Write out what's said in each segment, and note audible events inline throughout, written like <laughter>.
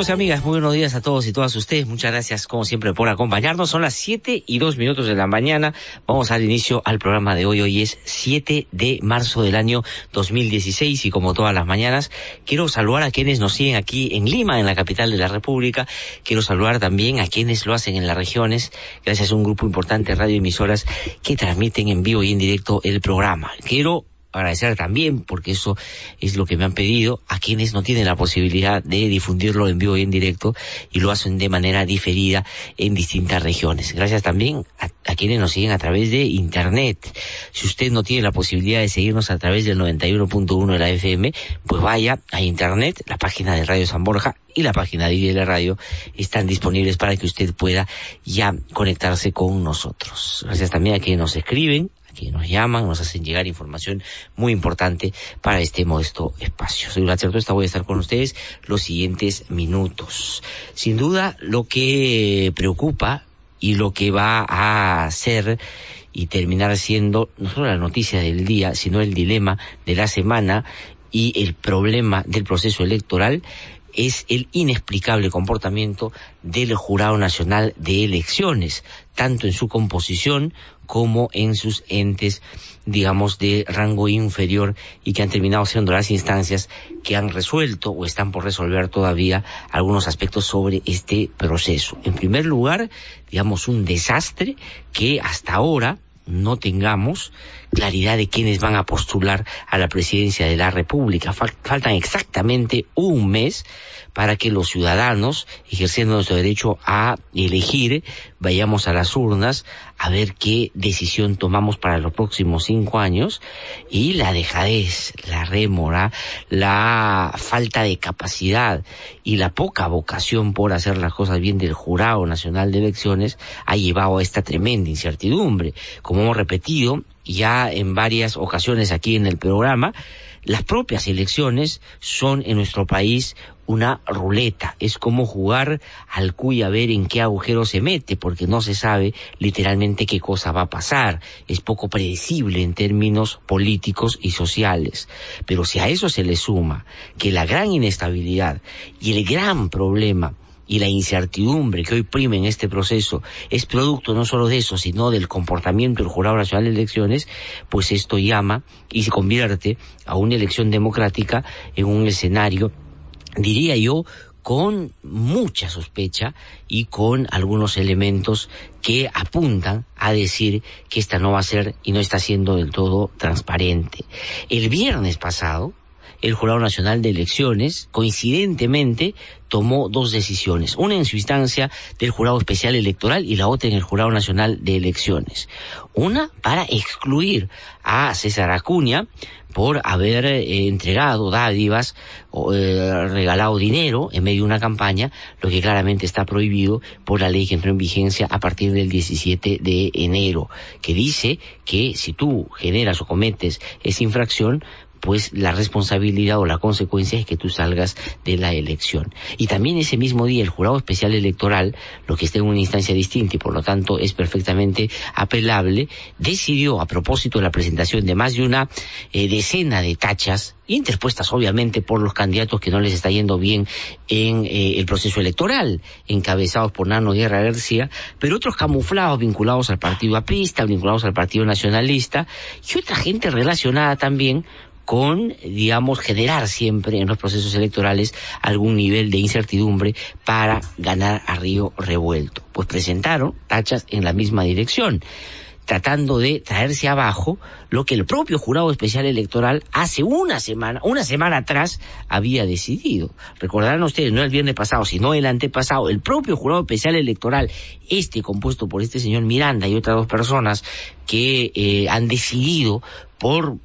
amigos y amigas? Muy buenos días a todos y todas ustedes. Muchas gracias como siempre por acompañarnos. Son las 7 y 2 minutos de la mañana. Vamos al inicio al programa de hoy. Hoy es 7 de marzo del año 2016 y como todas las mañanas quiero saludar a quienes nos siguen aquí en Lima, en la capital de la República. Quiero saludar también a quienes lo hacen en las regiones gracias a un grupo importante de radioemisoras que transmiten en vivo y en directo el programa. Quiero agradecer también, porque eso es lo que me han pedido, a quienes no tienen la posibilidad de difundirlo en vivo y en directo y lo hacen de manera diferida en distintas regiones. Gracias también a, quienes nos siguen a través de Internet. Si usted no tiene la posibilidad de seguirnos a través del 91.1 de la FM, pues vaya a Internet, la página de Radio San Borja y la página de la Radio están disponibles para que usted pueda ya conectarse con nosotros. Gracias también a quienes nos escriben que nos llaman, nos hacen llegar información muy importante para este modesto espacio. Soy Blanchard esta voy a estar con ustedes los siguientes minutos. Sin duda, lo que preocupa y lo que va a ser y terminar siendo no solo la noticia del día, sino el dilema de la semana y el problema del proceso electoral es el inexplicable comportamiento del Jurado Nacional de Elecciones, tanto en su composición como en sus entes, digamos, de rango inferior y que han terminado siendo las instancias que han resuelto o están por resolver todavía algunos aspectos sobre este proceso. En primer lugar, digamos, un desastre que hasta ahora no tengamos claridad de quiénes van a postular a la presidencia de la República. Faltan exactamente un mes para que los ciudadanos, ejerciendo nuestro derecho a elegir, vayamos a las urnas a ver qué decisión tomamos para los próximos cinco años y la dejadez, la rémora, la falta de capacidad y la poca vocación por hacer las cosas bien del Jurado Nacional de Elecciones ha llevado a esta tremenda incertidumbre. Como hemos repetido ya en varias ocasiones aquí en el programa, las propias elecciones son en nuestro país una ruleta, es como jugar al cuy a ver en qué agujero se mete, porque no se sabe literalmente qué cosa va a pasar, es poco predecible en términos políticos y sociales. Pero si a eso se le suma que la gran inestabilidad y el gran problema y la incertidumbre que hoy prima en este proceso es producto no solo de eso, sino del comportamiento del Jurado Nacional de Elecciones, pues esto llama y se convierte a una elección democrática en un escenario, diría yo, con mucha sospecha y con algunos elementos que apuntan a decir que esta no va a ser y no está siendo del todo transparente. El viernes pasado, el Jurado Nacional de Elecciones, coincidentemente, tomó dos decisiones, una en su instancia del Jurado Especial Electoral y la otra en el Jurado Nacional de Elecciones. Una para excluir a César Acuña por haber eh, entregado dádivas o eh, regalado dinero en medio de una campaña, lo que claramente está prohibido por la ley que entró en vigencia a partir del 17 de enero, que dice que si tú generas o cometes esa infracción, pues la responsabilidad o la consecuencia es que tú salgas de la elección. Y también ese mismo día el jurado especial electoral, lo que está en una instancia distinta y por lo tanto es perfectamente apelable, decidió a propósito de la presentación de más de una eh, decena de tachas interpuestas obviamente por los candidatos que no les está yendo bien en eh, el proceso electoral, encabezados por Nano Guerra García, pero otros camuflados vinculados al partido aprista, vinculados al partido nacionalista, y otra gente relacionada también con, digamos, generar siempre en los procesos electorales algún nivel de incertidumbre para ganar a río revuelto. Pues presentaron tachas en la misma dirección tratando de traerse abajo lo que el propio jurado especial electoral hace una semana, una semana atrás había decidido. Recordarán ustedes, no el viernes pasado, sino el antepasado, el propio jurado especial electoral, este compuesto por este señor Miranda y otras dos personas que eh, han decidido por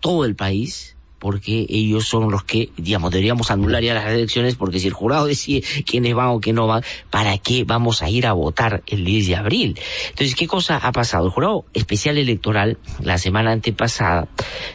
todo el país, porque ellos son los que, digamos, deberíamos anular ya las elecciones, porque si el jurado decide quiénes van o quiénes no van, ¿para qué vamos a ir a votar el 10 de abril? Entonces, ¿qué cosa ha pasado? El jurado especial electoral, la semana antepasada,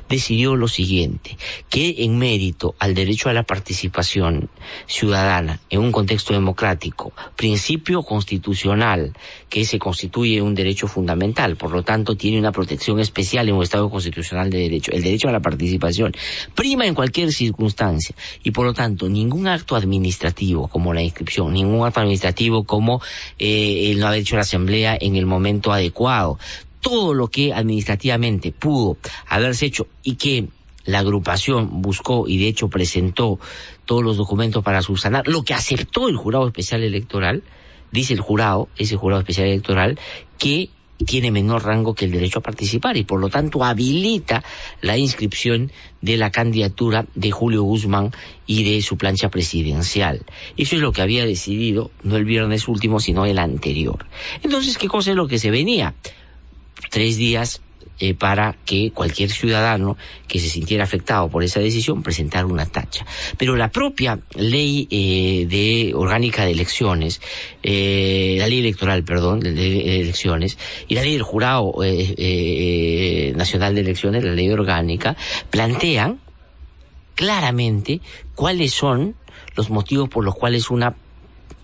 decidió lo siguiente, que en mérito al derecho a la participación ciudadana en un contexto democrático, principio constitucional, que se constituye un derecho fundamental, por lo tanto tiene una protección especial en un Estado constitucional de derecho, el derecho a la participación, prima en cualquier circunstancia. Y por lo tanto ningún acto administrativo como la inscripción, ningún acto administrativo como eh, el no haber hecho la asamblea en el momento adecuado, todo lo que administrativamente pudo haberse hecho y que la agrupación buscó y de hecho presentó todos los documentos para subsanar, lo que aceptó el jurado especial electoral, dice el jurado, ese jurado especial electoral, que tiene menor rango que el derecho a participar y por lo tanto habilita la inscripción de la candidatura de Julio Guzmán y de su plancha presidencial. Eso es lo que había decidido, no el viernes último, sino el anterior. Entonces, ¿qué cosa es lo que se venía? Tres días eh, para que cualquier ciudadano que se sintiera afectado por esa decisión presentara una tacha. Pero la propia ley eh, de orgánica de elecciones, eh, la ley electoral, perdón, de, elecciones, y la ley del jurado nacional de elecciones, la ley orgánica, plantean claramente cuáles son los motivos por los cuales una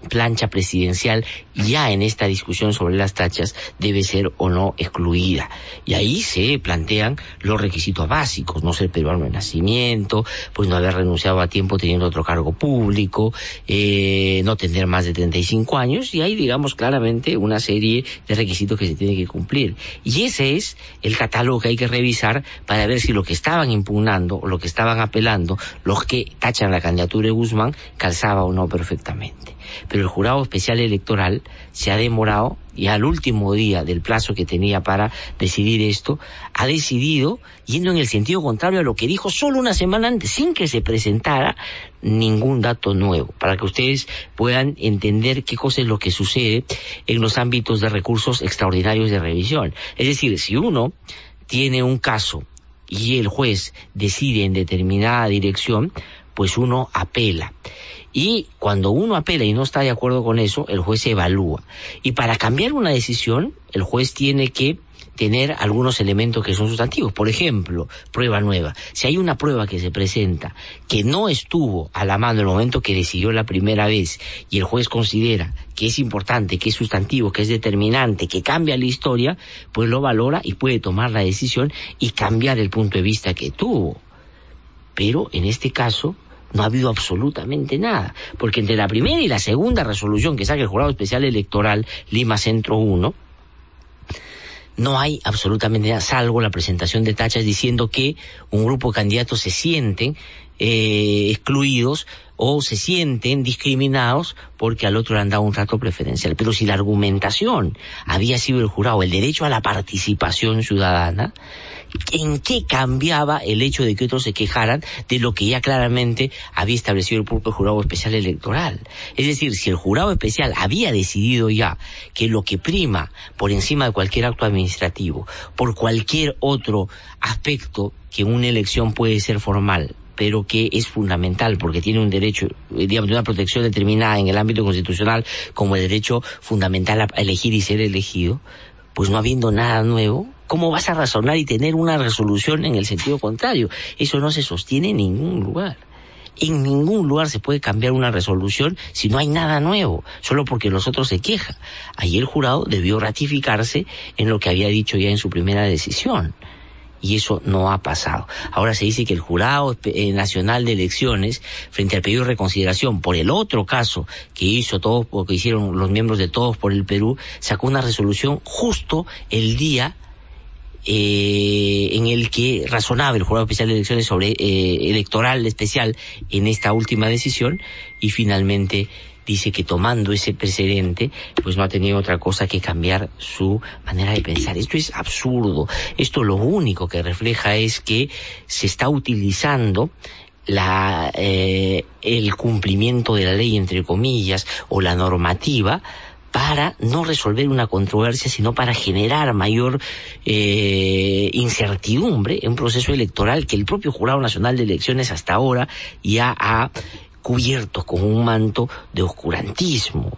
plancha presidencial ya en esta discusión sobre las tachas debe ser o no excluida. Y ahí se plantean los requisitos básicos, no ser peruano de nacimiento, pues no haber renunciado a tiempo teniendo otro cargo público, eh, no tener más de 35 años, y hay, digamos, claramente una serie de requisitos que se tienen que cumplir. Y ese es el catálogo que hay que revisar para ver si lo que estaban impugnando o lo que estaban apelando, los que tachan la candidatura de Guzmán, calzaba o no perfectamente pero el jurado especial electoral se ha demorado y al último día del plazo que tenía para decidir esto, ha decidido yendo en el sentido contrario a lo que dijo solo una semana antes, sin que se presentara ningún dato nuevo, para que ustedes puedan entender qué cosa es lo que sucede en los ámbitos de recursos extraordinarios de revisión. Es decir, si uno tiene un caso y el juez decide en determinada dirección, pues uno apela. Y cuando uno apela y no está de acuerdo con eso, el juez evalúa. Y para cambiar una decisión, el juez tiene que tener algunos elementos que son sustantivos. Por ejemplo, prueba nueva. Si hay una prueba que se presenta que no estuvo a la mano en el momento que decidió la primera vez y el juez considera que es importante, que es sustantivo, que es determinante, que cambia la historia, pues lo valora y puede tomar la decisión y cambiar el punto de vista que tuvo. Pero en este caso, no ha habido absolutamente nada, porque entre la primera y la segunda resolución que saca el Jurado Especial Electoral Lima Centro 1, no hay absolutamente nada, salvo la presentación de tachas diciendo que un grupo de candidatos se sienten eh, excluidos o se sienten discriminados porque al otro le han dado un trato preferencial. Pero si la argumentación había sido el jurado, el derecho a la participación ciudadana, ¿en qué cambiaba el hecho de que otros se quejaran de lo que ya claramente había establecido el propio jurado especial electoral? Es decir, si el jurado especial había decidido ya que lo que prima por encima de cualquier acto administrativo, por cualquier otro aspecto que una elección puede ser formal, pero que es fundamental porque tiene un derecho, eh, digamos, una protección determinada en el ámbito constitucional como el derecho fundamental a elegir y ser elegido, pues no habiendo nada nuevo, ¿cómo vas a razonar y tener una resolución en el sentido contrario? Eso no se sostiene en ningún lugar. En ningún lugar se puede cambiar una resolución si no hay nada nuevo, solo porque los otros se quejan. Ahí el jurado debió ratificarse en lo que había dicho ya en su primera decisión y eso no ha pasado. Ahora se dice que el Jurado eh, Nacional de Elecciones, frente al pedido de reconsideración por el otro caso que hizo todos, que hicieron los miembros de Todos por el Perú, sacó una resolución justo el día eh, en el que razonaba el Jurado Especial de Elecciones sobre eh, electoral especial en esta última decisión y finalmente dice que tomando ese precedente, pues no ha tenido otra cosa que cambiar su manera de pensar. Esto es absurdo. Esto lo único que refleja es que se está utilizando la, eh, el cumplimiento de la ley, entre comillas, o la normativa, para no resolver una controversia, sino para generar mayor eh, incertidumbre en un proceso electoral que el propio Jurado Nacional de Elecciones hasta ahora ya ha cubierto con un manto de oscurantismo.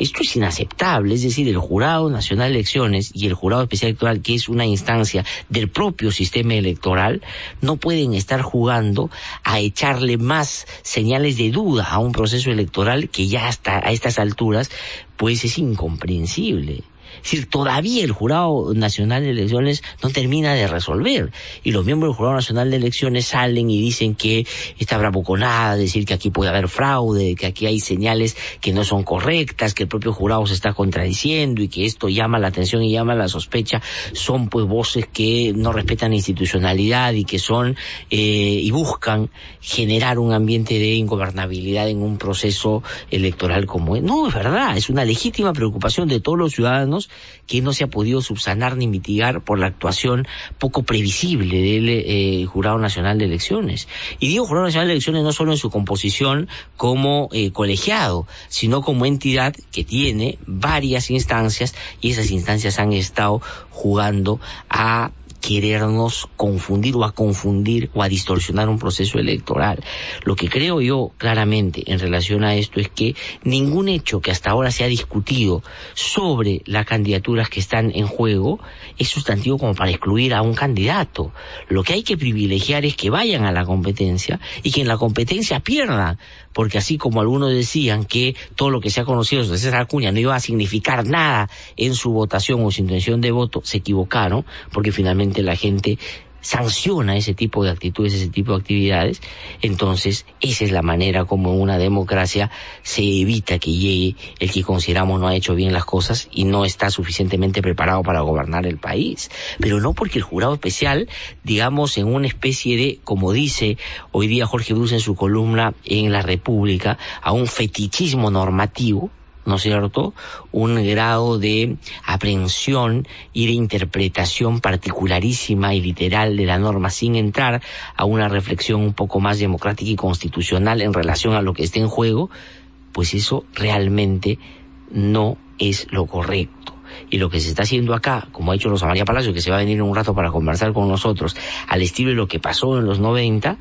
Esto es inaceptable, es decir, el Jurado Nacional de Elecciones y el Jurado Especial Electoral, que es una instancia del propio sistema electoral, no pueden estar jugando a echarle más señales de duda a un proceso electoral que ya hasta a estas alturas pues es incomprensible. Es decir, todavía el Jurado Nacional de Elecciones no termina de resolver. Y los miembros del Jurado Nacional de Elecciones salen y dicen que está bravuconada, decir que aquí puede haber fraude, que aquí hay señales que no son correctas, que el propio jurado se está contradiciendo y que esto llama la atención y llama la sospecha. Son pues voces que no respetan la institucionalidad y que son eh, y buscan generar un ambiente de ingobernabilidad en un proceso electoral como es. No, es verdad, es una legítima preocupación de todos los ciudadanos que no se ha podido subsanar ni mitigar por la actuación poco previsible del eh, Jurado Nacional de Elecciones. Y digo Jurado Nacional de Elecciones no solo en su composición como eh, colegiado, sino como entidad que tiene varias instancias y esas instancias han estado jugando a querernos confundir o a confundir o a distorsionar un proceso electoral. Lo que creo yo claramente en relación a esto es que ningún hecho que hasta ahora se ha discutido sobre las candidaturas que están en juego es sustantivo como para excluir a un candidato. Lo que hay que privilegiar es que vayan a la competencia y que en la competencia pierdan porque así como algunos decían que todo lo que se ha conocido de César Acuña no iba a significar nada en su votación o su intención de voto, se equivocaron, porque finalmente la gente sanciona ese tipo de actitudes, ese tipo de actividades, entonces esa es la manera como en una democracia se evita que llegue el que consideramos no ha hecho bien las cosas y no está suficientemente preparado para gobernar el país. Pero no porque el jurado especial, digamos, en una especie de, como dice hoy día Jorge Bruce en su columna en La República, a un fetichismo normativo, ¿no es cierto?, un grado de aprehensión y de interpretación particularísima y literal de la norma sin entrar a una reflexión un poco más democrática y constitucional en relación a lo que está en juego, pues eso realmente no es lo correcto. Y lo que se está haciendo acá, como ha hecho Rosa María Palacio, que se va a venir en un rato para conversar con nosotros, al estilo de lo que pasó en los 90,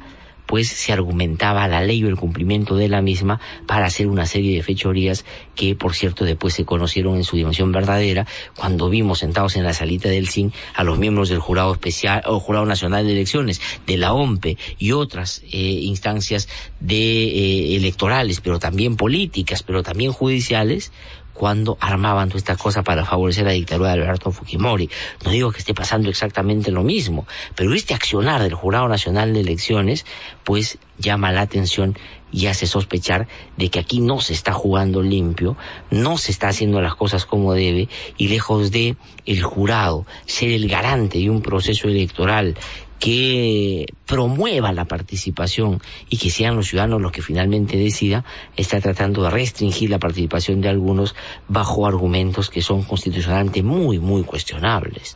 pues se argumentaba la ley o el cumplimiento de la misma para hacer una serie de fechorías que, por cierto, después se conocieron en su dimensión verdadera cuando vimos sentados en la salita del CIN a los miembros del Jurado Especial o Jurado Nacional de Elecciones, de la OMPE y otras eh, instancias de eh, electorales, pero también políticas, pero también judiciales, cuando armaban todas estas cosas para favorecer la dictadura de Alberto Fujimori. No digo que esté pasando exactamente lo mismo, pero este accionar del Jurado Nacional de Elecciones, pues llama la atención y hace sospechar de que aquí no se está jugando limpio, no se está haciendo las cosas como debe y lejos de el jurado ser el garante de un proceso electoral que promueva la participación y que sean los ciudadanos los que finalmente decidan, está tratando de restringir la participación de algunos bajo argumentos que son constitucionalmente muy, muy cuestionables.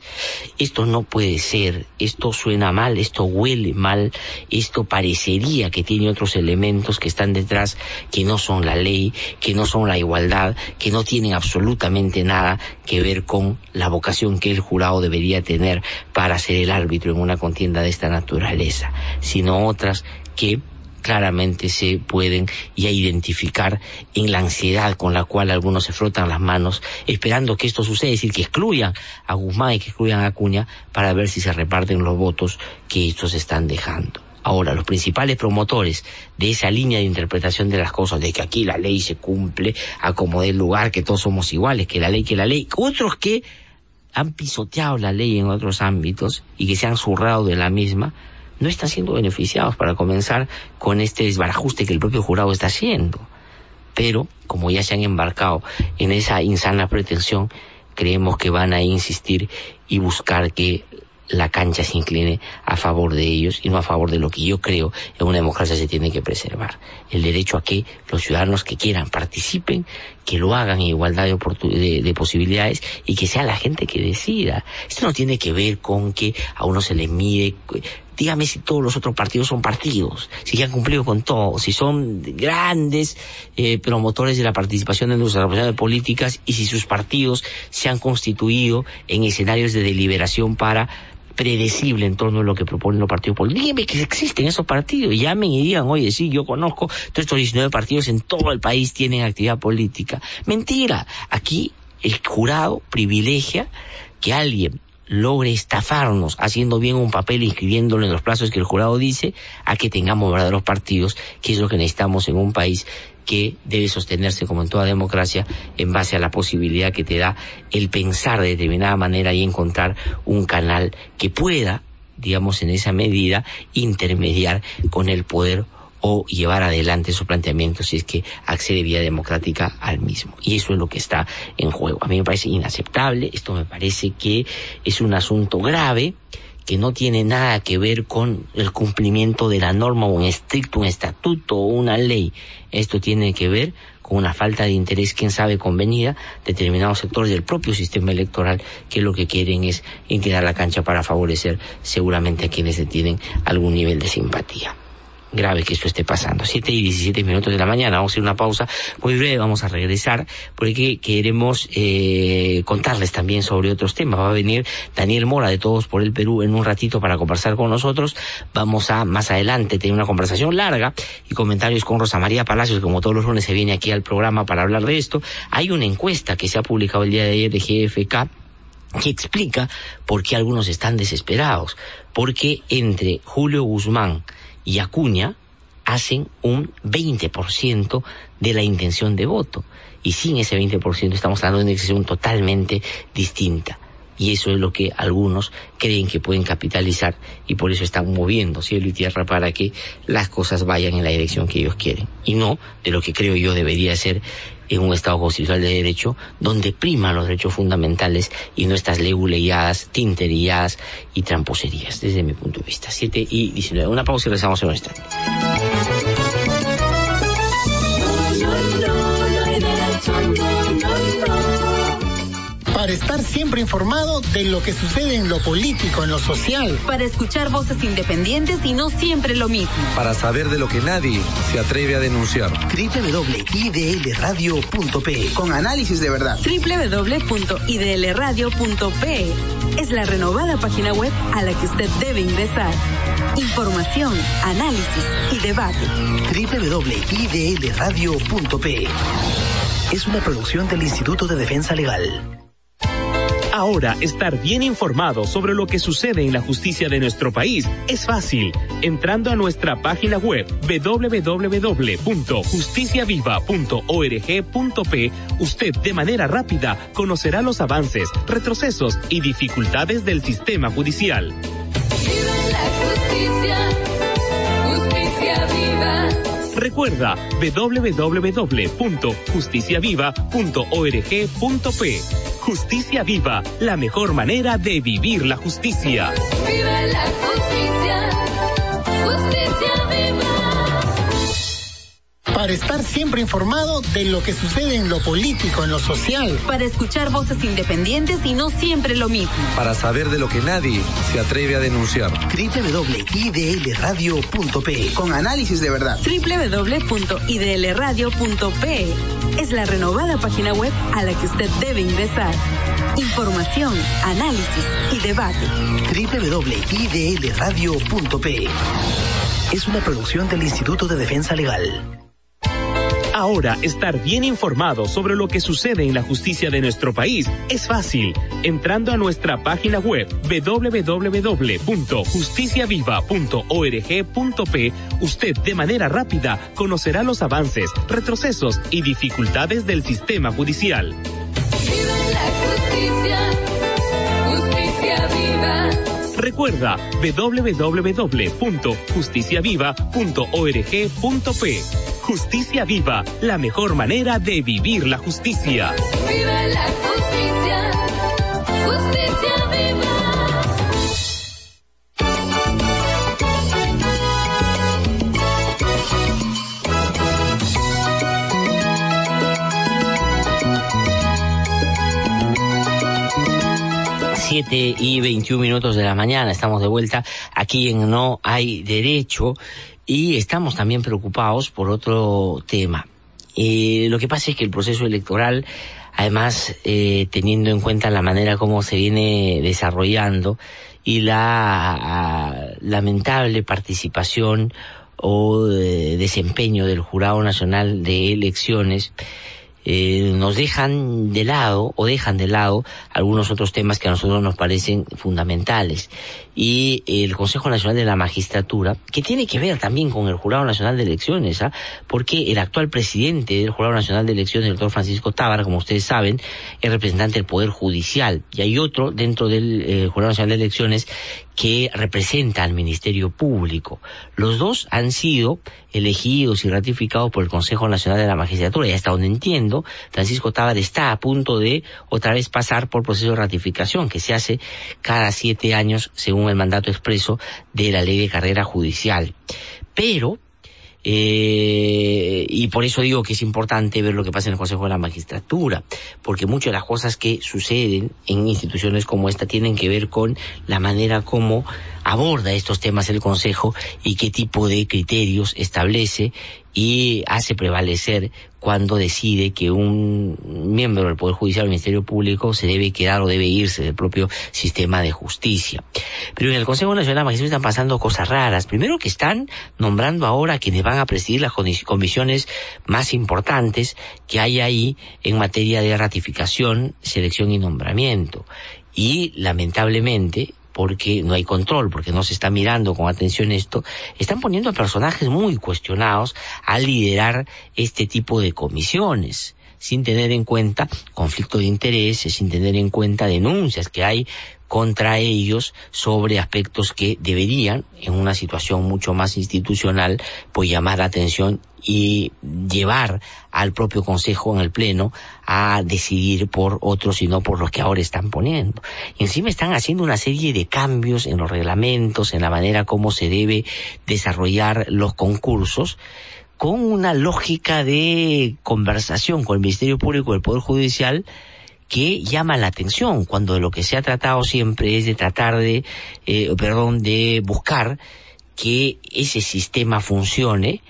Esto no puede ser, esto suena mal, esto huele mal, esto parecería que tiene otros elementos que están detrás que no son la ley, que no son la igualdad, que no tienen absolutamente nada que ver con la vocación que el jurado debería tener para ser el árbitro en una contienda de esta naturaleza, sino otras que claramente se pueden ya identificar en la ansiedad con la cual algunos se frotan las manos esperando que esto suceda, es decir, que excluyan a Guzmán y que excluyan a Acuña para ver si se reparten los votos que estos están dejando. Ahora, los principales promotores de esa línea de interpretación de las cosas, de que aquí la ley se cumple a como del lugar, que todos somos iguales, que la ley, que la ley, otros que han pisoteado la ley en otros ámbitos y que se han zurrado de la misma, no están siendo beneficiados para comenzar con este desbarajuste que el propio jurado está haciendo. Pero, como ya se han embarcado en esa insana pretensión, creemos que van a insistir y buscar que la cancha se incline a favor de ellos y no a favor de lo que yo creo en una democracia se tiene que preservar. El derecho a que los ciudadanos que quieran participen, que lo hagan en igualdad de, de, posibilidades y que sea la gente que decida. Esto no tiene que ver con que a uno se le mide dígame si todos los otros partidos son partidos, si han cumplido con todo, si son grandes eh, promotores de la participación en nuestras de políticas y si sus partidos se han constituido en escenarios de deliberación para predecible en torno a lo que proponen los partidos políticos. Díganme que existen esos partidos, llamen y digan, oye, sí, yo conozco, todos estos 19 partidos en todo el país tienen actividad política. Mentira, aquí el jurado privilegia que alguien logre estafarnos haciendo bien un papel y inscribiéndolo en los plazos que el jurado dice, a que tengamos verdaderos partidos, que es lo que necesitamos en un país que debe sostenerse como en toda democracia en base a la posibilidad que te da el pensar de determinada manera y encontrar un canal que pueda, digamos en esa medida, intermediar con el poder o llevar adelante su planteamiento si es que accede vía democrática al mismo. Y eso es lo que está en juego. A mí me parece inaceptable, esto me parece que es un asunto grave que no tiene nada que ver con el cumplimiento de la norma o un estricto, un estatuto o una ley. Esto tiene que ver con una falta de interés, quién sabe, convenida, determinados sectores del propio sistema electoral que lo que quieren es inclinar la cancha para favorecer seguramente a quienes tienen algún nivel de simpatía grave que esto esté pasando. Siete y diecisiete minutos de la mañana, vamos a hacer una pausa muy breve, vamos a regresar porque queremos eh, contarles también sobre otros temas. Va a venir Daniel Mora de Todos por el Perú en un ratito para conversar con nosotros. Vamos a más adelante tener una conversación larga y comentarios con Rosa María Palacios, como todos los lunes se viene aquí al programa para hablar de esto. Hay una encuesta que se ha publicado el día de ayer de GFK que explica por qué algunos están desesperados. Porque entre Julio Guzmán, y Acuña hacen un 20% de la intención de voto. Y sin ese 20% estamos hablando de una decisión totalmente distinta. Y eso es lo que algunos creen que pueden capitalizar y por eso están moviendo cielo y tierra para que las cosas vayan en la dirección que ellos quieren. Y no de lo que creo yo debería ser en un Estado constitucional de derecho donde priman los derechos fundamentales y no estas leguleyadas, tinterías y tramposerías, desde mi punto de vista. 7 y 19. Una pausa y regresamos en un instante. Para estar siempre informado de lo que sucede en lo político, en lo social. Para escuchar voces independientes y no siempre lo mismo. Para saber de lo que nadie se atreve a denunciar. www.idlradio.pe Con análisis de verdad. www.idlradio.pe Es la renovada página web a la que usted debe ingresar. Información, análisis y debate. www.idlradio.pe Es una producción del Instituto de Defensa Legal. Ahora, estar bien informado sobre lo que sucede en la justicia de nuestro país es fácil. Entrando a nuestra página web www.justiciaviva.org.p, usted de manera rápida conocerá los avances, retrocesos y dificultades del sistema judicial. Recuerda www.justiciaviva.org.p. Justicia Viva, la mejor manera de vivir la justicia. Viva la justicia. Para estar siempre informado de lo que sucede en lo político, en lo social. Para escuchar voces independientes y no siempre lo mismo. Para saber de lo que nadie se atreve a denunciar. www.idlradio.pe Con análisis de verdad. www.idlradio.pe Es la renovada página web a la que usted debe ingresar. Información, análisis y debate. www.idlradio.pe Es una producción del Instituto de Defensa Legal. Ahora, estar bien informado sobre lo que sucede en la justicia de nuestro país es fácil. Entrando a nuestra página web www.justiciaviva.org.p, usted de manera rápida conocerá los avances, retrocesos y dificultades del sistema judicial. Recuerda www.justiciaviva.org.p. Justicia Viva, la mejor manera de vivir la justicia. La justicia, 7 y 21 minutos de la mañana. Estamos de vuelta aquí en No hay Derecho y estamos también preocupados por otro tema. Eh, lo que pasa es que el proceso electoral, además, eh, teniendo en cuenta la manera como se viene desarrollando y la lamentable participación o eh, desempeño del Jurado Nacional de Elecciones, eh, nos dejan de lado o dejan de lado algunos otros temas que a nosotros nos parecen fundamentales. Y el Consejo Nacional de la Magistratura, que tiene que ver también con el Jurado Nacional de Elecciones, ¿ah? porque el actual presidente del Jurado Nacional de Elecciones, el doctor Francisco Tábara, como ustedes saben, es representante del Poder Judicial. Y hay otro dentro del eh, Jurado Nacional de Elecciones que representa al Ministerio Público. Los dos han sido elegidos y ratificados por el Consejo Nacional de la Magistratura y hasta donde entiendo, Francisco Tábara está a punto de otra vez pasar por proceso de ratificación que se hace cada siete años según el mandato expreso de la ley de carrera judicial. Pero eh, y por eso digo que es importante ver lo que pasa en el Consejo de la Magistratura, porque muchas de las cosas que suceden en instituciones como esta tienen que ver con la manera como aborda estos temas el Consejo y qué tipo de criterios establece y hace prevalecer cuando decide que un miembro del Poder Judicial o Ministerio Público se debe quedar o debe irse del propio sistema de justicia. Pero en el Consejo Nacional de Magistratura están pasando cosas raras. Primero que están nombrando ahora quienes van a presidir las comisiones más importantes que hay ahí en materia de ratificación, selección y nombramiento. Y lamentablemente porque no hay control, porque no se está mirando con atención esto, están poniendo a personajes muy cuestionados a liderar este tipo de comisiones sin tener en cuenta conflicto de intereses, sin tener en cuenta denuncias que hay contra ellos sobre aspectos que deberían, en una situación mucho más institucional, pues llamar la atención y llevar al propio Consejo en el Pleno a decidir por otros y no por los que ahora están poniendo. Y encima están haciendo una serie de cambios en los reglamentos, en la manera como se debe desarrollar los concursos, con una lógica de conversación con el Ministerio Público y el Poder Judicial que llama la atención cuando lo que se ha tratado siempre es de tratar de, eh, perdón, de buscar que ese sistema funcione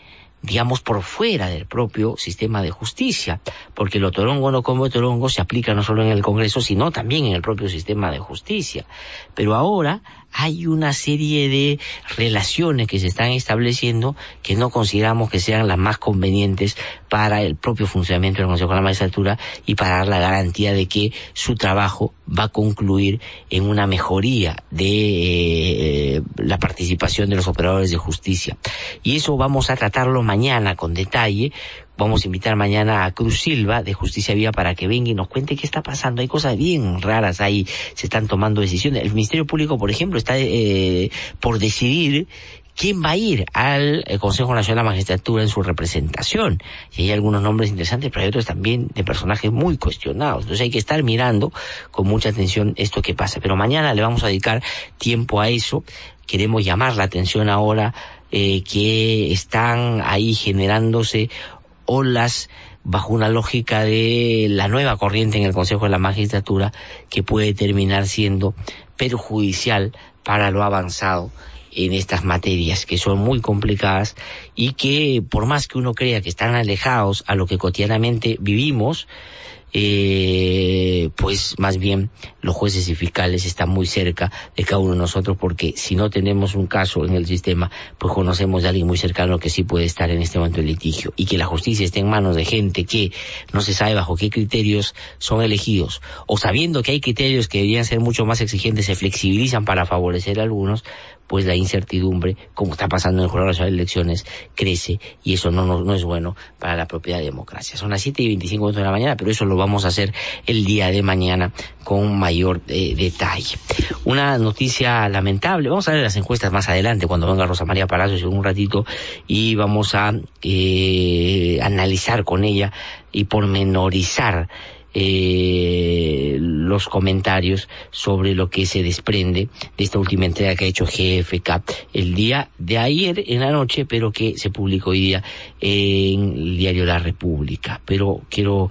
digamos, por fuera del propio sistema de justicia, porque el otorongo no como otorongo se aplica no solo en el Congreso, sino también en el propio sistema de justicia. Pero ahora hay una serie de relaciones que se están estableciendo que no consideramos que sean las más convenientes para el propio funcionamiento del Consejo de la Magistratura y para dar la garantía de que su trabajo va a concluir en una mejoría de eh, la participación de los operadores de justicia. Y eso vamos a tratarlo mañana con detalle Vamos a invitar mañana a Cruz Silva de Justicia Viva para que venga y nos cuente qué está pasando. Hay cosas bien raras ahí, se están tomando decisiones. El Ministerio Público, por ejemplo, está eh, por decidir quién va a ir al eh, Consejo Nacional de la Magistratura en su representación. Y hay algunos nombres interesantes, pero hay otros también de personajes muy cuestionados. Entonces hay que estar mirando con mucha atención esto que pasa. Pero mañana le vamos a dedicar tiempo a eso. Queremos llamar la atención ahora eh, que están ahí generándose olas bajo una lógica de la nueva corriente en el Consejo de la Magistratura que puede terminar siendo perjudicial para lo avanzado en estas materias que son muy complicadas y que por más que uno crea que están alejados a lo que cotidianamente vivimos, eh, pues más bien los jueces y fiscales están muy cerca de cada uno de nosotros porque si no tenemos un caso en el sistema, pues conocemos de alguien muy cercano que sí puede estar en este momento en litigio y que la justicia esté en manos de gente que no se sabe bajo qué criterios son elegidos o sabiendo que hay criterios que deberían ser mucho más exigentes se flexibilizan para favorecer a algunos, pues la incertidumbre, como está pasando en el Jurado Nacional de Elecciones, crece y eso no, no, es bueno para la propia democracia. Son las 7 y 25 minutos de la mañana, pero eso lo vamos a hacer el día de mañana con mayor eh, detalle. Una noticia lamentable, vamos a ver las encuestas más adelante cuando venga Rosa María Palacios en un ratito y vamos a eh, analizar con ella y pormenorizar eh, los comentarios sobre lo que se desprende de esta última entrega que ha hecho GFK el día de ayer en la noche, pero que se publicó hoy día en el diario La República. Pero quiero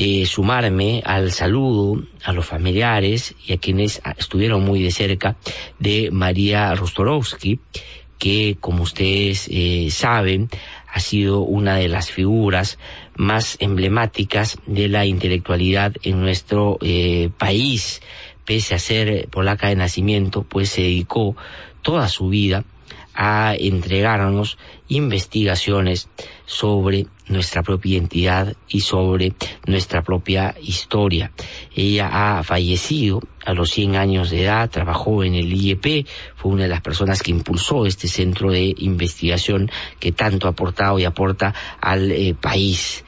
eh, sumarme al saludo a los familiares y a quienes estuvieron muy de cerca de María Rostorowski, que como ustedes eh, saben ha sido una de las figuras más emblemáticas de la intelectualidad en nuestro eh, país. Pese a ser polaca de nacimiento, pues se dedicó toda su vida a entregarnos investigaciones sobre nuestra propia identidad y sobre nuestra propia historia. Ella ha fallecido a los 100 años de edad, trabajó en el IEP, fue una de las personas que impulsó este centro de investigación que tanto ha aportado y aporta al eh, país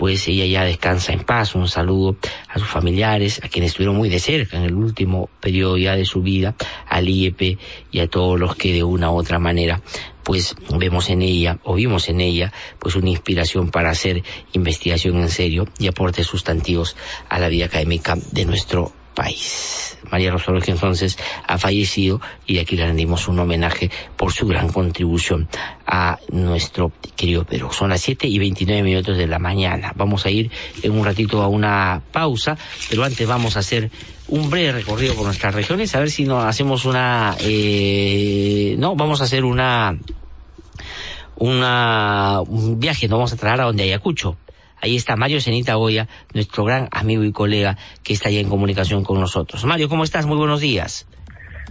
pues ella ya descansa en paz. Un saludo a sus familiares, a quienes estuvieron muy de cerca en el último periodo ya de su vida, al IEP y a todos los que de una u otra manera pues vemos en ella o vimos en ella pues una inspiración para hacer investigación en serio y aportes sustantivos a la vida académica de nuestro país. María Rosalía entonces ha fallecido y aquí le rendimos un homenaje por su gran contribución a nuestro querido Perú. Son las 7 y 29 minutos de la mañana. Vamos a ir en un ratito a una pausa, pero antes vamos a hacer un breve recorrido por nuestras regiones, a ver si nos hacemos una... Eh, no, vamos a hacer una... Una, un viaje, nos vamos a traer a donde Ayacucho. Ahí está Mario Cenita Goya, nuestro gran amigo y colega que está ya en comunicación con nosotros. Mario, ¿cómo estás? Muy buenos días.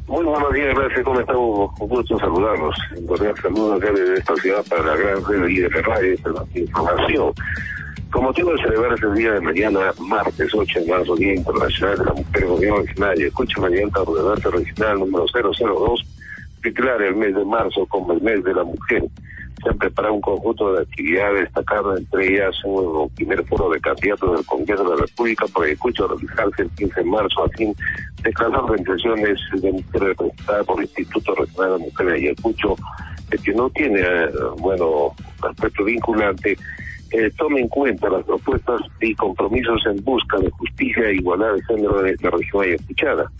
Muy buenos días, gracias. ¿Cómo estamos? Un gusto saludarlos. Un cordial saludo acá desde esta ciudad para la gran red de radio de información. Con motivo de celebrarse el día de mañana, martes 8 de marzo, Día Internacional de la Mujer Gobierno y Escucha Mediante Ordenanza Regional número 002, declara el mes de marzo como el mes de la mujer se han preparado un conjunto de actividades destacadas, entre ellas un primer foro de candidatos del Congreso de la República por escucho realizarse el 15 de marzo a fin de las organizaciones de mujeres representadas por el Instituto Regional de Mujeres de Ayacucho, que no tiene, eh, bueno, aspecto vinculante, eh, tome en cuenta las propuestas y compromisos en busca de justicia e igualdad de género de la región ayacuchana.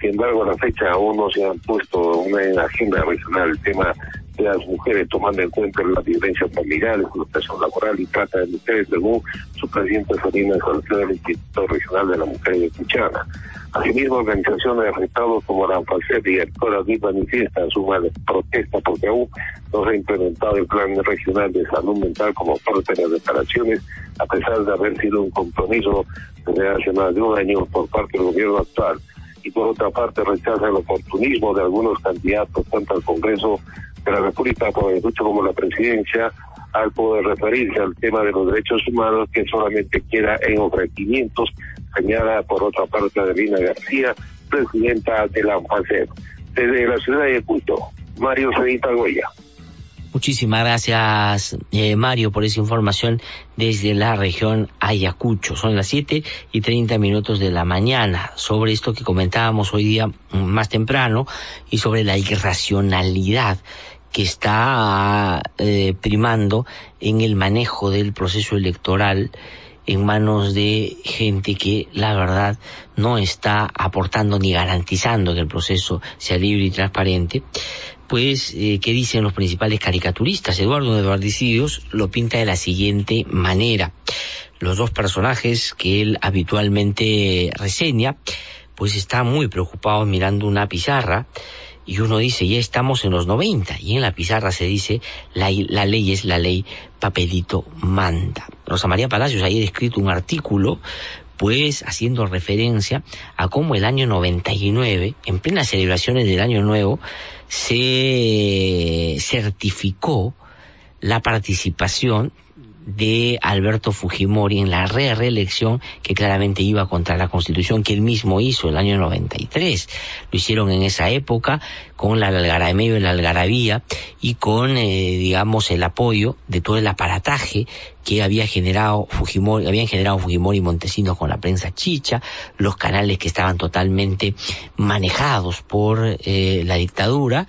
Sin embargo, a la fecha aún no se han puesto una agenda regional el tema de las mujeres, tomando en cuenta la violencia familiar, explotación laboral y trata de mujeres, según su presidente Salina Salazar del Instituto Regional de la Mujer de Cuchana. Asimismo, organizaciones de Estados como la ANFACET y el CORADI manifiestan su protesta porque aún no se ha implementado el Plan Regional de Salud Mental como parte de las declaraciones, a pesar de haber sido un compromiso desde hace más de un año por parte del gobierno actual y por otra parte rechaza el oportunismo de algunos candidatos tanto al Congreso de la República mucho como la presidencia al poder referirse al tema de los derechos humanos que solamente queda en ofrecimientos, señala por otra parte Adelina García, presidenta de la ANFACER. Desde la ciudad de Ayacucho, Mario Cedita Goya. Muchísimas gracias, eh, Mario, por esa información desde la región Ayacucho. Son las 7 y 30 minutos de la mañana sobre esto que comentábamos hoy día más temprano y sobre la irracionalidad que está eh, primando en el manejo del proceso electoral en manos de gente que la verdad no está aportando ni garantizando que el proceso sea libre y transparente, pues, eh, ¿qué dicen los principales caricaturistas? Eduardo Eduardicidios lo pinta de la siguiente manera. Los dos personajes que él habitualmente reseña, pues está muy preocupado mirando una pizarra y uno dice, ya estamos en los 90, y en la pizarra se dice, la, la ley es la ley, papelito manda. Rosa María Palacios ha escrito un artículo, pues haciendo referencia a cómo el año 99, en plenas celebraciones del año nuevo, se certificó la participación de Alberto Fujimori en la re reelección que claramente iba contra la constitución que él mismo hizo el año 93. Lo hicieron en esa época con la algarabía la algarabía y con, eh, digamos, el apoyo de todo el aparataje que había generado Fujimori, habían generado Fujimori y Montesinos con la prensa chicha, los canales que estaban totalmente manejados por eh, la dictadura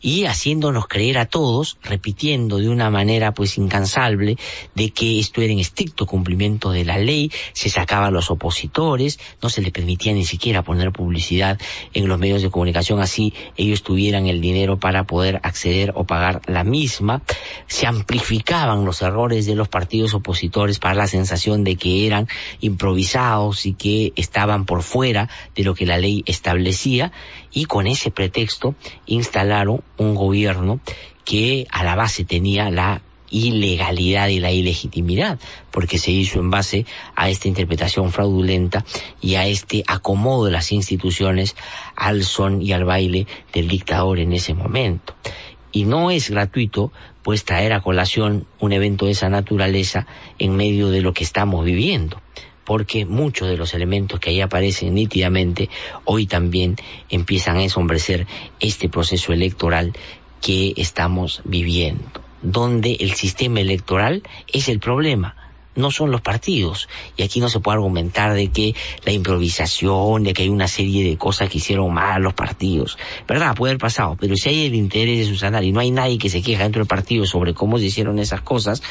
y haciéndonos creer a todos, repitiendo de una manera pues incansable de que esto era en estricto cumplimiento de la ley, se sacaban los opositores, no se les permitía ni siquiera poner publicidad en los medios de comunicación así ellos tuvieran el dinero para poder acceder o pagar la misma, se amplificaban los errores de los partidos opositores para la sensación de que eran improvisados y que estaban por fuera de lo que la ley establecía y con ese pretexto instalaron un gobierno que a la base tenía la ilegalidad y la ilegitimidad, porque se hizo en base a esta interpretación fraudulenta y a este acomodo de las instituciones al son y al baile del dictador en ese momento. Y no es gratuito pues traer a colación un evento de esa naturaleza en medio de lo que estamos viviendo porque muchos de los elementos que ahí aparecen nítidamente hoy también empiezan a ensombrecer este proceso electoral que estamos viviendo, donde el sistema electoral es el problema no son los partidos. Y aquí no se puede argumentar de que la improvisación, de que hay una serie de cosas que hicieron mal los partidos. ¿Verdad? Puede haber pasado. Pero si hay el interés de susanar y no hay nadie que se queja dentro del partido sobre cómo se hicieron esas cosas,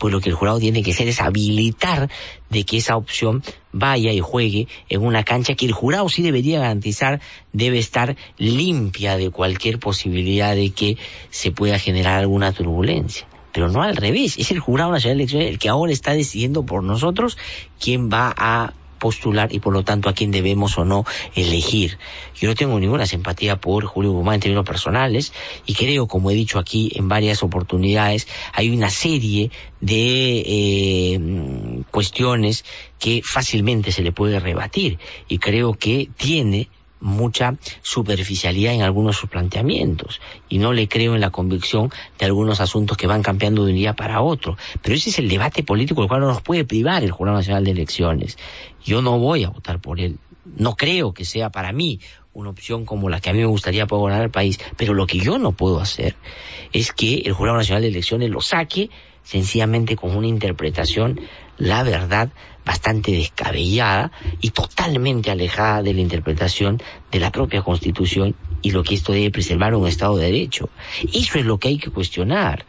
pues lo que el jurado tiene que hacer es habilitar de que esa opción vaya y juegue en una cancha que el jurado sí debería garantizar debe estar limpia de cualquier posibilidad de que se pueda generar alguna turbulencia pero no al revés. Es el Jurado Nacional de Elecciones el que ahora está decidiendo por nosotros quién va a postular y por lo tanto a quién debemos o no elegir. Yo no tengo ninguna simpatía por Julio Guzmán en términos personales y creo, como he dicho aquí en varias oportunidades, hay una serie de eh, cuestiones que fácilmente se le puede rebatir y creo que tiene mucha superficialidad en algunos de sus planteamientos y no le creo en la convicción de algunos asuntos que van cambiando de un día para otro. Pero ese es el debate político el cual no nos puede privar el Jurado Nacional de Elecciones. Yo no voy a votar por él. No creo que sea para mí una opción como la que a mí me gustaría poder gobernar el país, pero lo que yo no puedo hacer es que el Jurado Nacional de Elecciones lo saque sencillamente con una interpretación, la verdad, bastante descabellada y totalmente alejada de la interpretación de la propia Constitución y lo que esto debe preservar un Estado de Derecho. Eso es lo que hay que cuestionar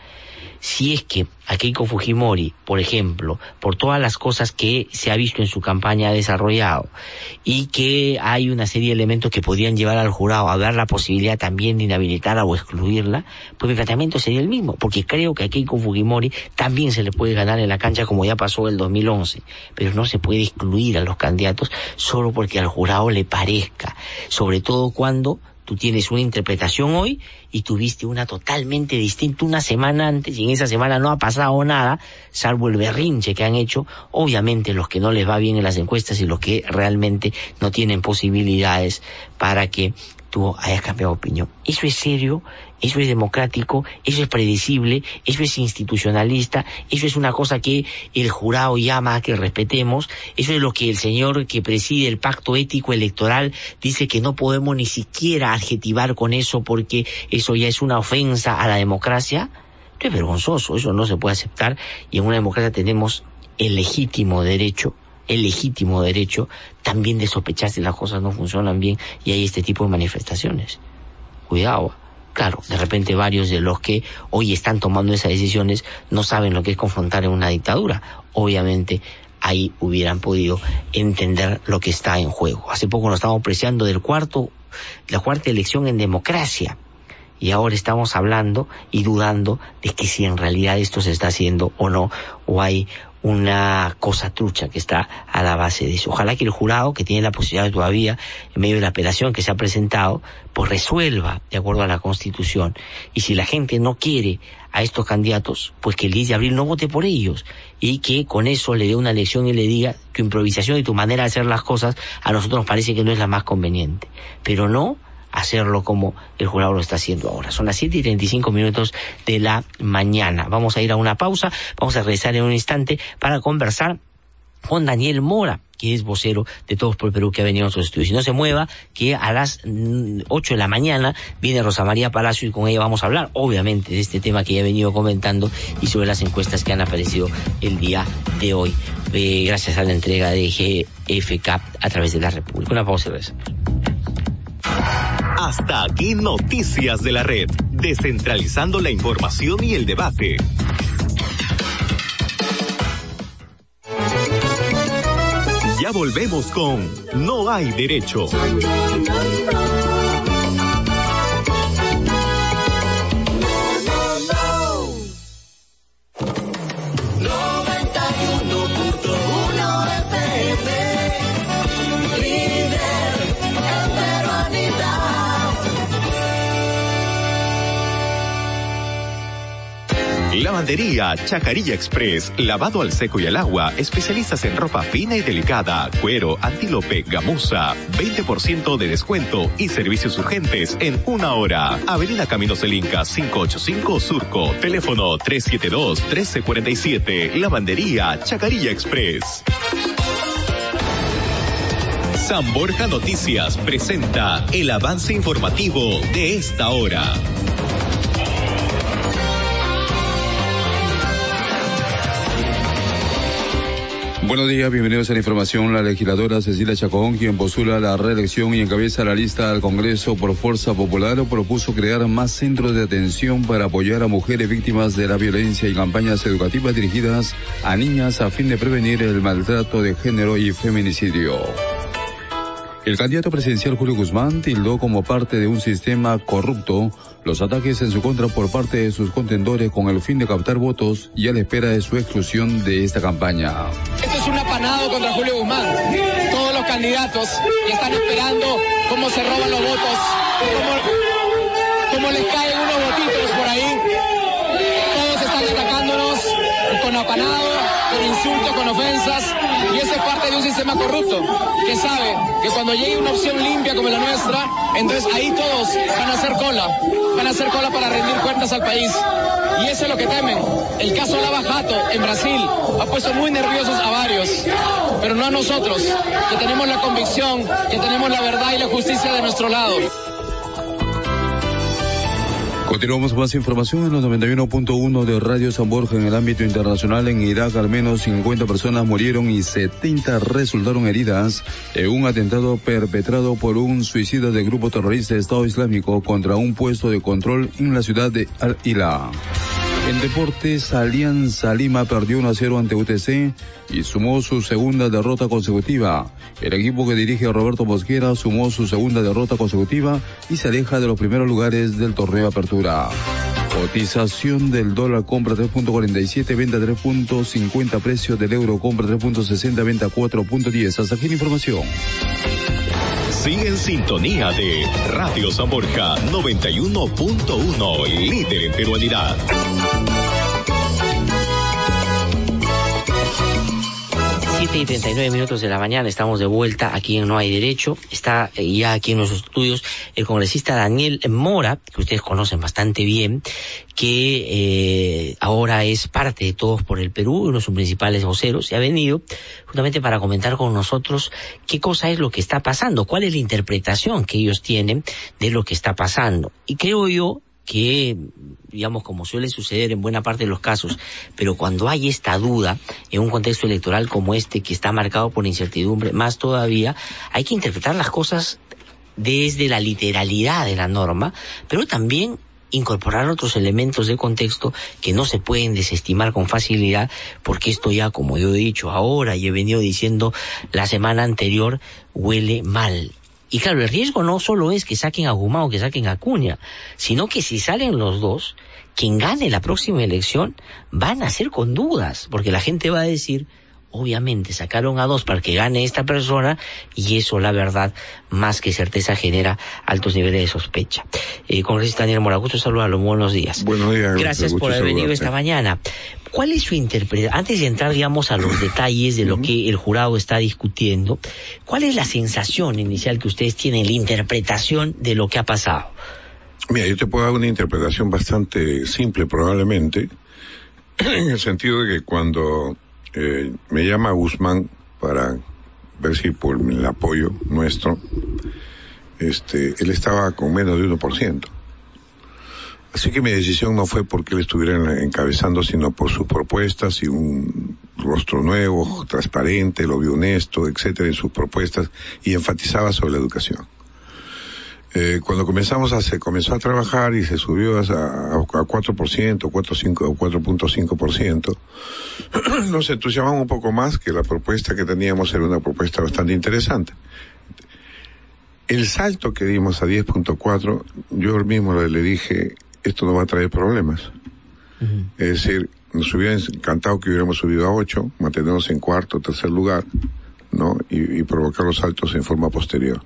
si es que a Keiko Fujimori, por ejemplo, por todas las cosas que se ha visto en su campaña ha desarrollado y que hay una serie de elementos que podrían llevar al jurado a dar la posibilidad también de inhabilitarla o excluirla, pues mi tratamiento sería el mismo, porque creo que a Keiko Fujimori también se le puede ganar en la cancha como ya pasó el 2011, pero no se puede excluir a los candidatos solo porque al jurado le parezca, sobre todo cuando tú tienes una interpretación hoy y tuviste una totalmente distinta una semana antes y en esa semana no ha pasado nada, salvo el berrinche que han hecho, obviamente los que no les va bien en las encuestas y los que realmente no tienen posibilidades para que tú hayas cambiado de opinión. Eso es serio, eso es democrático, eso es predecible, eso es institucionalista, eso es una cosa que el jurado llama a que respetemos, eso es lo que el señor que preside el pacto ético electoral dice que no podemos ni siquiera adjetivar con eso porque eso ya es una ofensa a la democracia. Esto es vergonzoso, eso no se puede aceptar y en una democracia tenemos el legítimo derecho el legítimo derecho también de sospechar si las cosas no funcionan bien y hay este tipo de manifestaciones. Cuidado. Claro, de repente varios de los que hoy están tomando esas decisiones no saben lo que es confrontar en una dictadura. Obviamente ahí hubieran podido entender lo que está en juego. Hace poco nos estábamos apreciando del cuarto, la cuarta elección en democracia. Y ahora estamos hablando y dudando de que si en realidad esto se está haciendo o no, o hay una cosa trucha que está a la base de eso. Ojalá que el jurado, que tiene la posibilidad todavía, en medio de la apelación que se ha presentado, pues resuelva de acuerdo a la Constitución. Y si la gente no quiere a estos candidatos, pues que el 10 de abril no vote por ellos. Y que con eso le dé una lección y le diga, tu improvisación y tu manera de hacer las cosas a nosotros nos parece que no es la más conveniente. Pero no hacerlo como el jurado lo está haciendo ahora. Son las 7 y 35 minutos de la mañana. Vamos a ir a una pausa, vamos a regresar en un instante para conversar con Daniel Mora, que es vocero de Todos por Perú, que ha venido a nuestros estudios. Y no se mueva, que a las 8 mm, de la mañana viene Rosa María Palacio y con ella vamos a hablar, obviamente, de este tema que ya he venido comentando y sobre las encuestas que han aparecido el día de hoy, eh, gracias a la entrega de GFK a través de la República. Una pausa y. Hasta aquí Noticias de la Red, descentralizando la información y el debate. Ya volvemos con No hay derecho. Lavandería Chacarilla Express, lavado al seco y al agua, especialistas en ropa fina y delicada, cuero, antílope, gamuza, 20% de descuento y servicios urgentes en una hora. Avenida Camino Selinca 585 Surco, teléfono 372-1347, Lavandería Chacarilla Express. San Borja Noticias presenta el avance informativo de esta hora. Buenos días, bienvenidos a la información. La legisladora Cecilia Chacón, quien postula la reelección y encabeza la lista al Congreso por Fuerza Popular, propuso crear más centros de atención para apoyar a mujeres víctimas de la violencia y campañas educativas dirigidas a niñas a fin de prevenir el maltrato de género y feminicidio. El candidato presidencial Julio Guzmán tildó como parte de un sistema corrupto los ataques en su contra por parte de sus contendores con el fin de captar votos y a la espera de su exclusión de esta campaña. Esto es un apanado contra Julio Guzmán. Todos los candidatos están esperando cómo se roban los votos, cómo, cómo les caen apanado, con insultos, con ofensas. Y eso es parte de un sistema corrupto que sabe que cuando llegue una opción limpia como la nuestra, entonces ahí todos van a hacer cola, van a hacer cola para rendir cuentas al país. Y eso es lo que temen. El caso Lava Jato en Brasil ha puesto muy nerviosos a varios, pero no a nosotros, que tenemos la convicción, que tenemos la verdad y la justicia de nuestro lado. Continuamos con más información en los 91.1 de Radio San Borja en el ámbito internacional. En Irak al menos 50 personas murieron y 70 resultaron heridas en un atentado perpetrado por un suicida del grupo terrorista Estado Islámico contra un puesto de control en la ciudad de Al-Ila. En deportes, Alianza Lima perdió 1 a 0 ante UTC y sumó su segunda derrota consecutiva. El equipo que dirige Roberto Mosquera sumó su segunda derrota consecutiva y se aleja de los primeros lugares del torneo Apertura. Cotización del dólar compra 3.47, venta 3.50, precio del euro compra 3.60, venta 4.10. Hasta aquí la información. Sigue en sintonía de Radio San Borja 91.1, líder en peruanidad. Siete y 39 minutos de la mañana, estamos de vuelta aquí en No hay Derecho. Está eh, ya aquí en nuestros estudios el congresista Daniel Mora, que ustedes conocen bastante bien, que eh, ahora es parte de Todos por el Perú, uno de sus principales voceros, y ha venido justamente para comentar con nosotros qué cosa es lo que está pasando, cuál es la interpretación que ellos tienen de lo que está pasando. Y creo yo que, digamos, como suele suceder en buena parte de los casos, pero cuando hay esta duda en un contexto electoral como este que está marcado por incertidumbre, más todavía, hay que interpretar las cosas desde la literalidad de la norma, pero también incorporar otros elementos de contexto que no se pueden desestimar con facilidad, porque esto ya, como yo he dicho ahora y he venido diciendo la semana anterior, huele mal. Y claro, el riesgo no solo es que saquen a Guzmán o que saquen a Acuña, sino que si salen los dos, quien gane la próxima elección van a ser con dudas, porque la gente va a decir, obviamente sacaron a dos para que gane esta persona y eso la verdad más que certeza genera altos niveles de sospecha. Eh, congresista Daniel Moragusto, saludarlo, buenos días. Buenos días. Gracias por haber venido esta mañana. ¿Cuál es su interpretación? Antes de entrar, digamos, a los detalles de lo que el jurado está discutiendo, ¿cuál es la sensación inicial que ustedes tienen, la interpretación de lo que ha pasado? Mira, yo te puedo dar una interpretación bastante simple probablemente, <clears throat> en el sentido de que cuando eh, me llama Guzmán para ver si por el apoyo nuestro, este, él estaba con menos de 1%. Así que mi decisión no fue porque él estuviera encabezando, sino por sus propuestas y un rostro nuevo, transparente, lo vio honesto, etcétera, en sus propuestas y enfatizaba sobre la educación. Eh, cuando comenzamos a, se comenzó a trabajar y se subió a, a, a 4%, 4.5 o 4.5%, nos entusiasmamos un poco más que la propuesta que teníamos era una propuesta bastante interesante. El salto que dimos a 10.4, yo mismo le dije, esto no va a traer problemas. Es decir, nos hubiera encantado que hubiéramos subido a 8, mantenernos en cuarto, tercer lugar, ¿no? Y, y provocar los saltos en forma posterior.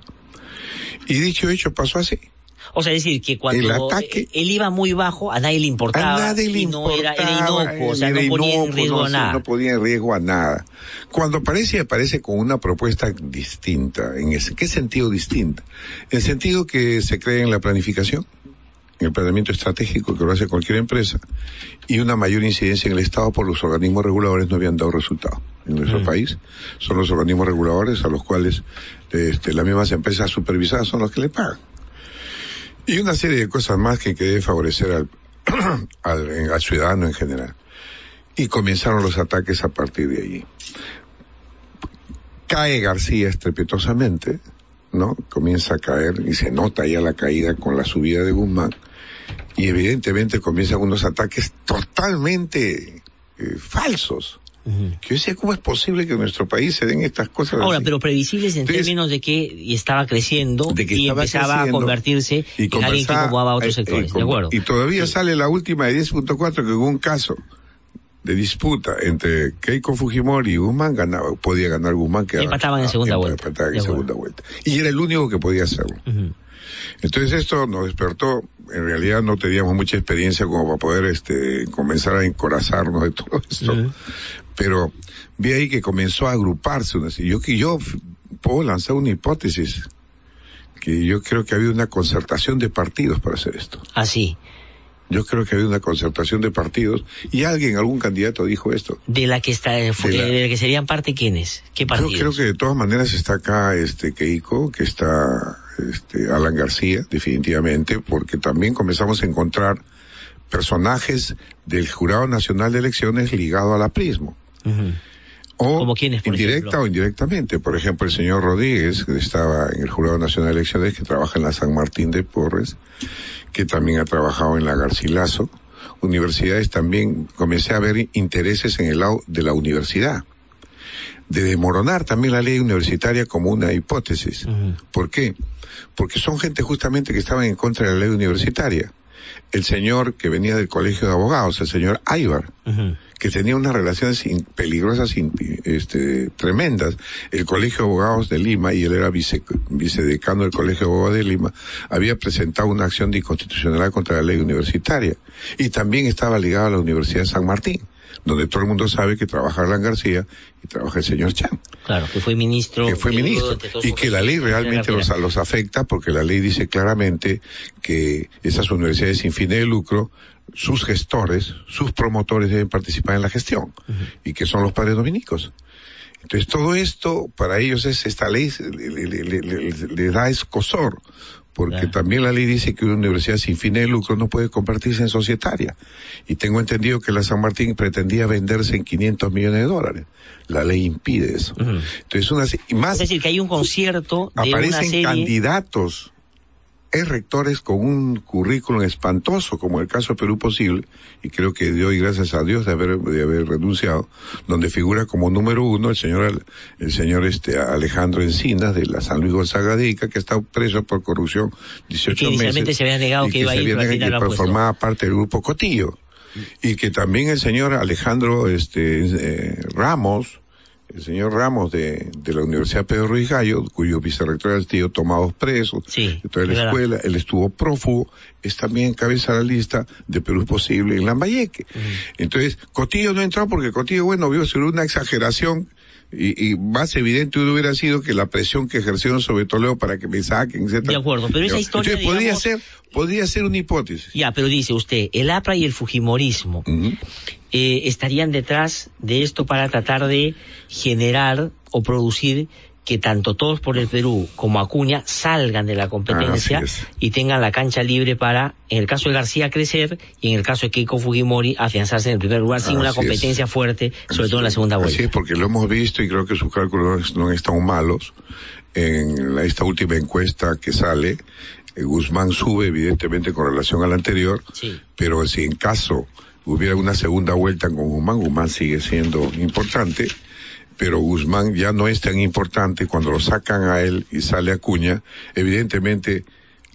Y dicho hecho, pasó así. O sea, es decir, que cuando El ataque- eh, él iba muy bajo, a nadie le importaba. A nadie le y no era, era importaba, inocuo, o sea, era no ponía en riesgo no, a nada. no ponía en riesgo a nada. Cuando aparece, aparece con una propuesta distinta. ¿En ese, qué sentido distinta? En el sentido que se cree en la planificación, en el planeamiento estratégico que lo hace cualquier empresa, y una mayor incidencia en el Estado por los organismos reguladores no habían dado resultado en nuestro país. Son los organismos reguladores a los cuales este, las mismas empresas supervisadas son los que le pagan. Y una serie de cosas más que, que debe favorecer al, <clears throat> al, al ciudadano en general. Y comenzaron los ataques a partir de allí. Cae García estrepitosamente, ¿no? Comienza a caer y se nota ya la caída con la subida de Guzmán. Y evidentemente comienzan unos ataques totalmente eh, falsos. Que yo decía, ¿cómo es posible que en nuestro país se den estas cosas Ahora, así? pero previsibles en Entonces, términos de que estaba creciendo de que y estaba empezaba a creciendo convertirse y en alguien que incomodaba a otros eh, sectores. eh, ¿De con- acuerdo? Y todavía sale la última de 10.4 que hubo un caso de disputa entre Keiko Fujimori y Guzmán ganaba, podía ganar Guzmán que Empataban en segunda vuelta. en segunda vuelta. Y era el único que podía hacerlo. Entonces esto nos despertó, en realidad no teníamos mucha experiencia como para poder este comenzar a encorazarnos de todo esto. Pero vi ahí que comenzó a agruparse una yo que yo puedo lanzar una hipótesis que yo creo que ha habido una concertación de partidos para hacer esto. Así. Yo creo que ha habido una concertación de partidos y alguien, algún candidato dijo esto. De la que está, eh, De la- de la que serían parte quiénes? ¿Qué Yo partidos? creo que de todas maneras está acá este Keiko, que está este Alan García, definitivamente, porque también comenzamos a encontrar personajes del Jurado Nacional de Elecciones ligado al aprismo. Ujú. O ¿Como quiénes, por indirecta ejemplo? o indirectamente. Por ejemplo, el señor Rodríguez, que estaba en el Jurado Nacional de Elecciones, que trabaja en la San Martín de Porres, que también ha trabajado en la Garcilaso. Universidades también, comencé a ver intereses en el lado de la universidad. De demoronar también la ley universitaria como una hipótesis. ¿Por qué? Porque son gente justamente que estaban en contra de la ley universitaria. El señor que venía del colegio de abogados, el señor Aybar, que tenía unas relaciones in- peligrosas, in- este, tremendas. El Colegio de Abogados de Lima, y él era vice, vicedecano del Colegio de Abogados de Lima, había presentado una acción de inconstitucionalidad contra la ley universitaria. Y también estaba ligado a la Universidad de San Martín, donde todo el mundo sabe que trabaja Alan García y trabaja el señor Chan Claro, que fue ministro. que fue ministro y que la ley realmente los, los afecta porque la ley dice claramente que esas universidades sin fines de lucro, sus gestores, sus promotores deben participar en la gestión y que son los padres dominicos. Entonces todo esto para ellos es esta ley le, le- le- le- le da escosor porque también la ley dice que una universidad sin fines de lucro no puede convertirse en societaria. Y tengo entendido que la San Martín pretendía venderse en 500 millones de dólares. La ley impide eso. Entonces, una, y más Es decir, que hay un concierto de una aparecen serie... candidatos es rectores con un currículum espantoso, como el caso de Perú Posible, y creo que doy gracias a Dios de haber, de haber renunciado, donde figura como número uno el señor, el señor este Alejandro Encinas de la San Luis Gonzaga que está preso por corrupción 18 Que inicialmente meses. se había negado y que iba a se ir, había pero y que formaba parte del grupo Cotillo. Y que también el señor Alejandro este, eh, Ramos, el señor Ramos de, de la Universidad Pedro Ruiz Gallo, cuyo vicerrector el tío tomados presos de toda es la verdad. escuela, él estuvo prófugo, es también cabeza de la lista de Perú Posible en Lambayeque. Entonces, Cotillo no entró porque Cotillo, bueno, vio sobre una exageración y, y más evidente hubiera sido que la presión que ejercieron sobre Toledo para que me saquen, etc. De acuerdo, pero esa historia, Entonces, podría digamos- ser, podría ser una hipótesis. Ya, pero dice usted, el APRA y el Fujimorismo eh, estarían detrás de esto para tratar de generar o producir que tanto todos por el Perú como Acuña salgan de la competencia Así es. y tengan la cancha libre para, en el caso de García, crecer y en el caso de Keiko Fujimori, afianzarse en el primer lugar sin una Así es. competencia fuerte, sobre todo en la segunda vuelta. Así es, porque lo hemos visto y creo que sus cálculos no, es- están malos. En la- esta última encuesta que sale, eh, Guzmán sube evidentemente con relación al anterior, Sí. pero si en caso hubiera una segunda vuelta con Guzmán, Guzmán sigue siendo importante, pero Guzmán ya no es tan importante cuando lo sacan a él y sale Acuña, evidentemente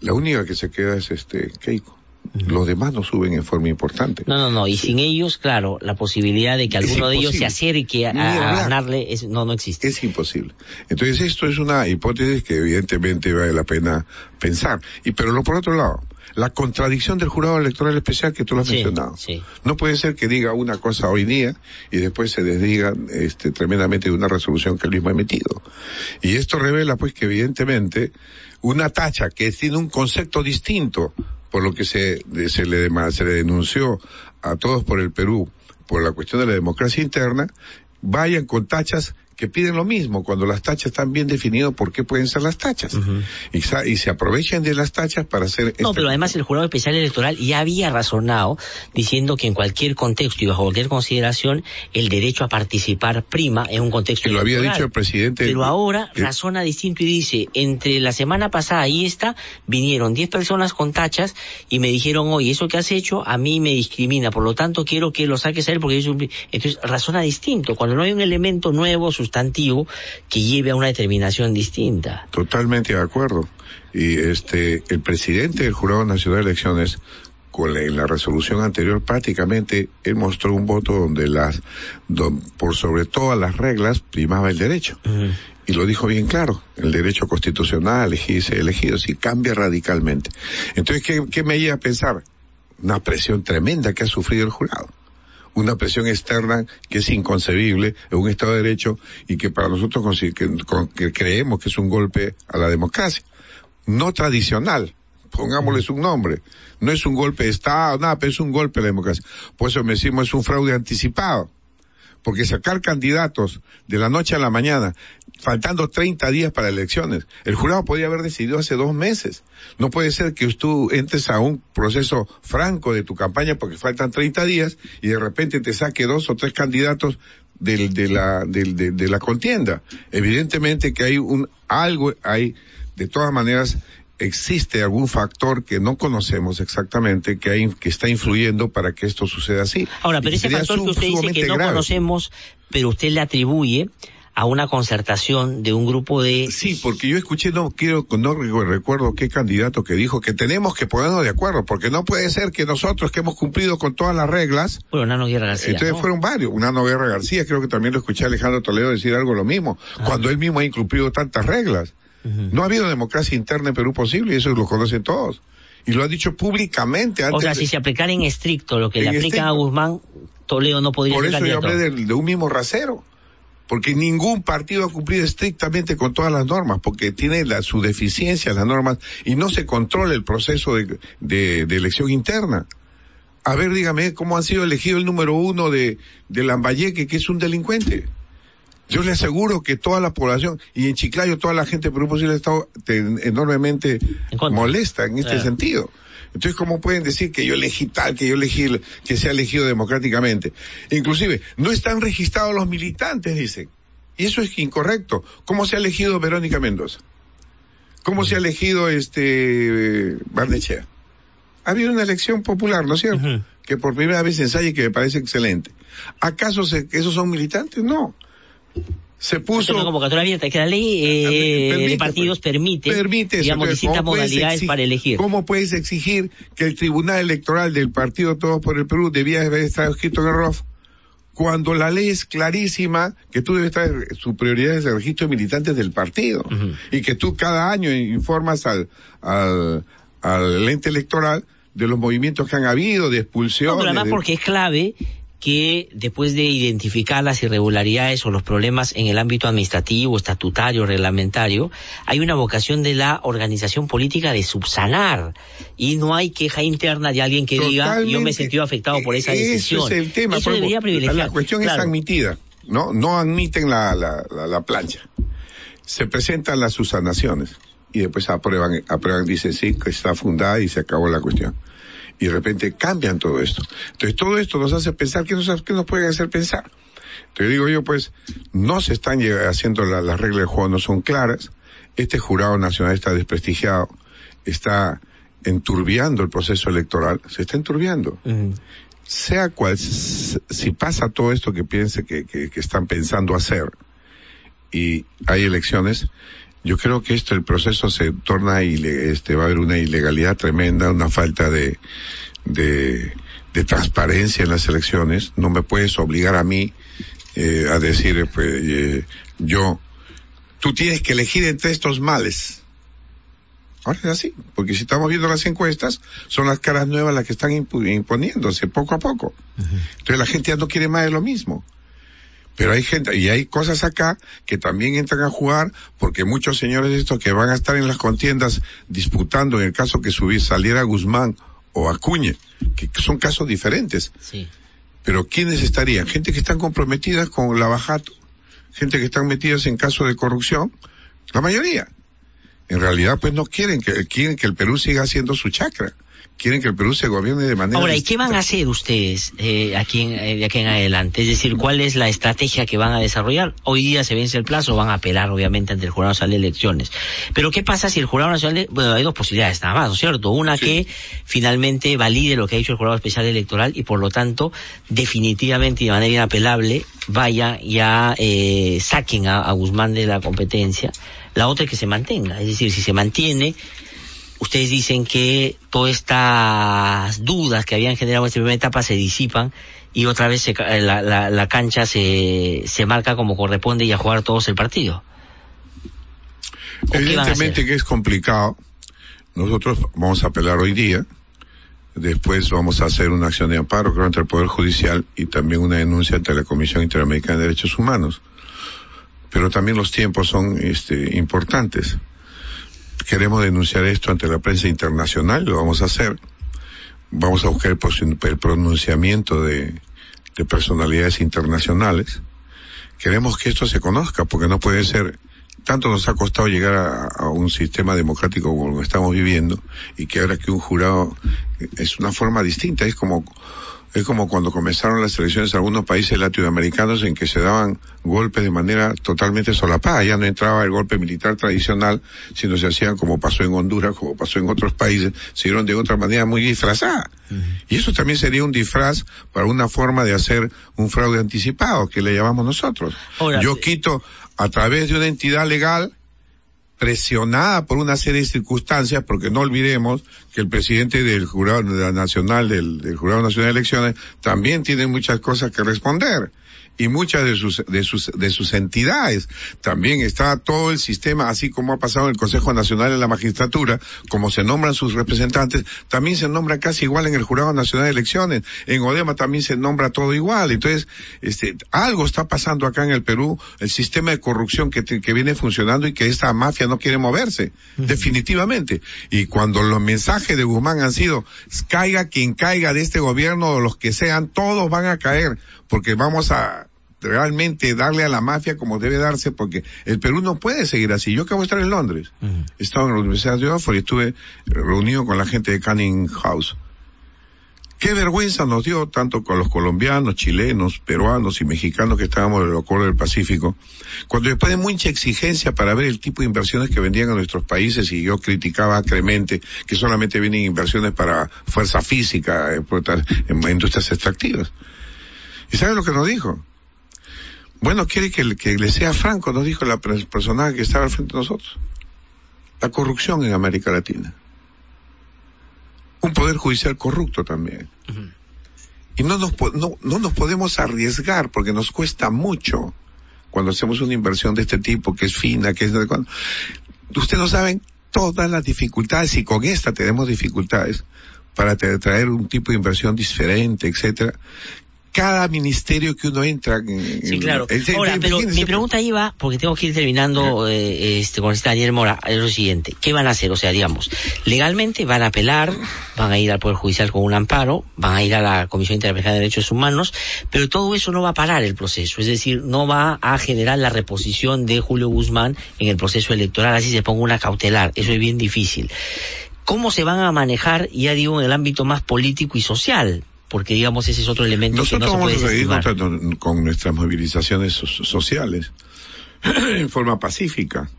la única que se queda es este Keiko. Los demás no suben en forma importante. No, no, no. Y sin ellos, claro, la posibilidad de que alguno de ellos se acerque a, a ganarle es, no, no existe. Es imposible. Entonces esto es una hipótesis que evidentemente vale la pena pensar. Y pero lo por otro lado, la contradicción del jurado electoral especial que tú lo has Sí, mencionado. sí. No puede ser que diga una cosa hoy día y después se desdiga este, tremendamente de una resolución que él mismo ha emitido. Y esto revela pues que evidentemente una tacha que tiene un concepto distinto por lo que se, se, le, se le denunció a todos por el Perú por la cuestión de la democracia interna, vayan con tachas que piden lo mismo, cuando las tachas están bien definidas por qué pueden ser las tachas. y, sa- y se aprovechan de las tachas para hacer... No, pero además el jurado especial electoral ya había razonado diciendo que en cualquier contexto y bajo cualquier consideración el derecho a participar prima en un contexto que lo había dicho el presidente... Pero ahora que- razona distinto y dice, entre la semana pasada y esta, vinieron 10 personas con tachas y me dijeron, oye, eso que has hecho a mí me discrimina, por lo tanto quiero que lo saques a él porque yo Entonces razona distinto, cuando no hay un elemento nuevo, sustantivo, que lleve a una determinación distinta. Totalmente de acuerdo. Y este, el presidente del Jurado Nacional de Elecciones, con la, en la resolución anterior, prácticamente él mostró un voto donde las, don- por sobre todas las reglas, primaba el derecho. Y lo dijo bien claro, el derecho constitucional, elegir y ser elegido, sí, cambia radicalmente. Entonces, ¿qué, qué me lleva a pensar? Una presión tremenda que ha sufrido el jurado una presión externa que es inconcebible en un Estado de Derecho y que para nosotros que creemos que es un golpe a la democracia. No tradicional, pongámosles un nombre. No es un golpe de Estado, nada, pero es un golpe a la democracia. Por eso me decimos es un fraude anticipado. Porque sacar candidatos de la noche a la mañana, faltando 30 días para elecciones, el jurado podía haber decidido hace dos meses. No puede ser que tú entres a un proceso franco de tu campaña porque faltan 30 días y de repente te saque dos o tres candidatos del, de, la, del- de, de la contienda. Evidentemente que hay un, algo, hay, de todas maneras, existe algún factor que no conocemos exactamente que hay, que está influyendo para que esto suceda así. Ahora, pero ese factor que usted dice que no grave. conocemos, pero usted le atribuye a una concertación de un grupo de... Sí, porque yo escuché, no quiero, no recu- recuerdo qué candidato que dijo que tenemos que ponernos de acuerdo, porque no puede ser que nosotros que hemos cumplido con todas las reglas, Bueno, Nano Guerra García. entonces ¿no? fueron varios, una Guerra García, creo que también lo escuché a Alejandro Toledo decir algo lo mismo, Ah. cuando él mismo ha incumplido tantas reglas. No ha habido democracia interna en Perú posible y eso lo conocen todos. Y lo ha dicho públicamente antes. O sea, de- si se aplicara en estricto lo que le aplican a estricto. Guzmán, Toledo no podría Por ser eso yo hablé de, de un mismo rasero. Porque ningún partido ha cumplido estrictamente con todas las normas, porque tiene la, su deficiencia las normas y no se controla el proceso de, de- de elección interna. A ver, dígame, ¿cómo ha sido elegido el número uno de, de Lambayeque, que es un delincuente? Yo le aseguro que toda la población, y en Chiclayo toda la gente de Perú Posible estado te- enormemente molesta en este Claro. sentido. Entonces, ¿cómo pueden decir que yo elegí tal, que yo elegí, el- que se ha elegido democráticamente? Inclusive, no están registrados los militantes, dicen. Y eso es incorrecto. ¿Cómo se ha elegido Verónica Mendoza? ¿Cómo se ha elegido este Barnechea? Ha habido una elección popular, ¿no es cierto? Que por primera vez se ensaya y que me parece excelente. ¿Acaso se- esos son militantes? No. Se puso... Es una convocatoria abierta, que la ley eh, Permite, de partidos permite, Permite eso. digamos, distintas ¿cómo puedes modalidades exig- para elegir. ¿Cómo puedes exigir que el Tribunal Electoral del Partido Todos por el Perú debía haber estado escrito en ROF? Cuando la ley es clarísima que tú debes estar, su prioridad es el registro de militantes del partido. Y que tú cada año informas al, al, al ente electoral de los movimientos que han habido, de No, expulsión. pero además porque es clave que después de identificar las irregularidades o los problemas en el ámbito administrativo, estatutario, reglamentario, hay una vocación de la organización política de subsanar y no hay queja interna de alguien que diga yo me he Totalmente. sentido afectado por esa Eso decisión. es el tema. Eso debería privilegiar. La cuestión Claro. es admitida, ¿no? No admiten la, la, la, la plancha. Se presentan las subsanaciones y después aprueban, aprueban, dicen sí, que está fundada y se acabó la cuestión. Y de repente cambian todo esto. Entonces todo esto nos hace pensar, ¿qué nos, qué nos puede hacer pensar? Te digo yo, pues, no se están haciendo la- las reglas del juego, no son claras. Este jurado nacional está desprestigiado. está enturbiando el proceso electoral, se está enturbiando. Sea cual, si pasa todo esto que piense que, que, que están pensando hacer y hay elecciones, yo creo que esto, el proceso se torna, este, va a haber una ilegalidad tremenda, una falta de, de, de transparencia en las elecciones. No me puedes obligar a mí eh, a decir, pues, eh, yo, tú tienes que elegir entre estos males. Ahora es así, porque si estamos viendo las encuestas, son las caras nuevas las que están imponiéndose poco a poco. Entonces la gente ya no quiere más de lo mismo. Pero hay gente, y hay cosas acá que también entran a jugar, porque muchos señores estos que van a estar en las contiendas disputando, en el caso que subir, saliera Guzmán o Acuña, que son casos diferentes. Sí. Pero ¿quiénes estarían? Gente que están comprometidas con la bajato, gente que están metidas en casos de corrupción, la mayoría. En realidad, pues no quieren que, quieren que el Perú siga haciendo su chacra. Quieren que el Perú se gobierne de manera Ahora, ¿y qué van a hacer ustedes eh, aquí en, eh, de aquí en adelante? Es decir, ¿cuál es la estrategia que van a desarrollar? Hoy día se vence el plazo, van a apelar obviamente ante el Jurado Nacional de Elecciones. Pero ¿qué pasa si el Jurado Nacional de... Bueno, hay dos posibilidades nada más, ¿no es cierto? Una que finalmente valide lo que ha dicho el Jurado Especial Electoral y por lo tanto definitivamente y de manera inapelable vaya ya eh, saquen a, a Guzmán de la competencia. La otra es que se mantenga, es decir, si se mantiene ustedes dicen que todas estas dudas que habían generado en esta primera etapa se disipan y otra vez se ca- la, la, la cancha se, se marca como corresponde y a jugar todos el partido. Evidentemente que es complicado. Nosotros vamos a apelar hoy día. Después vamos a hacer una acción de amparo ante el Poder Judicial y también una denuncia ante la Comisión Interamericana de Derechos Humanos. Pero también los tiempos son este, importantes. Queremos denunciar esto ante la prensa internacional, lo vamos a hacer. Vamos a buscar el, pronunciamiento de, de personalidades internacionales. Queremos que esto se conozca porque no puede ser tanto nos ha costado llegar a, a un sistema democrático como lo estamos viviendo y que ahora que un jurado eh, es una forma distinta, es como es como cuando comenzaron las elecciones en algunos países latinoamericanos en que se daban golpes de manera totalmente solapada, ya no entraba el golpe militar tradicional, sino se hacían como pasó en Honduras, como pasó en otros países, se dieron de otra manera muy disfrazada. Y eso también sería un disfraz para una forma de hacer un fraude anticipado, que le llamamos nosotros. Ahora, Yo quito a través de una entidad legal presionada por una serie de circunstancias, porque no olvidemos que el presidente del jurado nacional, del, del jurado nacional de elecciones, también tiene muchas cosas que responder. Y muchas de sus, de sus, de sus entidades. También está todo el sistema, así como ha pasado en el Consejo Nacional de la Magistratura, como se nombran sus representantes, también se nombra casi igual en el Jurado Nacional de Elecciones. En Odema también se nombra todo igual. Entonces, este, algo está pasando acá en el Perú, el sistema de corrupción que, te- que viene funcionando y que esta mafia no quiere moverse, definitivamente. Y cuando los mensajes de Guzmán han sido, caiga quien caiga de este gobierno o los que sean, todos van a caer, porque vamos a realmente darle a la mafia como debe darse, porque el Perú no puede seguir así. Yo acabo de estar en Londres. He estado en la Universidad de Oxford y estuve reunido con la gente de Canning House. Qué vergüenza nos dio tanto con los colombianos, chilenos, peruanos y mexicanos que estábamos en el acuerdo del Pacífico, cuando después de mucha exigencia para ver el tipo de inversiones que vendían a nuestros países y yo criticaba acremente que solamente vienen inversiones para fuerza física, eh, en industrias extractivas. ¿Y saben lo que nos dijo? Bueno, quiere que, que le sea franco, nos dijo la pers- persona que estaba al frente de nosotros. La corrupción en América Latina. Un poder judicial corrupto también. Y no nos, no, no nos podemos arriesgar porque nos cuesta mucho cuando hacemos una inversión de este tipo que es fina, que es. Ustedes no saben todas las dificultades y con esta tenemos dificultades para tra- traer un tipo de inversión diferente, etcétera. Cada ministerio que uno entra en, Sí, en- claro. el- el- Ahora, pero mi pregunta iba, porque tengo que ir terminando eh, este, con este Daniel Mora, es lo siguiente. ¿Qué van a hacer? O sea, digamos, legalmente van a apelar, van a ir al Poder Judicial con un amparo, van a ir a la Comisión Interamericana de Derechos Humanos, pero todo eso no va a parar el proceso. Es decir, no va a generar la reposición de Julio Guzmán en el proceso electoral, así se ponga una cautelar. Eso es bien difícil. ¿Cómo se van a manejar, ya digo, en el ámbito más político y social? Porque, digamos, ese es otro elemento que Nosotros no se vamos puede a seguir con nuestras movilizaciones so- sociales <clears throat> en forma pacífica.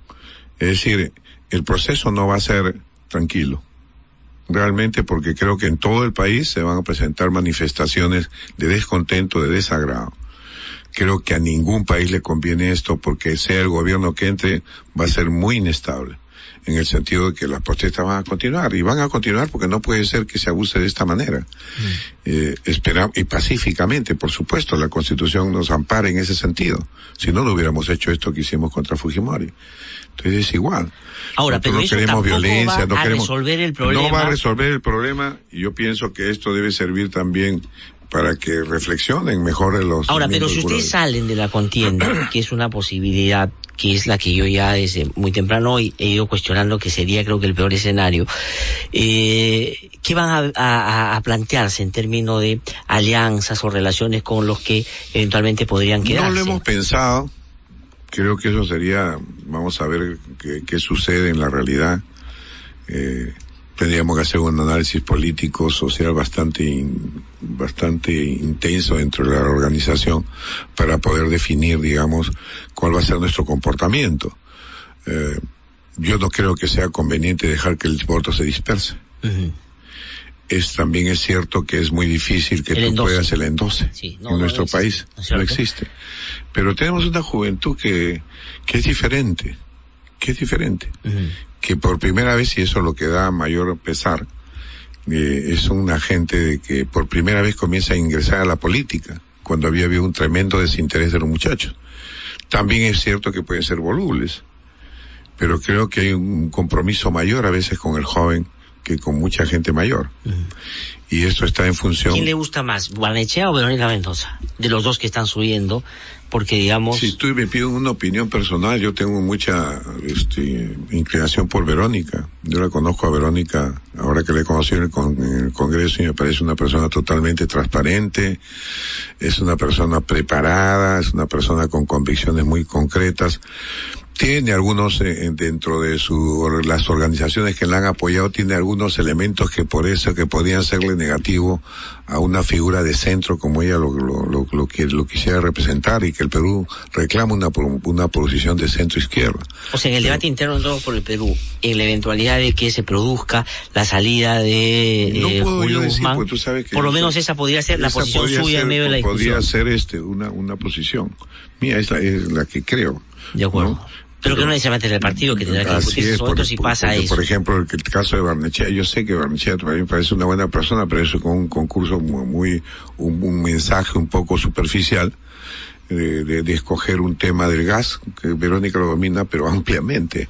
Es decir, el proceso no va a ser tranquilo. Realmente porque creo que en todo el país se van a presentar manifestaciones de descontento, de desagrado. Creo que a ningún país le conviene esto porque sea el gobierno que entre va a ser muy inestable en el sentido de que las protestas van a continuar y van a continuar porque no puede ser que se abuse de esta manera. Eh, espera, y pacíficamente, por supuesto, la Constitución nos ampara en ese sentido. Si no, no hubiéramos hecho esto que hicimos contra Fujimori. Entonces es igual. Ahora, Nosotros pero no eso queremos violencia, va no a queremos. resolver el problema. No va a resolver el problema y yo pienso que esto debe servir también para que reflexionen mejor en los. Ahora, pero si ustedes salen de la contienda, <clears throat> que es una posibilidad, que es la que yo ya desde muy temprano he ido cuestionando que sería creo que el peor escenario, eh, ¿qué van a, a- a plantearse en términos de alianzas o relaciones con los que eventualmente podrían quedarse? No lo hemos pensado. Creo que eso sería, vamos a ver qué, qué sucede en la realidad. Eh, tendríamos que hacer un análisis político, social bastante, in- bastante intenso dentro de la organización para poder definir, digamos, cuál va a ser nuestro comportamiento. Eh, yo no creo que sea conveniente dejar que el voto se disperse. Ujú. Es, también es cierto que es muy difícil que El tú endose. puedas el endose Sí, no, en no nuestro existe, país. ¿no No, existe. Pero tenemos una juventud que, que es diferente, que es diferente, Ujú. Que por primera vez, y eso es lo que da mayor pesar, eh, es una gente de que por primera vez comienza a ingresar a la política, cuando había habido un tremendo desinterés de los muchachos. También es cierto que pueden ser volubles, pero creo que hay un compromiso mayor a veces con el joven que con mucha gente mayor. Y esto está en función... ¿Quién le gusta más, Barnechea o Verónica Mendoza? De los dos que están subiendo, porque digamos... Si tú me pides una opinión personal, yo tengo mucha este, inclinación por Verónica. Yo la conozco a Verónica, ahora que la he conocido en el, con- en el Congreso, y me parece una persona totalmente transparente, es una persona preparada, es una persona con convicciones muy concretas. Tiene algunos, eh, dentro de su, las organizaciones que la han apoyado, tiene algunos elementos que por eso que podían serle negativo a una figura de centro como ella lo, lo, lo, lo que lo quisiera representar y que el Perú reclama una, una posición de centro izquierda. O sea, en el debate interno de todos por el Perú, en la eventualidad de que se produzca la salida de No eh, puedo Julio decir, Guzmán, porque tú sabes que por lo eso- menos esa podría ser la Esa posición podría suya ser- en medio de la Podría discusión. ser este, una, una posición. Mía es la, es la que creo. De acuerdo. ¿no? Pero que no necesariamente del partido que tendrá que discutir es, su momento por- si pasa porque, eso. Por ejemplo, el, el caso de Barnechea, yo sé que Barnechea también parece una buena persona, pero eso con un concurso muy, muy- un, un mensaje un poco superficial de, de- de escoger un tema del gas, que Verónica lo domina, pero <laughs> ampliamente,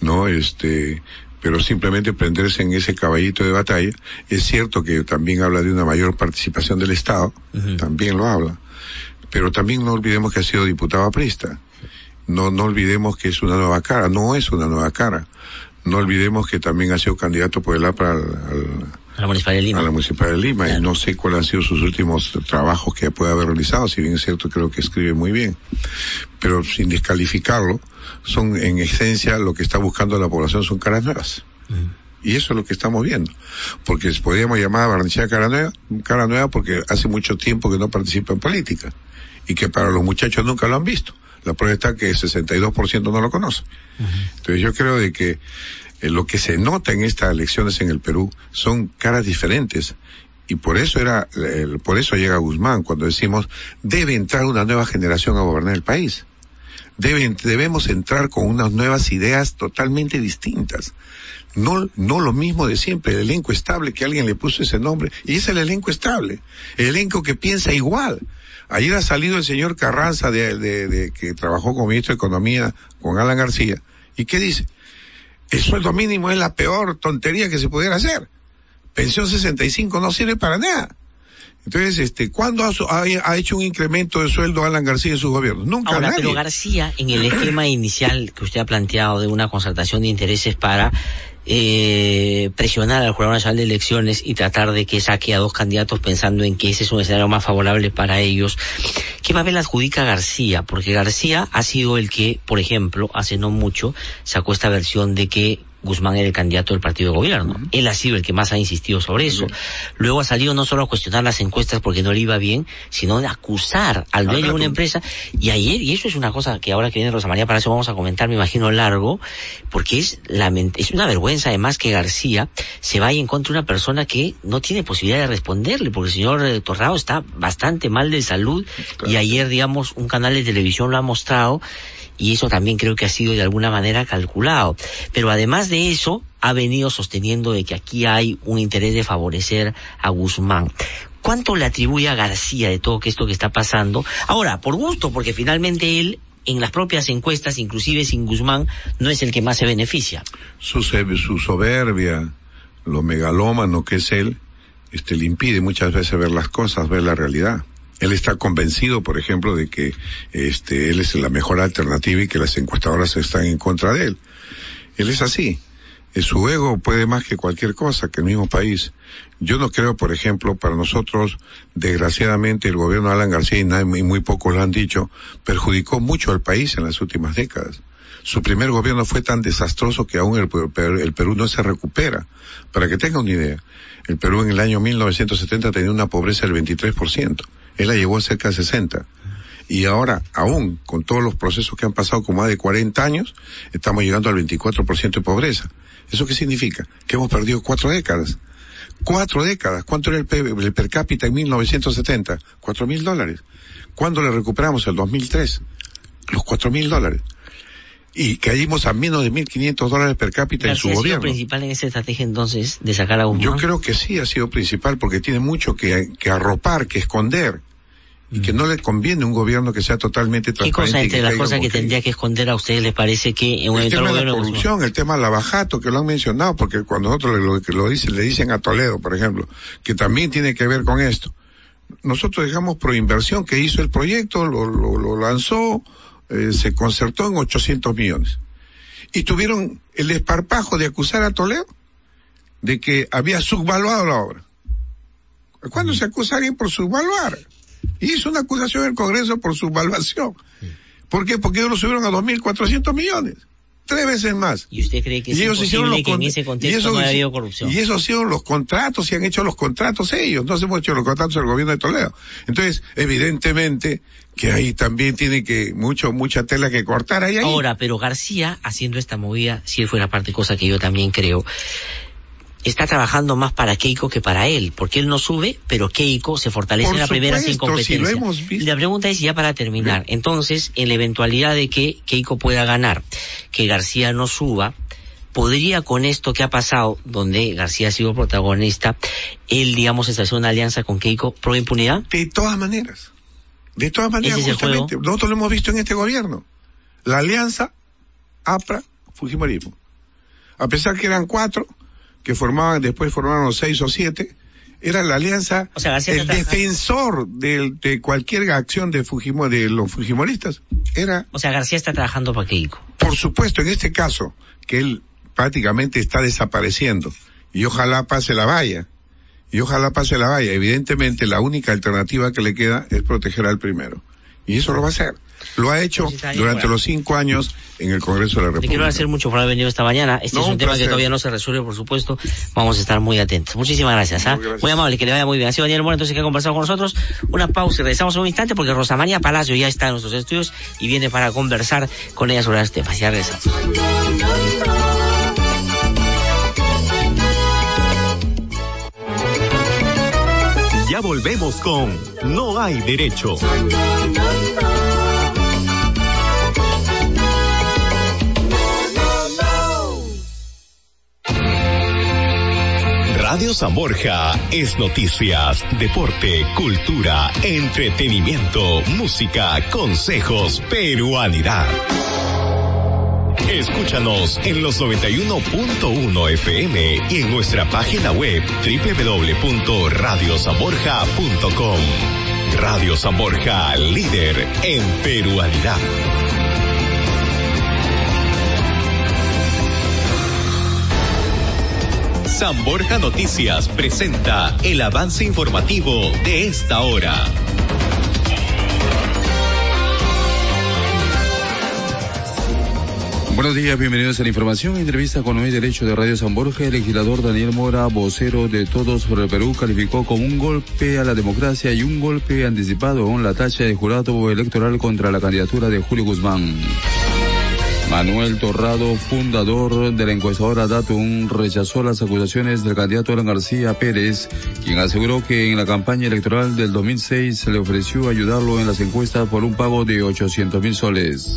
¿no? Este, pero simplemente prenderse en ese caballito de batalla. Es cierto que también habla de una mayor participación del Estado, también lo habla, pero también no olvidemos que ha sido diputado aprista. No, no olvidemos que es una nueva cara, no es una nueva cara. No olvidemos que también ha sido candidato por el APRA al, al- A la Municipalidad de Lima. a la Municipalidad de Lima y no sé cuáles han sido sus últimos trabajos que puede haber realizado, si bien es cierto creo que escribe muy bien, pero sin descalificarlo, son en esencia lo que está buscando la población son caras nuevas. Y eso es lo que estamos viendo. Porque podríamos llamar a Barnechea cara nueva, cara nueva porque hace mucho tiempo que no participa en política. Y que para los muchachos nunca lo han visto. La prueba está que el 62% no lo conoce. Entonces yo creo de que eh, lo que se nota en estas elecciones en el Perú son caras diferentes. Y por eso era, eh, por eso llega Guzmán cuando decimos, debe entrar una nueva generación a gobernar el país. Deben, debemos entrar con unas nuevas ideas totalmente distintas. No, no lo mismo de siempre, el elenco estable que alguien le puso ese nombre, y es el elenco estable, el elenco que piensa igual. Ayer ha salido el señor Carranza de, de- de- que trabajó como ministro de Economía con Alan García, y qué dice, el sueldo mínimo es la peor tontería que se pudiera hacer. Pensión 65 no sirve para nada. Entonces, este, ¿cuándo ha, su- ha- hecho un incremento de sueldo Alan García en sus gobiernos? Nunca Ahora, nadie. pero García, en el esquema inicial que usted ha planteado de una concertación de intereses para eh, presionar al Jurado Nacional de Elecciones y tratar de que saque a dos candidatos pensando en que ese es un escenario más favorable para ellos, ¿qué papel adjudica García? Porque García ha sido el que, por ejemplo, hace no mucho, sacó esta versión de que Guzmán era el candidato del partido de gobierno. Él ha sido el que más ha insistido sobre eso. Luego ha salido no solo a cuestionar las encuestas porque no le iba bien, sino de acusar al dueño de una empresa. Y ayer, y eso es una cosa que ahora que viene Rosa María Palacio vamos a comentar, me imagino largo, porque es, es una vergüenza además que García se vaya en contra de una persona que no tiene posibilidad de responderle, porque el señor eh, Torrado está bastante mal de salud y ayer, digamos, un canal de televisión lo ha mostrado y eso también creo que ha sido de alguna manera calculado. Pero además de eso, ha venido sosteniendo de que aquí hay un interés de favorecer a Guzmán. ¿Cuánto le atribuye a García de todo esto que está pasando? Ahora, por gusto, porque finalmente él en las propias encuestas, inclusive sin Guzmán, no es el que más se beneficia. Su, su soberbia, lo megalómano que es él, este, le impide muchas veces ver las cosas, ver la realidad. Él está convencido, por ejemplo, de que este, él es la mejor alternativa y que las encuestadoras están en contra de él. Él es así. Su ego puede más que cualquier cosa, que el mismo país. Yo no creo, por ejemplo, para nosotros, desgraciadamente, el gobierno de Alan García, y muy pocos lo han dicho, perjudicó mucho al país en las últimas décadas. Su primer gobierno fue tan desastroso que aún el, el Perú no se recupera. Para que tenga una idea, el Perú en el año 1970 tenía una pobreza del 23%. Él la llevó cerca de 60. Y ahora, aún con todos los procesos que han pasado con más de 40 años, estamos llegando al 24% de pobreza. ¿Eso qué significa? Que hemos perdido cuatro décadas. Cuatro décadas. ¿Cuánto era el, el per cápita en 1970? Cuatro mil dólares. ¿Cuándo le recuperamos? El 2003. Los cuatro mil dólares. Y caímos a menos de 1.500 dólares per cápita en su ha gobierno. sido principal en esa estrategia entonces de sacar a Guzmán? Yo creo que sí ha sido principal porque tiene mucho que, que arropar, que esconder y que no le conviene un gobierno que sea totalmente ¿Qué transparente. cosa y entre las cosas que tendría que esconder a ustedes les parece que en un el tema de la corrupción, el tema del que lo han mencionado, porque cuando nosotros lo, que lo dicen, le dicen a Toledo, por ejemplo, que también tiene que ver con esto. Nosotros dejamos Proinversión, que hizo el proyecto, lo, lo, lo lanzó, eh, se concertó en 800 millones. Y tuvieron el desparpajo de acusar a Toledo de que había subvaluado la obra. ¿Cuándo se acusa a alguien por subvaluar? Hizo una acusación en el Congreso por subvaluación. ¿Por qué? Porque ellos lo subieron a 2.400 millones. Tres veces más. ¿Y usted cree que es ellos hicieron los que en ese y contexto eso no habido corrupción? Y esos hicieron los contratos y han hecho los contratos ellos. No hemos hecho los contratos del gobierno de Toledo. Entonces, evidentemente, que ahí también tiene que, mucho, mucha tela que cortar ahí. ahí. Ahora, pero García, haciendo esta movida, si él fuera parte, cosa que yo también creo, está trabajando más para Keiko que para él, porque él no sube, pero Keiko se fortalece Por en la primera sin supuesto, si competencia. hemos visto. La pregunta es ya para terminar. Entonces, en la eventualidad de que Keiko pueda ganar, que García no suba, podría con esto que ha pasado, donde García ha sido protagonista, él, digamos, establecer una alianza con Keiko pro impunidad. De todas maneras. De todas maneras, Ese justamente. Nosotros lo hemos visto en este gobierno. La alianza APRA-Fujimorismo. A pesar que eran cuatro, que formaban, después formaron seis o siete, era la alianza, O sea, el defensor del- de, cualquier acción de Fujimo, de los Fujimoristas. Era, O sea, García está trabajando para Keiko. por supuesto, en este caso, que él prácticamente está desapareciendo. Y ojalá pase la valla. Y ojalá pase la valla. Evidentemente, la única alternativa que le queda es proteger al primero. Y eso lo va a hacer. Lo ha hecho durante bueno. los cinco años en el Congreso de la Te quiero República. agradecer mucho por haber venido esta mañana. Este No, es un, un tema que todavía no se resuelve, por supuesto. Vamos a estar muy atentos. Muchísimas gracias. ¿ah? Muy gracias. Muy amable, que le vaya muy bien. Ha sido Daniel Mora, entonces, que ha conversado con nosotros. Una pausa y regresamos en un instante porque Rosa María Palacio ya está en nuestros estudios y viene para conversar con ella sobre este temas. Ya regresamos. Ya volvemos con No hay derecho. Radio San Borja es noticias, deporte, cultura, entretenimiento, música, consejos, peruanidad. Escúchanos en los 91.1 FM y en nuestra página web www.radiosamborja.com. Radio San Borja, líder en peruanidad. San Borja Noticias presenta el avance informativo de esta hora. Buenos días, bienvenidos a la información. Entrevista con Hoy Derecho de Radio San Borja. El legislador Daniel Mora, vocero de Todos por el Perú, calificó como un golpe a la democracia y un golpe anticipado en la tacha de jurado electoral contra la candidatura de Julio Guzmán. Manuel Torrado, fundador de la encuestadora Datum, rechazó las acusaciones del candidato Alan García Pérez, quien aseguró que en la campaña electoral del 2006 se le ofreció ayudarlo en las encuestas por un pago de 800 mil soles.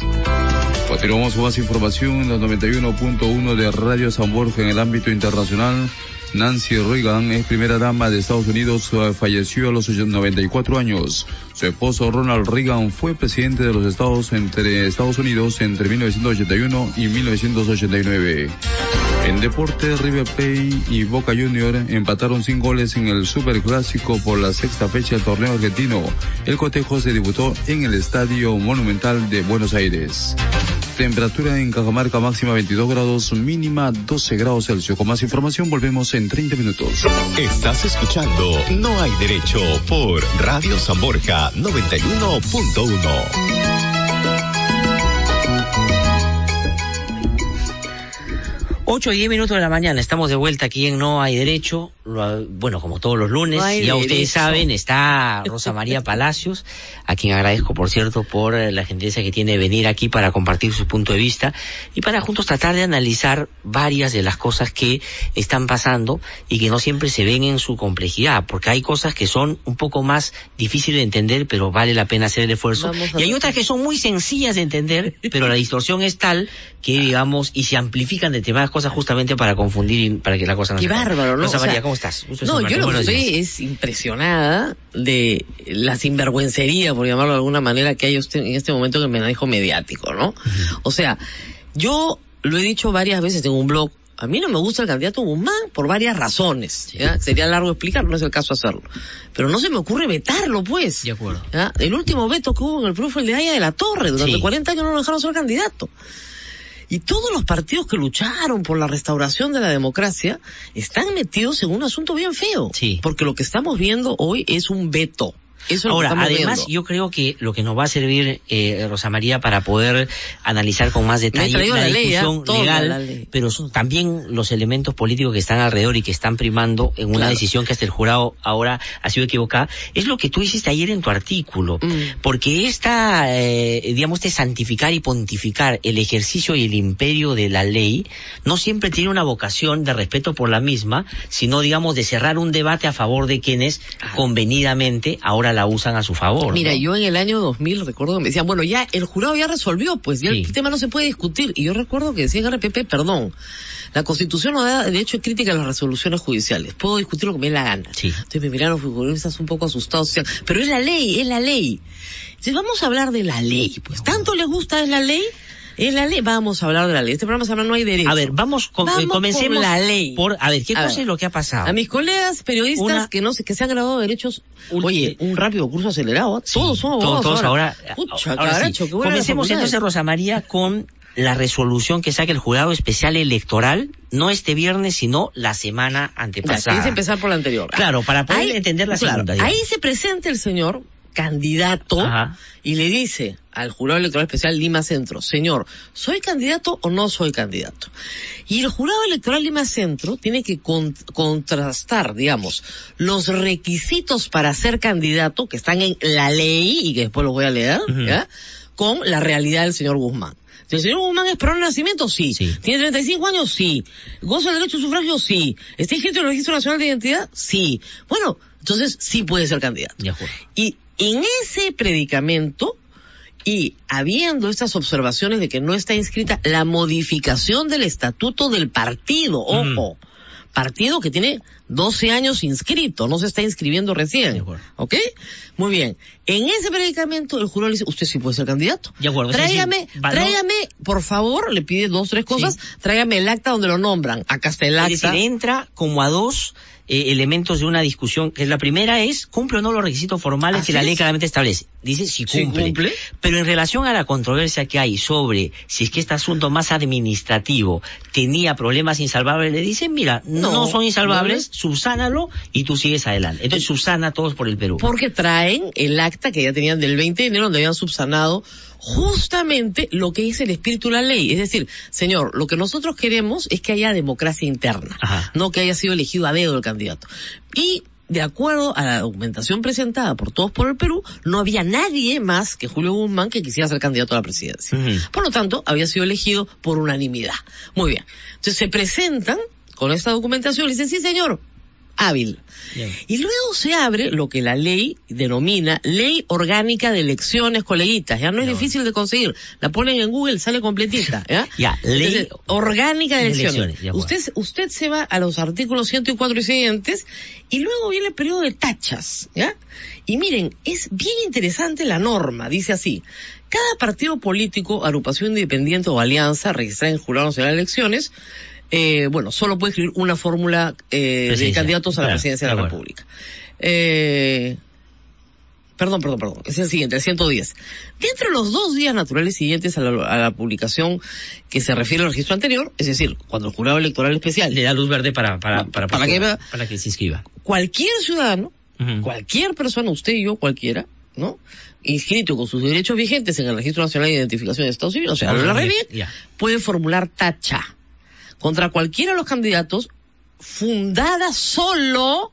Continuamos con más información en los 91.1 de Radio San Borja en el ámbito internacional. Nancy Reagan es primera dama de Estados Unidos, eh, falleció a los 94 años. Su esposo Ronald Reagan fue presidente de los Estados entre Estados Unidos entre 1981 y 1989. En deporte, River Plate y Boca Junior empataron sin goles en el Superclásico por la sexta fecha del torneo argentino. El cotejo se disputó en el Estadio Monumental de Buenos Aires. Temperatura en Cajamarca máxima 22 grados, mínima 12 grados Celsius. Con más información volvemos en 30 minutos. Estás escuchando No hay derecho por Radio San Borja 91.1. 8 y 10 minutos de la mañana, estamos de vuelta aquí en No hay Derecho, bueno, como todos los lunes, No ya ustedes derecho. saben, está Rosa María Palacios, a quien agradezco, por cierto, por eh, la gentileza que tiene de venir aquí para compartir su punto de vista y para juntos tratar de analizar varias de las cosas que están pasando y que no siempre se ven en su complejidad, porque hay cosas que son un poco más difíciles de entender, pero vale la pena hacer el esfuerzo, y hay otras que son muy sencillas de entender, pero la distorsión es tal que, digamos, y se amplifican determinadas cosas justamente para confundir y para que la cosa no Qué se bárbaro, ¿no? Rosa O sea, María, ¿cómo estás? No, yo lo que estoy es impresionada de la sinvergüencería, por llamarlo de alguna manera, que hay usted en este momento en el manejo mediático, ¿no? O sea, yo lo he dicho varias veces en un blog, a mí no me gusta el candidato Guzmán por varias razones. ¿ya? Sería largo explicar, no es el caso hacerlo. Pero no se me ocurre vetarlo, pues. De acuerdo. ¿ya? El último veto que hubo en el PRO fue el de Aya de la Torre. Durante Sí. 40 años no lo dejaron ser candidato. Y todos los partidos que lucharon por la restauración de la democracia están metidos en un asunto bien feo. Sí. Porque lo que estamos viendo hoy es un veto. Eso es Ahora, además, viendo. yo creo que lo que nos va a servir, eh, Rosa María, para poder analizar con más detalle la la ley, discusión Toda legal, la ley. pero son también los elementos políticos que están alrededor y que están primando en una Claro. decisión que hasta el jurado ahora ha sido equivocada, es lo que tú hiciste ayer en tu artículo. Mm. Porque esta, eh, digamos, este santificar y pontificar el ejercicio y el imperio de la ley no siempre tiene una vocación de respeto por la misma, sino, digamos, de cerrar un debate a favor de quienes convenidamente ahora la usan a su favor. Mira, ¿no? yo en el año 2000 recuerdo que me decían, bueno, ya el jurado ya resolvió, pues ya Sí. el tema no se puede discutir. Y yo recuerdo que decía en RPP, perdón, la Constitución no da derecho de crítica a las resoluciones judiciales. Puedo discutir lo que me dé la gana. Sí. Entonces me miraron futbolistas un poco asustados, decían, pero es la ley, es la ley. Entonces vamos a hablar de la ley, pues. ¿Tanto les gusta es la ley? Es la ley, vamos a hablar de la ley. Este programa se llama No hay derecho. A ver, vamos, com- Vamos eh, comencemos por la ley. por, a ver, ¿qué A cosa ver. es lo que ha pasado? A mis colegas periodistas Una- que no sé, que se han graduado de derechos, Un- oye, un rápido curso acelerado, ¿eh? Sí, todos son abogados todos ahora. Pucha, ahora caracho, Comencemos entonces, Rosa María, con la resolución que saca el jurado especial electoral, no este viernes, sino la semana Ya, antepasada. quise empezar por la anterior. Claro, para poder Ahí- entender la claro, segunda. Ahí se presenta el señor candidato Ajá. y le dice al jurado electoral especial Lima Centro, señor, ¿soy candidato o no soy candidato? Y el jurado electoral Lima Centro tiene que con- contrastar, digamos, los requisitos para ser candidato, que están en la ley y que después los voy a leer, Ujú. ¿ya? con la realidad del señor Guzmán. ¿El señor Guzmán es pro nacimiento? Sí. Sí. ¿Tiene 35 años? Sí. ¿Goza del derecho de sufragio? Sí. ¿Está inscrito en el Registro Nacional de Identidad? Sí. Bueno, entonces sí puede ser candidato. Acuerdo. Y en ese predicamento, y habiendo estas observaciones de que no está inscrita la modificación del estatuto del partido, Mm. ojo, partido que tiene 12 años inscrito, no se está inscribiendo recién. ¿ok? Muy bien. En ese predicamento el jurado le dice, usted sí puede ser candidato. De acuerdo, Tráigame, valor- tráigame, por favor, le pide dos, tres cosas, tráigame el acta donde lo nombran. Acá está el acta. Es decir, entra como a dos eh, elementos de una discusión, que la primera es, ¿cumple o no los requisitos formales Así que la ley es. claramente establece? Dice si Sí cumple. cumple. Pero en relación a la controversia que hay sobre si es que este asunto más administrativo tenía problemas insalvables, le dicen, mira, no, No, son insalvables, subsánalo y tú sigues adelante. Entonces subsana todos por el Perú. porque traen el acta que ya tenían del 20 de enero donde habían subsanado justamente lo que dice el espíritu de la ley. Es decir, señor, lo que nosotros queremos es que haya democracia interna, no que haya sido elegido a dedo el candidato. Y de acuerdo a la documentación presentada por Todos por el Perú, no había nadie más que Julio Guzmán que quisiera ser candidato a la presidencia. Por lo tanto, había sido elegido por unanimidad. Muy bien. Entonces se presentan con esta documentación y dicen, sí señor, hábil. Y luego se abre lo que la ley denomina Ley Orgánica de Elecciones Coleguitas. Ya no es difícil de conseguir. La ponen en Google, sale completita. ¿ya? <laughs> Ya, Ley Entonces, Orgánica de Elecciones. elecciones, usted, usted se va a los artículos 104 y siguientes y luego viene el periodo de tachas. ¿ya? Y miren, es bien interesante la norma. Dice así. Cada partido político, agrupación independiente o alianza registrada en el Jurado Nacional de Elecciones eh, bueno, solo puede escribir una fórmula eh, de candidatos a la Claro, presidencia de la de acuerdo. República. Eh, perdón, perdón, perdón. Es el siguiente, el 110. De entre los dos días naturales siguientes a la, a la publicación que se refiere al registro anterior, es decir, cuando el jurado electoral especial Le da luz verde para, para, para, Para que para que se inscriba. cualquier ciudadano, Ujú. cualquier persona, usted y yo, cualquiera, ¿no? Inscrito con sus derechos vigentes en el Registro Nacional de Identificación de Estados Unidos, o sea, la Ya. puede formular tacha contra cualquiera de los candidatos fundada solo,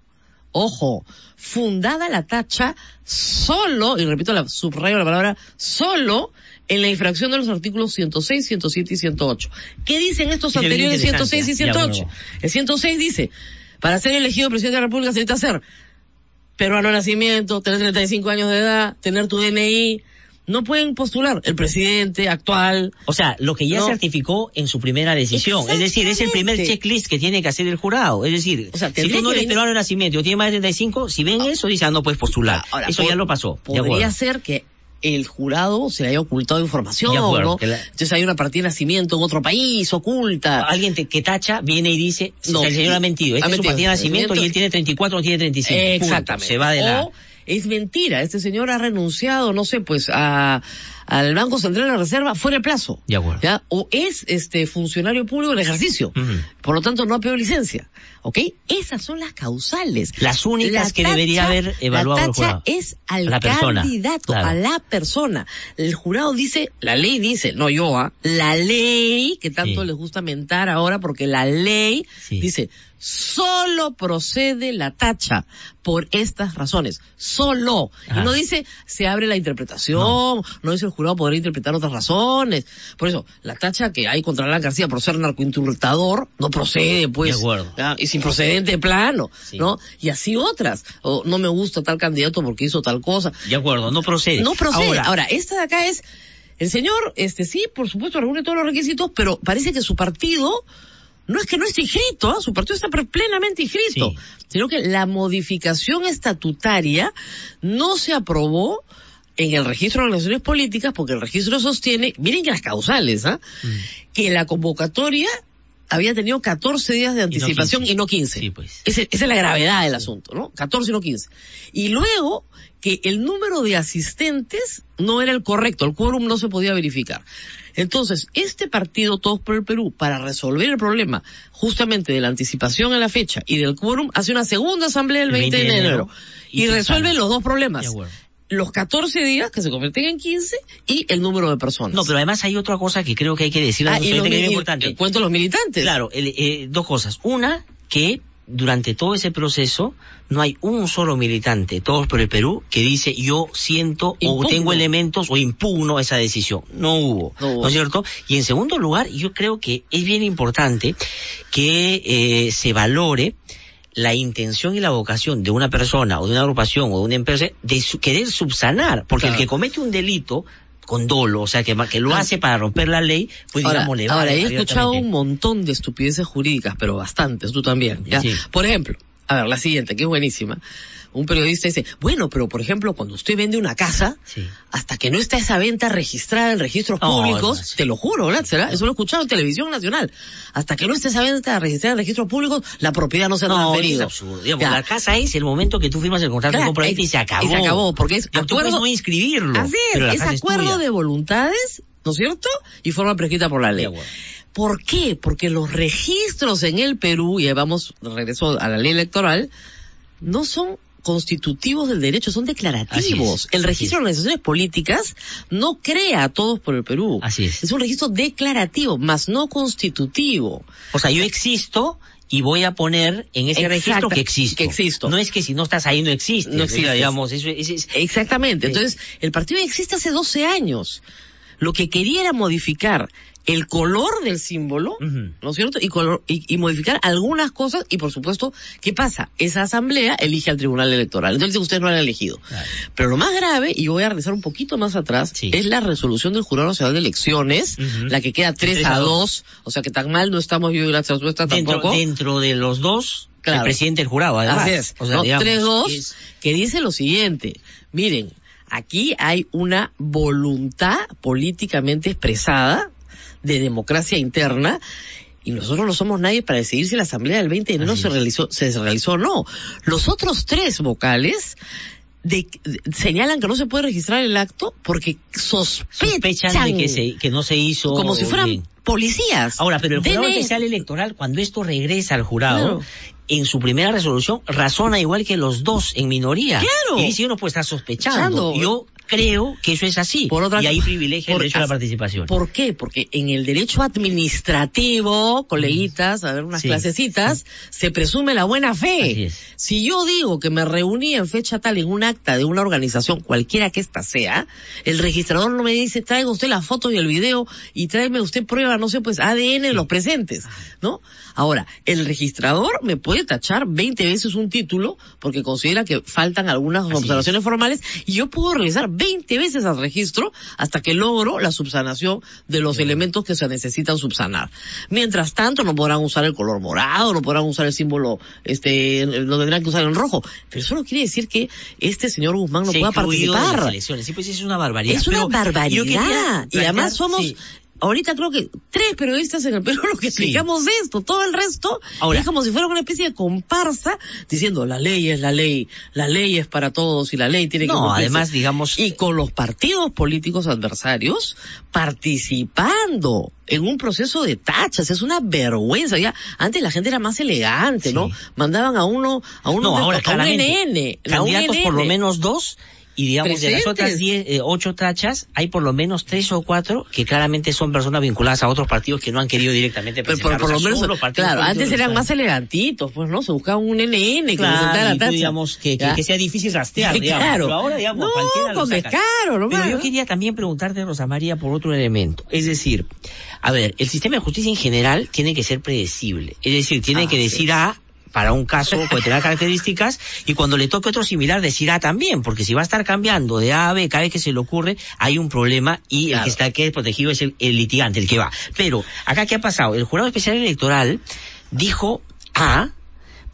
ojo, fundada la tacha solo, y repito la subrayo la palabra solo, en la infracción de los artículos 106, 107 y 108. ¿Qué dicen estos anteriores interesante, 106 y ya, 108? bueno. El 106 dice, para ser elegido presidente de la República se necesita ser peruano de nacimiento, tener 35 años de edad, tener tu DNI. No pueden postular el presidente actual. O sea, lo que ya No. certificó en su primera decisión. Es decir, es el primer checklist que tiene que hacer el jurado. Es decir, O sea, si tú no eres peruano de nacimiento o tienes más de 35, si ven eso, dicen, ah, no puedes postular. Ahora, eso po- ya lo pasó. Podría ser que el jurado se le haya ocultado información, De acuerdo, ¿no? que la- Entonces hay una partida de nacimiento en otro país, oculta. Alguien te- que tacha viene y dice, No, el señor ha mentido. Ha es su partida de nacimiento y él tiene 34 o tiene 35. Punto. Exactamente. Se va de la... O es mentira, este señor ha renunciado, no sé, pues a al Banco Central de la Reserva fuera de plazo. De acuerdo. ¿ya? O es este funcionario público en ejercicio. Ujú. Por lo tanto, no ha pedido licencia. ¿Ok? Esas son las causales. Las únicas La que debería haber evaluado la el tacha jurado. es al la candidato, claro. a la persona. El jurado dice, la ley dice, no yo, ¿ah? la ley, que tanto Sí. les gusta mentar ahora porque la ley Sí. dice, solo procede la tacha por estas razones. Solo. Ajá. Y no dice, se abre la interpretación, no, dice el jurado podrá interpretar otras razones. Por eso, la tacha que hay contra Alan García por ser narcointurtador no procede, pues. De acuerdo. ¿ya? Y sin procedente de plano, Sí. ¿no? Y así otras. O no me gusta tal candidato porque hizo tal cosa. De acuerdo, no procede. No procede. Ahora, Ahora, esta de acá es, el señor, este sí, por supuesto, reúne todos los requisitos, pero parece que su partido, no es que no esté inscrito, ¿ah? su partido está plenamente inscrito, Sí. sino que la modificación estatutaria no se aprobó en el registro de relaciones políticas porque el registro sostiene, miren que las causales, ¿ah? Mm. que la convocatoria había tenido 14 días de anticipación y no 15. Sí, pues. Ese- esa es la gravedad del asunto, ¿no? 14 y no 15. Y luego que el número de asistentes no era el correcto, el quórum no se podía verificar. Entonces, este partido Todos por el Perú, para resolver el problema justamente de la anticipación a la fecha y del quórum, hace una segunda asamblea el 20, de enero, y, y resuelve los dos problemas. Los 14 días que se convierten en 15 y el número de personas. No, pero además hay otra cosa que creo que hay que decir. Ah, y los que es importante. cuento los militantes. Claro, el- eh, dos cosas. Una, que durante todo ese proceso no hay un solo militante, todos por el Perú, que dice yo siento Impugno. o tengo elementos o impugno esa decisión. No hubo, No no, hubo. es cierto? Y en segundo lugar, yo creo que es bien importante que eh, se valore la intención y la vocación de una persona o de una agrupación o de una empresa de su- querer subsanar, porque Claro. el que comete un delito con dolo, o sea, que, que lo Ah. hace para romper la ley, pues ahora, digamos, le ahora, he escuchado un montón de estupideces jurídicas, pero bastantes, tú también. ¿ya? Sí. Por ejemplo, a ver, la siguiente, que es buenísima. Un periodista dice, bueno, pero por ejemplo, cuando usted vende una casa, Sí. hasta que no está esa venta registrada en registros No, públicos, no, sí. te lo juro, ¿verdad? ¿Será? Eso lo he escuchado en televisión nacional. Hasta que no esté esa venta registrada en registros públicos, la propiedad no se ha No, es transferido. absurdo. Digamos, la casa es el momento que tú firmas el contrato de Claro, compraventa y es- se acabó. y se acabó, porque es Ya, tú puedes acuerdo- no inscribirlo. Así es, es acuerdo tuya. de voluntades, ¿no es cierto? Y forma prescrita por la ley. De. ¿Por qué? Porque los registros en el Perú, y vamos, regreso a la ley electoral, no son constitutivos del derecho, son declarativos. Es, el registro de organizaciones políticas no crea a todos por el Perú. Así es. Es un registro declarativo, más no constitutivo. O sea, yo existo y voy a poner en ese Exacta- registro que existo. que existo. No es que si no estás ahí no existe. No existe. digamos, eso es- es- Exactamente. Entonces, el partido existe hace 12 años. Lo que quería era modificar el color del símbolo, ¿no es cierto? Y, color- y, y modificar algunas cosas y por supuesto, ¿qué pasa? Esa asamblea elige al tribunal electoral. Entonces ustedes no han elegido. Pero lo más grave, y yo voy a regresar un poquito más atrás, es la resolución del Jurado Nacional de Elecciones, la que queda 3, Tres a a 2, o sea que tan mal no estamos yo y la respuesta dentro, tampoco. dentro de los dos, Claro. el presidente del jurado, además. Es. O sea, No, digamos, 3-2, es- que dice lo siguiente. Miren, aquí hay una voluntad políticamente expresada de democracia interna y nosotros no somos nadie para decidir si la asamblea del 20 de enero se realizó, se realizó o no. Los otros tres vocales de- de- señalan que no se puede registrar el acto porque sospechan, sospechan de que, se, que no se hizo como si fueran bien. policías. Ahora, pero el jurado DNI. especial electoral, cuando esto regresa al jurado, Claro. en su primera resolución, razona igual que los dos en minoría. Claro. Y dice uno puede estar sospechando. Sospechando. Yo creo que eso es así. Por otra- y ahí privilegia el por- derecho a la participación. ¿Por qué? Porque en el derecho administrativo, coleguitas, a ver unas Sí. clasecitas, se presume la buena fe. Si yo digo que me reuní en fecha tal en un acta de una organización, cualquiera que ésta sea, el registrador no me dice, traiga usted la foto y el video y tráeme usted prueba, no sé, pues ADN de los presentes, ¿no? Ahora, el registrador me puede tachar 20 veces un título porque considera que faltan algunas observaciones formales y yo puedo regresar 20 veces al registro hasta que logro la subsanación de los elementos que se necesitan subsanar. Mientras tanto, no podrán usar el color morado, no podrán usar el símbolo, este, lo tendrán que usar en rojo. Pero eso no quiere decir que este señor Guzmán no Se pueda excluyó de las participar. elecciones. Sí, pues es una barbaridad. Es una Pero barbaridad. Y además somos, sí. Ahorita creo que tres periodistas en el Perú <laughs> lo que explicamos esto. Todo el resto Ahora- es como si fuera una especie de comparsa diciendo la ley es la ley, la ley es para todos y la ley tiene que No, cumplirse". además, digamos... Y con los partidos políticos adversarios participando en un proceso de tachas, es una vergüenza. Ya, antes la gente era más elegante, ¿no? Mandaban a uno, a uno, No, ahora a un NN, a un candidatos por lo NN. menos dos y digamos de las Presentes. otras diez, eh, ocho tachas hay por lo menos tres o cuatro que claramente son personas vinculadas a otros partidos que no han querido directamente Pero por, presentar. por lo menos, los partidos claro, antes que eran más elegantitos, pues, ¿no? Se buscaba un NN que Claro, presentara la tacha. digamos, que, que, que sea difícil rastrear, Sí, <laughs> digamos. claro. Pero ahora, digamos, No, cualquiera lo saca. descaro, nomás, Pero yo ¿no? quería también preguntarte, Rosa María, por otro elemento. Es decir, a ver, el sistema de justicia en general tiene que ser predecible. Es decir, tiene Ah, que decir A para un caso con determinadas características y cuando le toque otro similar decir A también, porque si va a estar cambiando de A a B cada vez que se le ocurre, hay un problema y el que está que es protegido es el, el litigante, el que va. Pero, acá qué ha pasado? El jurado especial electoral dijo A,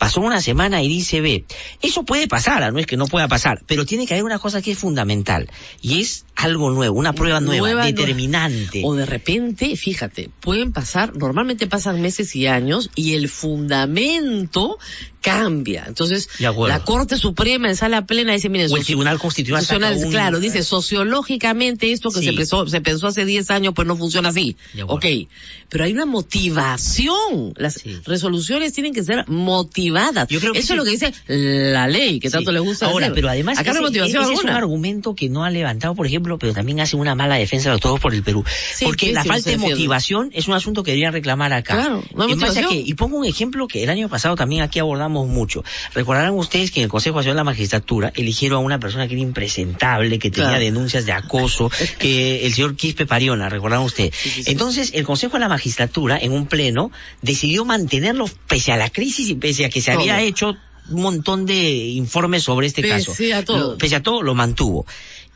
pasó una semana y dice B. Eso puede pasar, no es que no pueda pasar, pero tiene que haber una cosa que es fundamental y es algo nuevo, una prueba nueva, Nueva, determinante. O de repente, fíjate, pueden pasar, normalmente pasan meses y años y el fundamento cambia. Entonces, la Corte Suprema en sala plena dice, miren, O el Tribunal Constitucional un- claro, dice, sociológicamente esto que Sí. se, pensó, se pensó hace 10 años, pues no funciona así. Ok, pero hay una motivación. Las resoluciones tienen que ser motivadas. Yo creo que Eso sí. es lo que dice la ley, que tanto Sí. le gusta Ahora, decir. pero además Acá ese- motivación ese es un argumento que no ha levantado, por ejemplo, pero también hace una mala defensa de todos por el Perú. Sí, Porque sí, la sí, falta de motivación es un asunto que deberían reclamar acá. Claro, no hay En base a motivación. que- y pongo un ejemplo que el año pasado también aquí abordamos mucho. Recordarán ustedes que en el Consejo Nacional de la Magistratura eligieron a una persona que era impresentable, que tenía Claro. denuncias de acoso, <laughs> que el señor Quispe Pariona, recordarán ustedes. Entonces, el Consejo de la Magistratura, en un pleno, decidió mantenerlo pese a la crisis y pese a que se Todo. había hecho un montón de informes sobre este Pese caso. a todo. Pese a todo, lo mantuvo.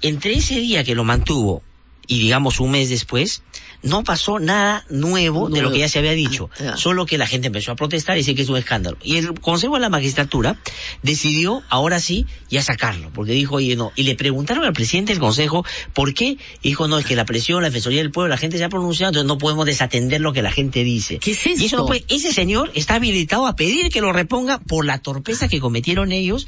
Entre ese día que lo mantuvo y digamos un mes después, no pasó nada nuevo de lo que ya se había dicho. ya. Solo que la gente empezó a protestar y decir que es un escándalo. Y el Consejo de la Magistratura decidió, ahora sí, ya sacarlo. Porque dijo, oye, no. Y le preguntaron al presidente del Consejo por qué. Y dijo, no, es que la presión, la Defensoría del Pueblo, la gente se ha pronunciado, entonces no podemos desatender lo que la gente dice. ¿Qué es Y eso no puede- ese señor está habilitado a pedir que lo reponga por la torpeza que cometieron ellos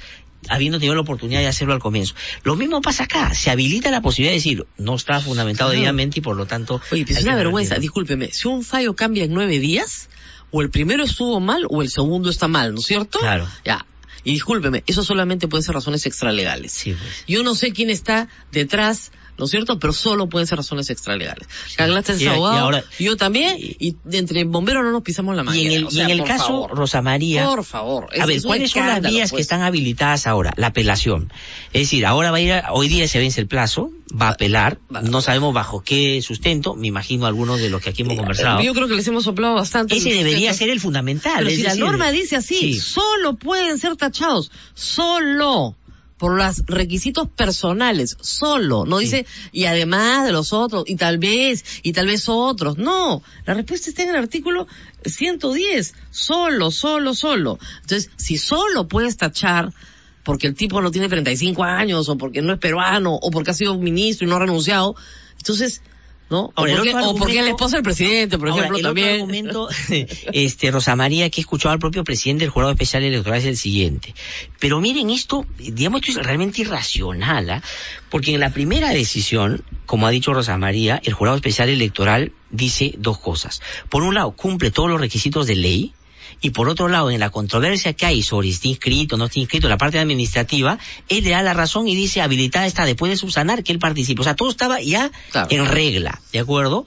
habiendo tenido la oportunidad de hacerlo al comienzo. Lo mismo pasa acá, se habilita la posibilidad de decir, no está fundamentado Claro. debidamente y por lo tanto... Oye, pues es una vergüenza, discúlpeme, si un fallo cambia en nueve días, o el primero estuvo mal o el segundo está mal, ¿no es cierto? Claro. Ya. Y discúlpeme, eso solamente puede ser razones extralegales. Sí, pues. Yo no sé quién está detrás, ¿no es cierto? Pero solo pueden ser razones extralegales. Caglaste Y- y abogado, ahora- yo también, y entre bomberos no nos pisamos la Y manguera. en el, o y sea, en el caso, favor. Rosa María. Por favor. A ver, ¿cuáles son las vías que pues. están habilitadas ahora? La apelación. Es decir, ahora va a ir, a- hoy día se vence el plazo, va a apelar, no sabemos bajo qué sustento, me imagino algunos de los que aquí hemos conversado. Yo creo que les hemos soplado bastante. Ese el debería ser el fundamental. Pero si la decir, norma dice así, sí. solo pueden ser tachados, solo por los requisitos personales, solo, no dice, y además de los otros, y tal vez, y tal vez otros, no, la respuesta está en el artículo 110, solo, solo, solo. Entonces, si solo puedes tachar porque el tipo no tiene 35 años, o porque no es peruano, o porque ha sido ministro y no ha renunciado, entonces, ¿no? O Ahora, el porque, otro o porque es la esposa del presidente, por Ahora, ejemplo, el otro también. argumento, <laughs> este, Rosa María, que he escuchado al propio presidente del Jurado Especial Electoral es el siguiente. Pero miren esto, digamos que es realmente irracional, ¿ah? Porque en la primera decisión, como ha dicho Rosa María, el Jurado Especial Electoral dice dos cosas. Por un lado, cumple todos los requisitos de ley, y por otro lado, en la controversia que hay sobre si está inscrito o no está inscrito, la parte administrativa, él le da la razón y dice habilitada está después de subsanar que él participe. O sea, todo estaba ya en regla, ¿de acuerdo?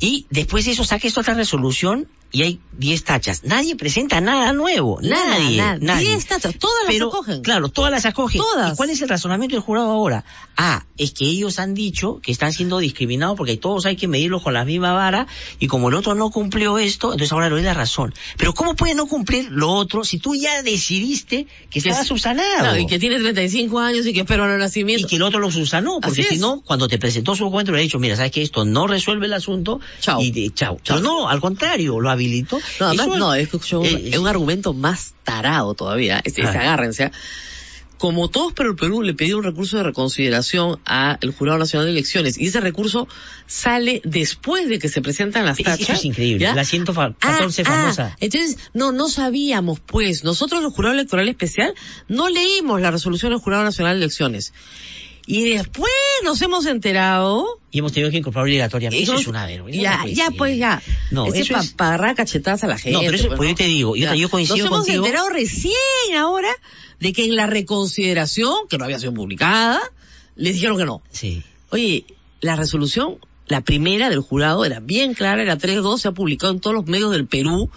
Y después de eso saca esta otra resolución y hay 10 tachas. Nadie presenta nada nuevo. Nada, nadie. nada. nadie. 10 tachas, todas las Pero, acogen. Claro, todas las acogen. Todas. ¿Y cuál es el razonamiento del jurado ahora? Ah, es que ellos han dicho que están siendo discriminados porque todos hay que medirlos con la misma vara y como el otro no cumplió esto, entonces ahora le doy la razón. Pero ¿cómo puede no cumplir lo otro si tú ya decidiste que estaba es- subsanado? Claro, y que tiene 35 años y que espera el nacimiento. Y que el otro lo subsanó, porque si no, cuando te presentó su documento le ha dicho, mira, sabes que esto no resuelve el asunto, Chao. y de, chao. Pero no, al contrario, lo habilitó. No, además, Eso- no, es, yo- eh, es un argumento más tarado todavía. Este, Ah. este, agárrense. ¿ah? Como todos pero el Perú le pidió un recurso de reconsideración al Jurado Nacional de Elecciones y ese recurso sale después de que se presentan las Eso tachas. es increíble. ¿ya? La 114 Ah, famosa. ah, entonces, no, no sabíamos, pues. Nosotros, el Jurado Electoral Especial, no leímos la resolución del Jurado Nacional de Elecciones. Y después nos hemos enterado. Y hemos tenido que incorporar obligatoriamente. Eso Hemos- es una vergüenza. Ya, no puede ya, pues ya. No, Ese eso pa- es- cachetadas a la gente. No, pero eso, pues, pues ¿no? yo te digo, yo, Ya. yo coincido Nos hemos contigo. enterado recién ahora de que en la reconsideración, que no había sido publicada, les dijeron que no. Sí. Oye, la resolución, la primera del jurado, era bien clara, era 3-2, se ha publicado en todos los medios del Perú.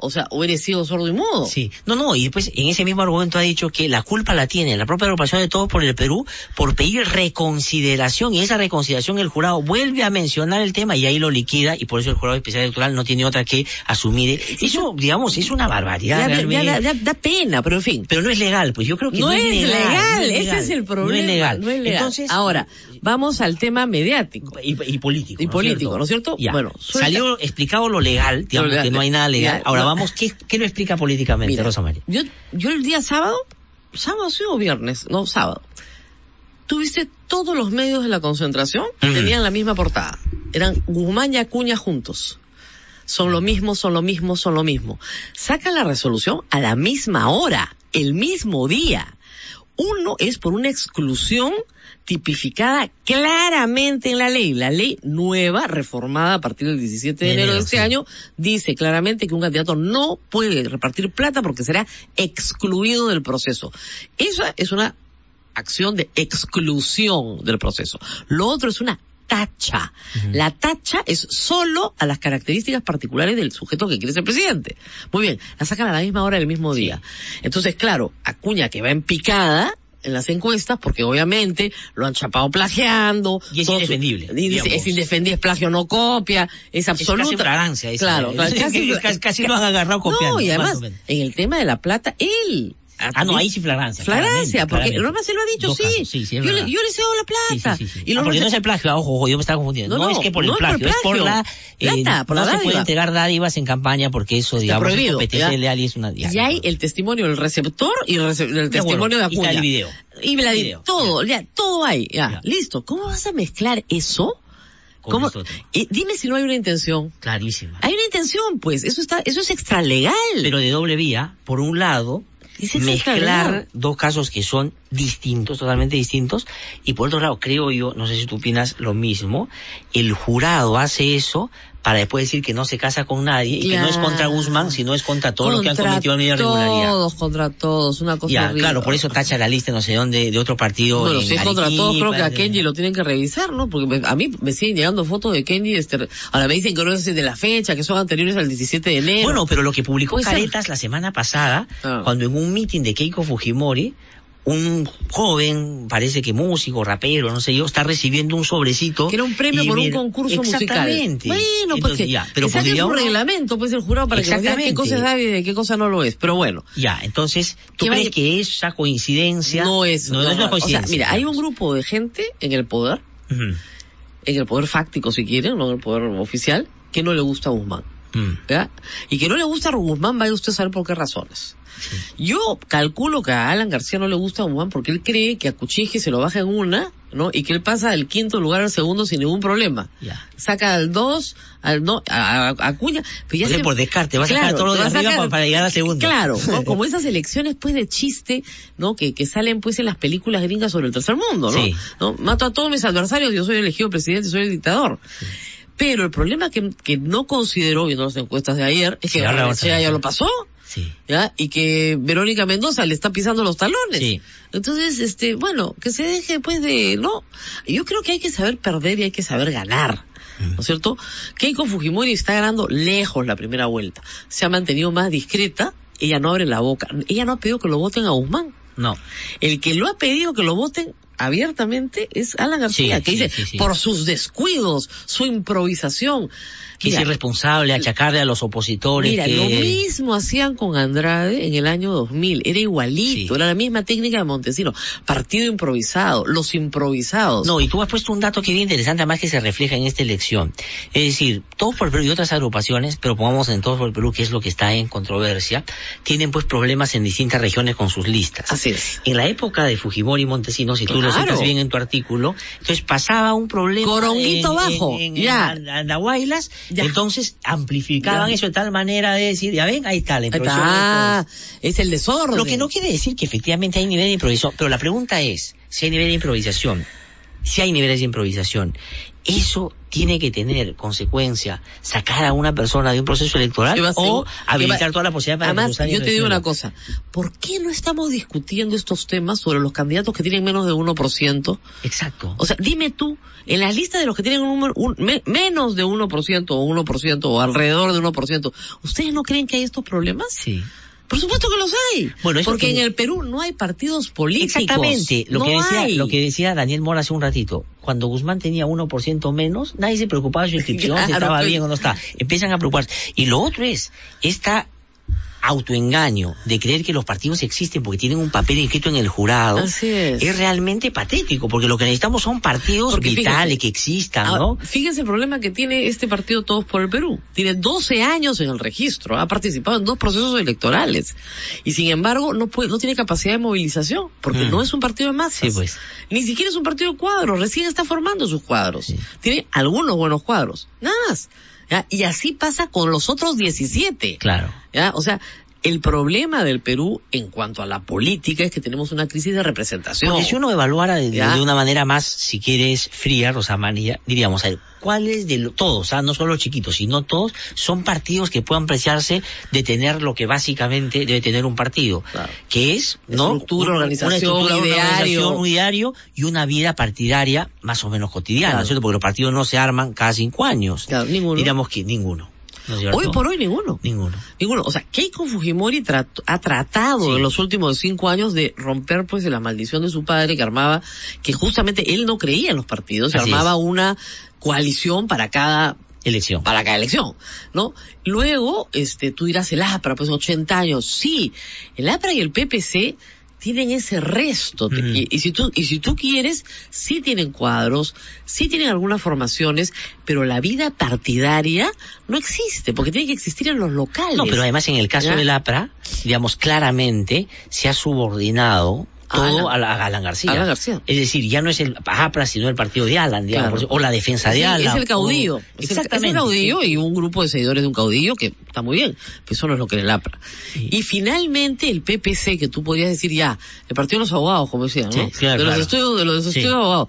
O sea, hubiera sido sordo y mudo. Sí. No, no, y después en ese mismo argumento ha dicho que la culpa la tiene la propia agrupación de todos por el Perú por pedir reconsideración y esa reconsideración el jurado vuelve a mencionar el tema y ahí lo liquida y por eso el jurado especial electoral no tiene otra que asumir. Eso, digamos, es una barbaridad. Ya, ya, da pena, pero en fin. Pero no es legal, pues yo creo que no, no, es legal, no es ese legal. es el problema. No es legal. no es legal. Entonces, Ahora, vamos al tema mediático. y, y político. Y ¿no político? ¿no es cierto? Ya. Bueno, suelta- salió explicado lo legal, digamos Lo legal, que no hay nada legal. ya, Ahora no. vamos, ¿qué, qué lo explica políticamente, Mira, Rosa María? Yo, yo el día sábado, sábado sí o viernes, no, sábado. Tuviste todos los medios de la concentración, Ujú. tenían la misma portada. Eran Guzmán y Acuña juntos. Son lo mismo, son lo mismo, son lo mismo. Sacan la resolución a la misma hora, el mismo día. Uno es por una exclusión tipificada claramente en la ley. La ley nueva, reformada a partir del 17 de enero de este sí. año, dice claramente que un candidato no puede repartir plata porque será excluido del proceso. Esa es una acción de exclusión del proceso. Lo otro es una tacha. La tacha es solo a las características particulares del sujeto que quiere ser presidente. Muy bien, la sacan a la misma hora del mismo día. Entonces, claro, Acuña que va en picada en las encuestas, porque obviamente lo han chapado plagiando. Y es todo indefendible, dice, es indefendible, es plagio, no copia, es absoluta. casi fragancia, es- claro, es- <laughs> es- casi- casi lo han agarrado copiando, No, y más además, en el tema de la plata, él Ah, no, ahí sí flagrancia. Flagrancia, claramente, porque claramente. Román se lo ha dicho, sí. casos, sí, sí, es yo, le, yo le cedo la plata. Sí, sí, sí. Y lo Ah, porque no es el plagio, ojo, ojo, yo me estaba confundiendo. No, No, no, es que por el es por el plagio, es por plagio. la... eh, Plata, por no la se puede entregar dádivas en campaña porque eso, digamos, es prohibido, competencia ya. leal y es una... ya, Y hay el testimonio del receptor y el, rece- el testimonio de y está Acuña. el video. Y la, Video, todo, ya, todo hay, ya, listo. ¿Cómo vas a mezclar eso? ¿Cómo? Eh, dime si no hay una intención. Clarísima. Hay una intención, pues, eso está, eso es extralegal. Pero de doble vía, por un lado, mezclar dos casos que son distintos, totalmente distintos, y por otro lado, creo yo, no sé si tú opinas lo mismo, el jurado hace eso para después decir que no se casa con nadie y que no es contra Guzmán, sino es contra todos los que han Contra cometido una irregularidad. Todos, contra todos, una cosa Ya, claro, por eso tacha la lista no sé dónde de otro partido. Bueno, en si es contra todos, creo que a Arequipa, Kenji lo tienen que revisar, ¿no? Porque me- a mí me siguen llegando fotos de Kenji, este, ahora me dicen que no es de la fecha, que son anteriores al 17 de enero. Bueno, pero lo que publicó Puede ser. Caretas la semana pasada, Ah. cuando en un meeting de Keiko Fujimori, un joven, parece que músico, rapero, no sé yo, está recibiendo un sobrecito. Que era un premio por un concurso musical. Exactamente. Bueno, pues Entonces, que, ya, pero que uno- reglamento, pues el jurado, para que nos diga qué cosa es válida y qué cosa no lo es. Pero bueno. Ya, entonces, ¿tú crees vaya- que esa coincidencia? No es, no, es una O coincidencia. sea, mira, hay un grupo de gente en el poder, Ujú. en el poder fáctico si quieren, no en el poder oficial, que no le gusta a Guzmán. Mm. ¿ya? Y que no le gusta a Guzmán, vaya usted a saber por qué razones. Yo calculo que a Alan García no le gusta a Guzmán porque él cree que a Cuchije se lo baja en una, ¿no? Y que él pasa del quinto lugar al segundo sin ningún problema. Ya. Saca al dos, al no, a, a- a Acuña, pero ya O sea, se- por descarte, va a sacar Claro, todo lo de arriba sacar- para- llegar al segundo. Claro, ¿no? <laughs> como esas elecciones pues de chiste, ¿no? Que, que salen pues en las películas gringas sobre el tercer mundo, ¿no? Sí. ¿no? Mato a todos mis adversarios, yo soy elegido presidente, soy el dictador. Pero el problema que, que no consideró, viendo las encuestas de ayer, es que Barrenechea otra. ya lo pasó. Sí. ¿Ya? Y que Verónica Mendoza le está pisando los talones. Sí. Entonces, este, bueno, que se deje pues de, no, yo creo que hay que saber perder y hay que saber ganar. ¿No es cierto? Keiko Fujimori está ganando lejos la primera vuelta. Se ha mantenido más discreta, ella no abre la boca. Ella no ha pedido que lo voten a Guzmán. No. El que lo ha pedido que lo voten abiertamente es Alan García, Sí, que sí, dice, sí, por sus descuidos, su improvisación. Que es Mira, irresponsable achacarle a los opositores Mira, que... lo mismo hacían con Andrade en el año 2000. Era igualito, era la misma técnica de Montesino. Partido improvisado, los improvisados. No, y tú has puesto un dato que es bien interesante, además que se refleja en esta elección. Es decir, Todos por el Perú y otras agrupaciones, pero pongamos en Todos por el Perú, que es lo que está en controversia, tienen pues problemas en distintas regiones con sus listas. Así es. En la época de Fujimori y Montesinos, si tú lo citas bien en tu artículo, entonces pasaba un problema Coronguito en- bajo, en, en, ya. Andahuaylas, entonces amplificaban Ya. eso de tal manera de decir, ya ven, ahí está la improvisación. está. Es el desorden. Lo que no quiere decir que efectivamente hay nivel de improvisación, pero la pregunta es, si hay nivel de improvisación, si hay niveles de improvisación, eso tiene que tener consecuencia sacar a una persona de un proceso electoral Que va o que habilitar va- toda la posibilidad para que Además, sus años yo te digo una cosa. ¿Por qué no estamos discutiendo estos temas sobre los candidatos que tienen menos de 1%? Exacto. O sea, dime tú, en la lista de los que tienen un número, un- me- menos de 1% o 1% o alrededor de 1%, ¿ustedes no creen que hay estos problemas? Sí. Por supuesto que los hay. Bueno, porque que- en el Perú no hay partidos políticos. Exactamente, lo no que decía, hay. lo que decía Daniel Mora hace un ratito, cuando Guzmán tenía 1% menos, nadie se preocupaba de su inscripción, si <laughs> Claro, estaba pues. bien o no está. Empiezan a preocuparse. Y lo otro es, esta autoengaño de creer que los partidos existen porque tienen un papel inscrito en el jurado Así es. realmente patético porque lo que necesitamos son partidos Porque vitales fíjese, que existan, Ahora, ¿no? Fíjense el problema que tiene este partido Todos por el Perú. Tiene 12 años en el registro, ha participado en dos procesos electorales y sin embargo no puede, no tiene capacidad de movilización porque Mm. no es un partido de masas. Sí, pues. Ni siquiera es un partido de cuadros, recién está formando sus cuadros. Tiene algunos buenos cuadros, nada más. ¿Ya? Y así pasa con los otros 17. Claro. ¿ya? O sea, el problema del Perú en cuanto a la política es que tenemos una crisis de representación. Porque si uno evaluara de, de- una manera más, si quieres, fría, Rosa María, diríamos, a ver, ¿cuáles de lo- todos, ah, no solo los chiquitos, sino todos, son partidos que puedan preciarse de tener lo que básicamente debe tener un partido? Que es, ¿no? Estructura, Una- organización, una estructura, ideario. organización, un ideario y una vida partidaria más o menos cotidiana, Claro. ¿no es cierto? Porque los partidos no se arman cada cinco años. Claro, ninguno. Diríamos que ninguno. ¿No? Hoy por hoy ninguno. Ninguno. Ninguno. O sea, Keiko Fujimori trató- ha tratado en los últimos cinco años de romper pues la maldición de su padre que armaba, que justamente él no creía en los partidos, Así armaba es. una coalición para cada elección. Para cada elección, ¿no? Luego, este, tú dirás el APRA, pues 80 años. Sí, el APRA y el PPC tienen ese resto. y, y si tú, y si tú quieres, sí tienen cuadros, sí tienen algunas formaciones, pero la vida partidaria no existe, porque tiene que existir en los locales. No, pero además en el caso ¿Ya? del APRA, digamos claramente, se ha subordinado todo Alan. a, la- a Alan García. Alan García. Es decir, ya no es el APRA, sino el partido de Alan, digamos, Claro. o la defensa de Sí, Alan. Es el caudillo. o- Es el- Es Exactamente. el caudillo y un grupo de seguidores de un caudillo que está muy bien. Pero eso no es lo que es el APRA. Y finalmente el PPC, que tú podrías decir ya, el Partido de los Abogados, como decían, ¿no? Sí, claro, de los claro. estudios, de los Sí. estudios de abogados.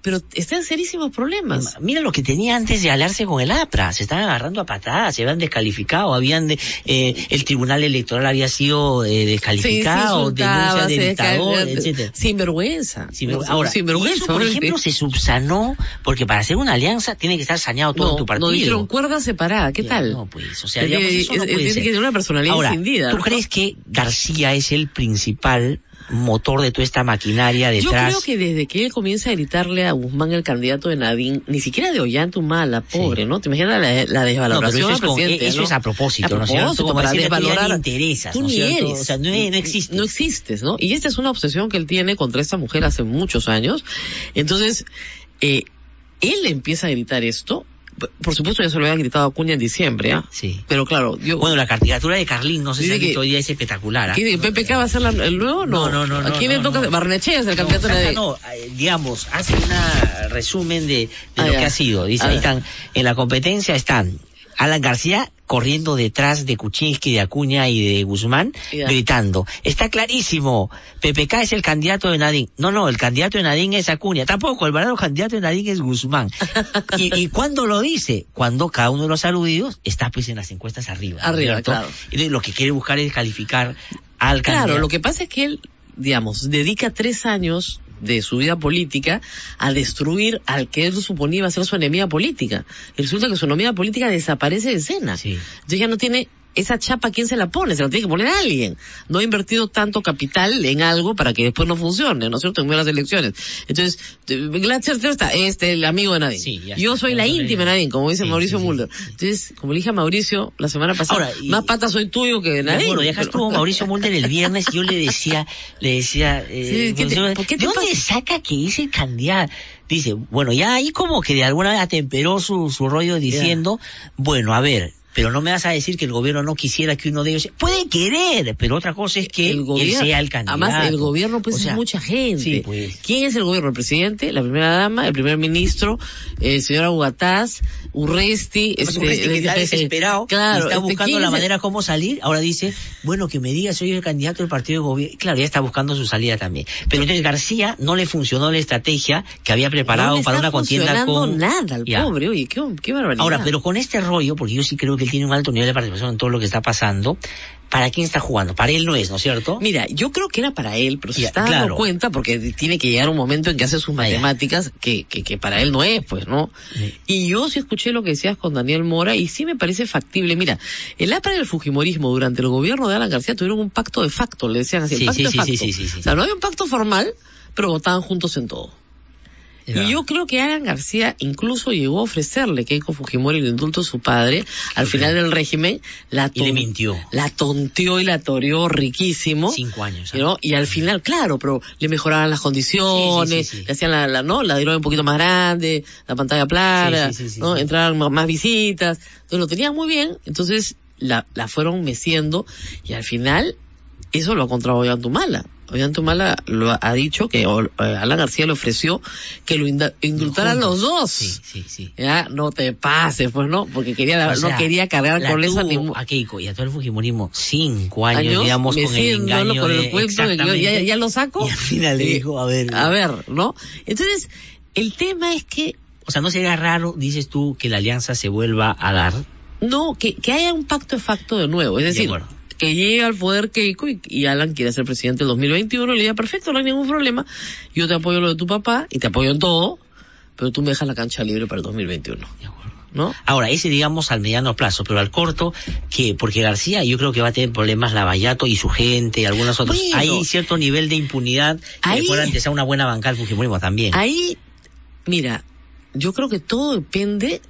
Pero está en serísimos problemas. Mira lo que tenía antes de aliarse con el APRA, se estaban agarrando a patadas, se habían descalificado, habían de, eh, el tribunal electoral había sido eh, descalificado, denuncia de dictador, etcétera. Sinvergüenza. Sinvergüenza. Ahora, Sinvergüenza, y eso, por ejemplo, se subsanó porque para hacer una alianza tiene que estar saneado todo no, tu partido. no dijeron cuerda separada, ¿qué tal? No, pues, o sea, digamos, eso no es- puede tiene ser. que tener una personalidad Ahora, ¿tú crees que García es el principal motor de toda esta maquinaria Yo detrás? creo que desde que él comienza a gritarle a Guzmán, el candidato de Nadine, ni siquiera de Ollantumala, pobre, ¿no? ¿Te imaginas la, la No, desvaloración eso, es, con- presidente? eso ¿no? es a propósito, A ¿no propósito, Como para desvalorar. interesas, Tú ¿no ni eres. O sea, no, no existes. No existes, ¿no? Y esta es una obsesión que él tiene contra esta mujer hace muchos años. Entonces, eh, él empieza a gritar esto. Por supuesto, ya se lo había gritado a Acuña en diciembre, ¿ah? Sí. Pero claro, yo... Bueno, la candidatura de Carlín, no sé si que- día, es espectacular. ¿ah? ¿Qué dice? ¿PPK va a ser la- el nuevo? No, No, no, no, ¿A quién no, le toca? no. Barnechea es el candidato de no, eh, digamos, hace un resumen de, de Ah, lo ya. que ha sido. Dice, A ahí están, en la competencia están Alan García corriendo detrás de Kuczynski, de Acuña y de Guzmán, Ya. gritando, está clarísimo, PPK es el candidato de Nadine. No, no, el candidato de Nadine es Acuña. Tampoco, el verdadero candidato de Nadine es Guzmán. ¿Y, y <laughs> cuándo lo dice? Cuando cada uno de los aludidos está pues en las encuestas arriba. ¿no Arriba, cierto? claro. Y lo que quiere buscar es calificar al candidato. Claro, lo que pasa es que él, digamos, dedica tres años de su vida política a destruir al que él suponía iba a ser su enemiga política. Y resulta que su enemiga política desaparece de escena. Sí. Entonces ya no tiene esa chapa, ¿quién se la pone? Se la tiene que poner a alguien. No ha invertido tanto capital en algo para que después no funcione, ¿no es cierto? En las elecciones. Entonces, Glatzer está, este, el amigo de Nadine. Sí, ya Yo soy la íntima de Nadine, como dice sí, Mauricio sí, Mulder. Entonces, como le dije a Mauricio la semana pasada, Ahora, y- más pata soy tuyo que de Nadine. acuerdo, y acá Pero- estuvo Mauricio Mulder el viernes y yo le decía, le decía, eh, ¿qué te- por qué te ¿de dónde pasa? saca que es el candidato? Dice, bueno, ya ahí como que de alguna manera atemperó su, su rollo diciendo, bueno, a ver, pero no me vas a decir que el gobierno no quisiera que uno de ellos, puede querer, pero otra cosa es que el él gobierno, sea el candidato. Además, el gobierno pues O sea, es mucha gente. sí, pues. ¿Quién es el gobierno? El presidente, la primera dama, el primer ministro, el señor Aguataz, Urresti, este, Urresti, que está eh, desesperado, claro, está este, buscando ¿quién la manera cómo salir, ahora dice, bueno, que me diga soy el candidato del partido de gobierno. Claro, ya está buscando su salida también. Pero entonces García no le funcionó la estrategia que había preparado no le para una contienda con... nada al Ya. pobre, oye, qué, qué barbaridad. Ahora, pero con este rollo, porque yo sí creo que él tiene un alto nivel de participación en todo lo que está pasando, ¿para quién está jugando? Para él no es, ¿no es cierto? Mira, yo creo que era para él, pero se Ya, está dando claro. cuenta porque tiene que llegar un momento en que hace sus matemáticas que, que, que para él no es, pues, ¿no? Sí. Y yo sí escuché lo que decías con Daniel Mora y sí me parece factible. Mira, el APRA y el Fujimorismo durante el gobierno de Alan García tuvieron un pacto de facto, le decían así, el Sí, pacto sí, de facto. sí, sí, sí, sí. O sea, no había un pacto formal, pero votaban juntos en todo. Verdad. Y yo creo que Alan García incluso llegó a ofrecerle Keiko Fujimori el indulto de su padre al final del régimen. La Y le mintió. La tonteó y la toreó riquísimo. Cinco años. ¿no? Y al final, claro, pero le mejoraban las condiciones, Sí, sí, sí, le hacían la, la, ¿no? La dieron un poquito más grande, la pantalla plana, ¿no? Entraban ma- más visitas. Entonces lo tenían muy bien, entonces la, la fueron meciendo y al final eso lo ha contratado Ollantumala. Ollantumala lo ha, dicho que eh, Alan García le ofreció que lo indultaran los dos. Sí, sí, sí. Ya, no te pases, pues no, porque quería, O sea, no quería cargar con tuvo ni a Keiko y a todo el Fujimorismo cinco años, años, digamos, con el engaño con de... el cuento de yo ya, ya lo saco. <laughs> Y al final le Eh, dijo, a ver... A ver, ¿no? Entonces, el tema es que, O sea, ¿no sería raro, dices tú, que la alianza se vuelva a dar? no, que, que haya un pacto de facto de nuevo. Es De decir, acuerdo. Que llegue al poder Keiko y, y Alan quiere ser presidente el 2021 y le diga, perfecto, no hay ningún problema. Yo te apoyo lo de tu papá y te apoyo en todo, pero tú me dejas la cancha libre para el 2021. De acuerdo. ¿No? Ahora, ese digamos al mediano plazo, pero al corto, que porque García yo creo que va a tener problemas Lavallato y su gente y algunos otros. Bueno. Hay cierto nivel de impunidad que Ahí- le pueda empezar una buena banca al Fujimorismo también. Ahí, mira, yo creo que todo depende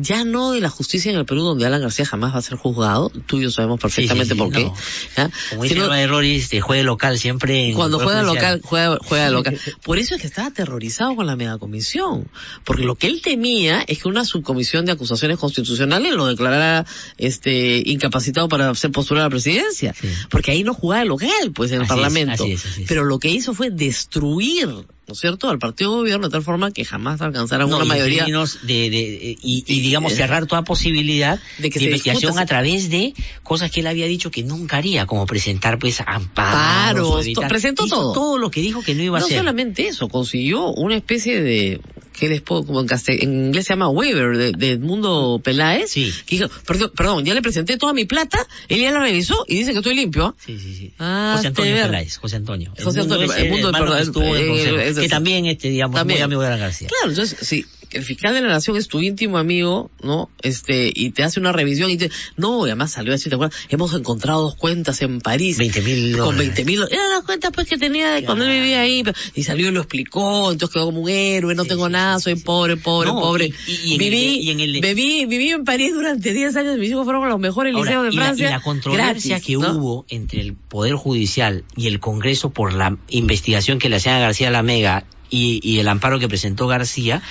ya no de la justicia en el Perú, donde Alan García jamás va a ser juzgado, tú y yo sabemos perfectamente sí, por qué. no. ¿ya? Como dice Sino- Erroris, este, juegue local siempre. en cuando juega local, juega, juega local. <laughs> Por eso es que estaba aterrorizado con la megacomisión. Porque lo que él temía es que una subcomisión de acusaciones constitucionales lo declarara este incapacitado para ser postular a la presidencia. Porque ahí no jugaba local, pues, en el Así es, Parlamento. así es, así es. Pero lo que hizo fue destruir, ¿no es cierto?, al partido de gobierno de tal forma que jamás alcanzara No, una y mayoría. de, de- y, y, digamos cerrar toda posibilidad De de, que se investigación discuta. a través de cosas que él había dicho que nunca haría, como presentar pues amparos, evitar- presentó todo. todo lo que dijo que no iba a no hacer. solamente eso, consiguió una especie de que les puedo, como en, castel- en inglés se llama waiver de, de Edmundo Peláez, que dijo, perdón, perdón, ya le presenté toda mi plata, él ya la revisó y dice que estoy limpio. Sí, sí, sí. Ah, José Antonio. Peláez, José Antonio. José Antonio, el mundo hermano del- que estuvo en el eh, consejo, es que también, este, digamos, También. muy amigo de la García. Claro, entonces, sí, el fiscal de la nación es tu íntimo amigo, ¿no? Este, y te hace una revisión y te, no, y además salió así, ¿te acuerdas? Hemos encontrado dos cuentas en París. 20 mil Con dólares. 20 mil, eran las cuentas pues que tenía de cuando él vivía ahí, y salió y lo explicó, entonces quedó como un héroe, no tengo nada, soy pobre, pobre, No, pobre. y- y viví, y en el viví, viví en París durante 10 años, mis hijos fueron a los mejores Ahora, liceos de la- Francia. y la, controversia gratis, que ¿no? hubo entre el Poder Judicial y el Congreso por la investigación que le hacían a García la Mega y, y el amparo que presentó García,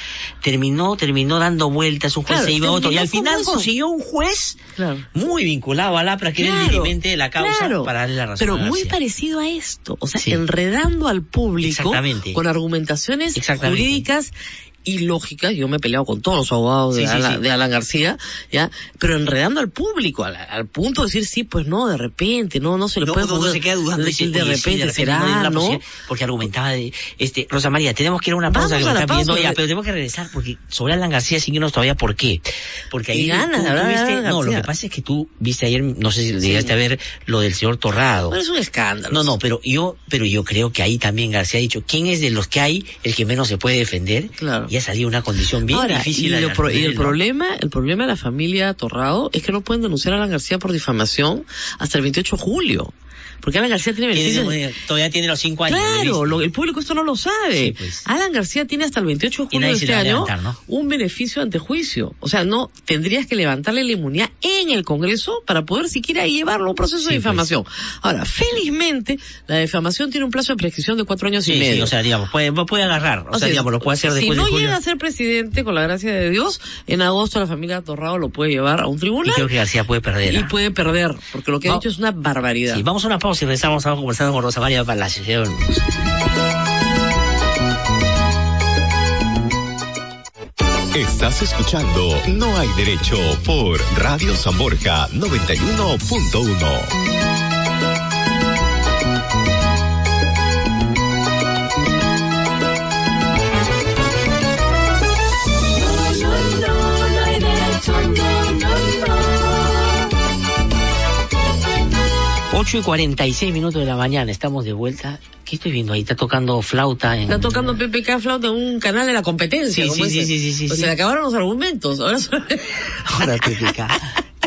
terminó, terminó dando vueltas, un juez Claro, se iba a otro, y al final eso. consiguió un juez Claro. muy vinculado a APRA, que era el Claro, dirimente de la causa, claro. para darle la razón Pero a muy parecido a esto, o sea, Sí. enredando al público con argumentaciones jurídicas y lógicas. Yo me he peleado con todos los abogados de, Sí, Alan, sí. de Alan García, ya, pero enredando al público, al, al punto de decir sí, pues no, de repente, no, no se le No, puede no, no se queda dudando, decir de oye, sí, repente, no hay será, ¿no? Porque argumentaba de, este, Rosa María, tenemos que ir a una pausa Vamos que a la pausa, ya, porque- pero tenemos que regresar porque sobre Alan García síguenos todavía, ¿por qué? Porque ahí ganas tú- de tú de viste- no, lo que pasa es que tú viste ayer, no sé si llegaste a ver lo del señor Torrado. Bueno, es un escándalo. No, no, pero yo, pero yo creo que ahí también García ha dicho, ¿quién es de los que hay el que menos se puede defender? Claro. Y ha salido una condición bien Ahora, difícil. y, lo pro- y el ¿no? problema, el problema de la familia Torrado es que no pueden denunciar a Alan García por difamación hasta el 28 de julio. Porque Alan García tiene Tiene- beneficios. todavía tiene los cinco años. Claro, lo- el público esto no lo sabe. Sí, pues. Alan García tiene hasta el 28 de Y nadie de este año levantar, ¿no? un beneficio ante juicio. O sea, no tendrías que levantarle la inmunidad en el Congreso para poder siquiera llevarlo a un proceso de Sí, pues. difamación. Ahora, felizmente, la difamación tiene un plazo de prescripción de cuatro años Sí, y medio. sí, o sea, digamos, puede, puede agarrar, o, sea, digamos, lo puede hacer después si no de julio. llega a ser presidente, con la gracia de Dios, en agosto la familia Torrado lo puede llevar a un Y tribunal creo que García puede perder. y ¿ah? puede perder, porque lo que ha Va- dicho es una barbaridad. Sí, vamos a una pausa y regresamos a conversar con Rosa María Palacios. ¿sí? Estás escuchando No hay derecho por Radio San Borja 91.1. 8 y 46 minutos de la mañana, estamos de vuelta. ¿Qué estoy viendo ahí? Está tocando flauta en... Está tocando PPK flauta en un canal de la competencia. Sí, sí, ese. sí, sí, sí, Pues sí. se le acabaron los argumentos. Ahora son- Ahora PPK.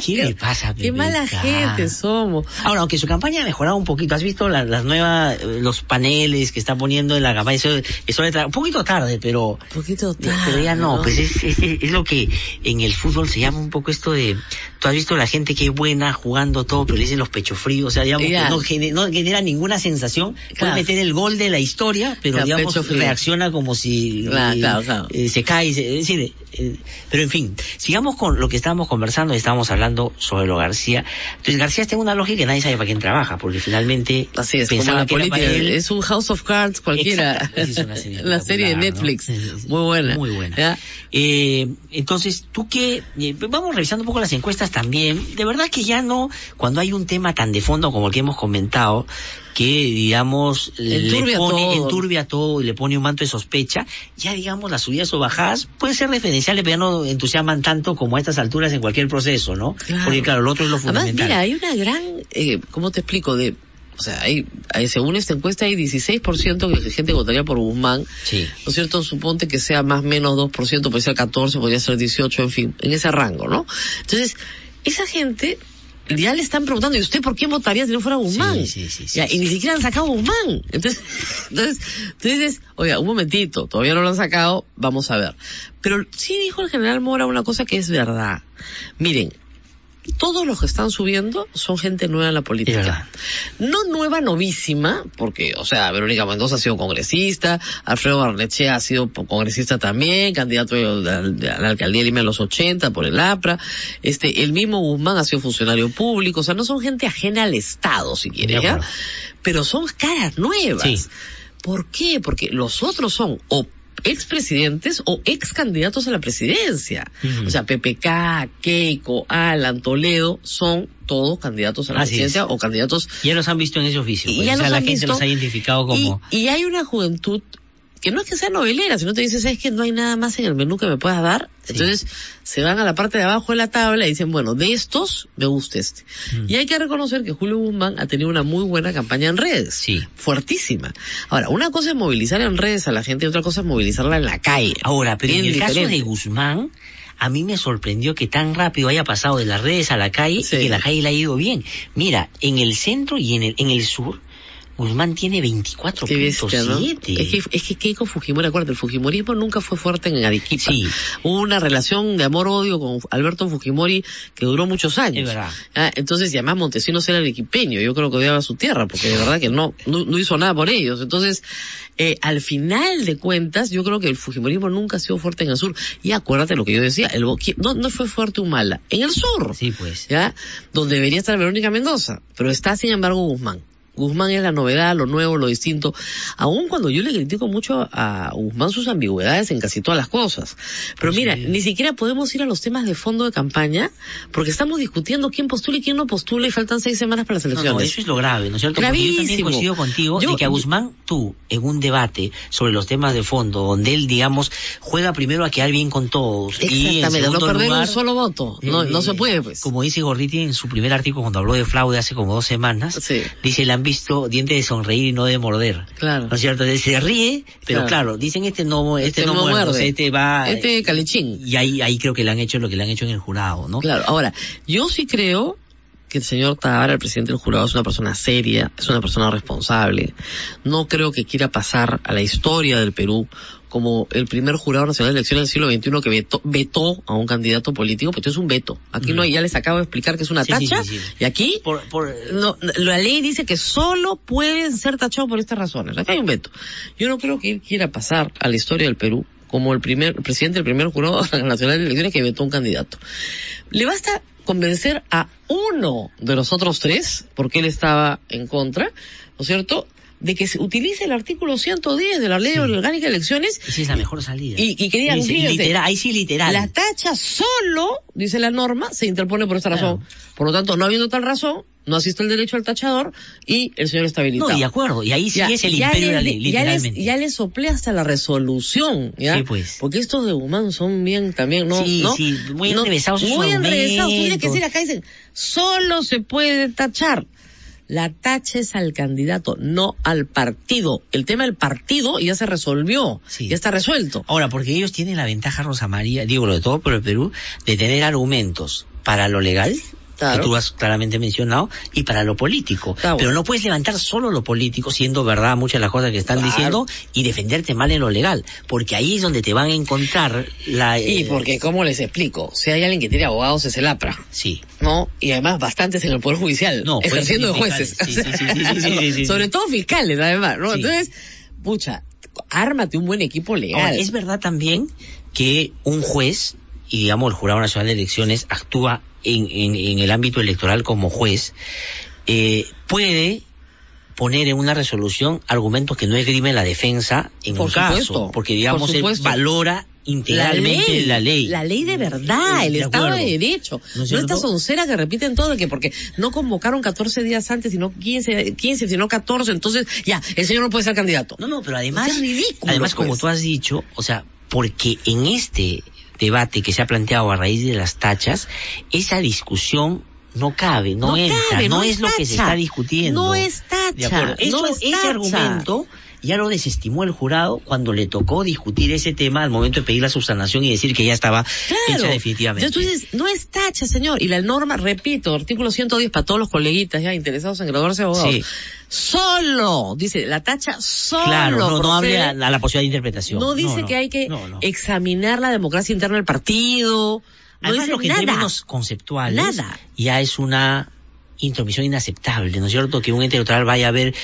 ¿Qué le pasa Qué mala gente somos. Ahora, aunque su campaña ha mejorado un poquito, ¿has visto la- las nuevas, eh, los paneles que está poniendo en la campaña? Eso, eso un poquito tarde, pero... Un poquito Pero tarde, ya no, ¿no? pues es, es, es lo que en el fútbol se llama un poco esto de, tú has visto la gente que es buena jugando todo, pero le dicen los pechos fríos, o sea, digamos Ya. que no, no genera ninguna sensación, Claro. puede meter el gol de la historia, pero Claro, digamos reacciona como si Claro, eh, eh, se cae, se- es decir, eh, pero en fin, sigamos con lo que estábamos conversando, estábamos hablando sobre lo García. Entonces García tiene una lógica que nadie sabe para quién trabaja, porque finalmente Así es, pensaba la que era política. para él. Es un House of Cards cualquiera. Exacto, es una serie <laughs> la serie de ¿no? Netflix. Sí. Muy buena. Muy buena. Eh, entonces, tú que, eh, vamos revisando un poco las encuestas también. De verdad que ya no, cuando hay un tema tan de fondo como el que hemos comentado, que digamos, Enturbia le pone, todo. enturbia todo y le pone un manto de sospecha, ya digamos las subidas o bajadas pueden ser referenciales, pero ya no entusiasman tanto como a estas alturas en cualquier proceso, ¿no? Claro. Porque claro, lo otro es lo Además, fundamental. mira, hay una gran, eh, ¿cómo te explico? De, o sea, hay, hay- según esta encuesta hay 16% que gente votaría por Guzmán. Sí. ¿No es cierto? Suponte que sea más o menos 2%, puede ser 14, podría ser 18, en fin, en ese rango, ¿no? Entonces, esa gente ya le están preguntando, ¿y usted por quién votaría si no fuera Guzmán? Sí, sí, sí, Ya. Y ni siquiera han sacado Guzmán. Entonces, <laughs> entonces, tú dices, oiga, un momentito, todavía no lo han sacado, vamos a ver. Pero sí dijo el general Mora una cosa que es verdad. Miren, todos los que están subiendo son gente nueva en la política. No nueva, novísima, porque, o sea, Verónica Mendoza ha sido congresista, Alfredo Barnechea ha sido congresista también, candidato a la, alcaldía de Lima en los 80 por el APRA, este, el mismo Guzmán ha sido funcionario público, o sea, no son gente ajena al Estado, si quieres, ¿ya? Pero son caras nuevas. Sí. ¿Por qué? Porque los otros son o expresidentes o ex candidatos a la presidencia. Ujú. O sea, PPK, Keiko, Alan, Toledo, son todos candidatos a la Así presidencia es. o candidatos Ya los han visto en ese oficio. pues, ya o sea, los la han gente visto. los ha identificado como... Y, y hay una juventud que no es que sea novelera, sino te dices, es que no hay nada más en el menú que me puedas dar. Entonces se van a la parte de abajo de la tabla y dicen, bueno, de estos me gusta este. Mm. Y hay que reconocer que Julio Guzmán ha tenido una muy buena campaña en redes. Sí. Fuertísima. Ahora, una cosa es movilizar en redes a la gente y otra cosa es movilizarla en la calle. Ahora, pero en el caso de diferente. Guzmán, a mí me sorprendió que tan rápido haya pasado de las redes a la calle Sí. y que la calle le ha ido bien. Mira, en el centro y en el, en el sur, Guzmán tiene Qué bestia, ¿no? 24.7. Es que, es que Keiko Fujimori, acuérdate, el Fujimorismo nunca fue fuerte en Arequipa. Sí. Hubo una relación de amor-odio con Alberto Fujimori que duró muchos años. Es verdad. Ah, entonces, y además Montesinos era arequipeño, yo creo que odiaba su tierra, porque de verdad que no, no, no hizo nada por ellos. Entonces, eh, al final de cuentas, yo creo que el Fujimorismo nunca ha sido fuerte en el sur. Y acuérdate lo que yo decía, el no, no fue fuerte Humala, en el sur. Sí, pues. ¿ya? Donde debería estar Verónica Mendoza, pero está sin embargo Guzmán. Guzmán es la novedad, lo nuevo, lo distinto. Aun cuando yo le critico mucho a Guzmán sus ambigüedades en casi todas las cosas. Pero mira, ni siquiera podemos ir a los temas de fondo de campaña porque estamos discutiendo quién postula y quién no postula y faltan seis semanas para las No, elecciones. no, eso es lo grave, ¿no es cierto? Porque yo también Gravísimo. coincido contigo Yo- de que a Guzmán, tú, en un debate sobre los temas de fondo, donde él, digamos, juega primero a quedar bien con todos. y en no perder lugar, un solo voto. No, eh, no se puede, pues. Como dice Gorditi en su primer artículo cuando habló de fraude hace como dos semanas, Sí. dice, le han visto dientes de sonreír y no de morder. Claro. ¿No es cierto? Se ríe, pero Claro. claro, dicen este no, este, Este no, muerde, muerde. o sea, este va... Este calichín. Y ahí, ahí creo que le han hecho lo que le han hecho en el jurado, ¿no? Claro, ahora, yo sí creo que el señor Tabara, el presidente del jurado, es una persona seria, es una persona responsable. No creo que quiera pasar a la historia del Perú como el primer jurado nacional de elecciones del siglo XXI que vetó, vetó a un candidato político, pues esto es un veto. Aquí no hay, ya les acabo de explicar que es una Mm. Sí, tacha, sí, sí. y aquí Por, por, no, la ley dice que solo pueden ser tachados por estas razones. Acá hay un veto. Yo no creo que él quiera pasar a la historia del Perú como el primer el presidente del primer jurado <laughs> nacional de elecciones que vetó a un candidato. Le basta convencer a uno de los otros tres, porque él estaba en contra, ¿no es cierto?, de que se utilice el artículo 110 de la ley orgánica de elecciones esa es la mejor salida. y, y que digan, fíjense, literal, ahí sí literal. la tacha solo, dice la norma, se interpone por esta razón. Por lo tanto, no habiendo tal razón, no asiste el derecho al tachador y el señor está habilitado. No, y de acuerdo, y ahí sí es el imperio de la ley, ya literalmente. ya les soplé hasta la resolución, ¿ya? Sí, pues. Porque estos de Guzmán son bien también, ¿no? Sí, ¿no? sí, muy No, enrevesados sus Muy enrevesados. Tú tienes que decir acá, dicen, solo se puede tachar. La tacha es al candidato, no al partido. El tema del partido ya se resolvió, ya está resuelto. Ahora, porque ellos tienen la ventaja, Rosa María, digo lo de todo por el Perú, de tener argumentos para lo legal, Claro. que tú has claramente mencionado, y para lo político. Claro. Pero no puedes levantar solo lo político, siendo verdad muchas de las cosas que están Claro. diciendo, y defenderte mal en lo legal. Porque ahí es donde te van a encontrar la... Y eh, porque, ¿cómo les explico? Si hay alguien que tiene abogados es el APRA. Sí. ¿No? Y además bastantes en el Poder Judicial. No, ejerciendo de jueces. Sobre todo fiscales, además, ¿no? Sí. Entonces, pucha, ármate un buen equipo legal. Ahora, es verdad también que un juez, y digamos el Jurado Nacional de Elecciones, actúa en, en- en el ámbito electoral como juez, eh, puede poner en una resolución argumentos que no esgrime la defensa en Por un caso, supuesto, porque digamos por él valora integralmente la ley. La ley de verdad, el De Estado acuerdo. de Derecho. ¿No No, es cierto? esta soncera que repiten todo, que porque no convocaron 14 días antes, sino 15, 15 sino 14, entonces ya, el señor no puede ser candidato. No, no, pero además, Es ridículo, además como pues. tú has dicho, o sea, porque en este debate que se ha planteado a raíz de las tachas, esa discusión no cabe, no, No entra, cabe, no, no es es lo que se tacha. está discutiendo. No es tacha, De acuerdo. no Eso- es ese tacha. argumento ya lo desestimó el jurado cuando le tocó discutir ese tema al momento de pedir la subsanación y decir que ya estaba hecha definitivamente. Entonces no es tacha, señor. Y la norma, repito, artículo 110 para todos los coleguitas ya interesados en graduarse de abogados. Sí. Solo, dice, la tacha solo. Claro, no, no hable a, a la posibilidad de interpretación. No dice no. que hay que No, no. examinar la democracia interna del partido. No Además, dice lo que en nada. términos conceptuales Nada. ya es una intromisión inaceptable, ¿no es cierto? Que un ente electoral vaya a ver,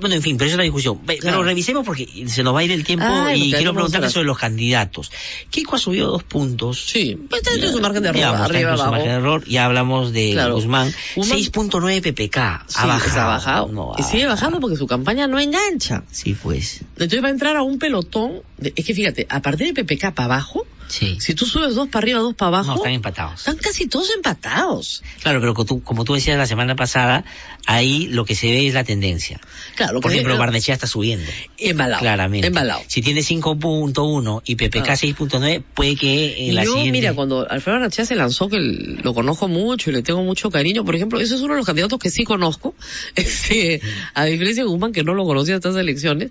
bueno, en fin, pero eso es la discusión. Ve- Claro. Pero revisemos porque se nos va a ir el tiempo Ay, y quiero preguntarle sobre los candidatos. Keiko ha subido dos puntos. Sí, pues está en su margen de error, Digamos, arriba, su margen de error. Ya hablamos de Claro. Guzmán. Guzmán- 6.9 PPK. Sí, ha bajado. ha bajado. No, y ha sigue bajando porque su campaña no engancha. Sí, pues. Entonces va a entrar a un pelotón. Es que fíjate, a partir de PPK para abajo, Sí. si tú subes dos para arriba, dos para abajo, No, están empatados. están casi todos empatados. Claro, pero como tú, como tú decías la semana pasada, ahí lo que se ve es la tendencia. Claro, Por ejemplo, Barnechea está subiendo. Embalado. Claramente. Embalado. Si tiene 5.1 y PPK Ah. 6.9, puede que en la Yo, siguiente... mira, cuando Alfredo Arachea se lanzó, que lo conozco mucho y le tengo mucho cariño, por ejemplo, ese es uno de los candidatos que sí conozco, <laughs> este, a diferencia de Guzmán, que no lo conocía en estas elecciones,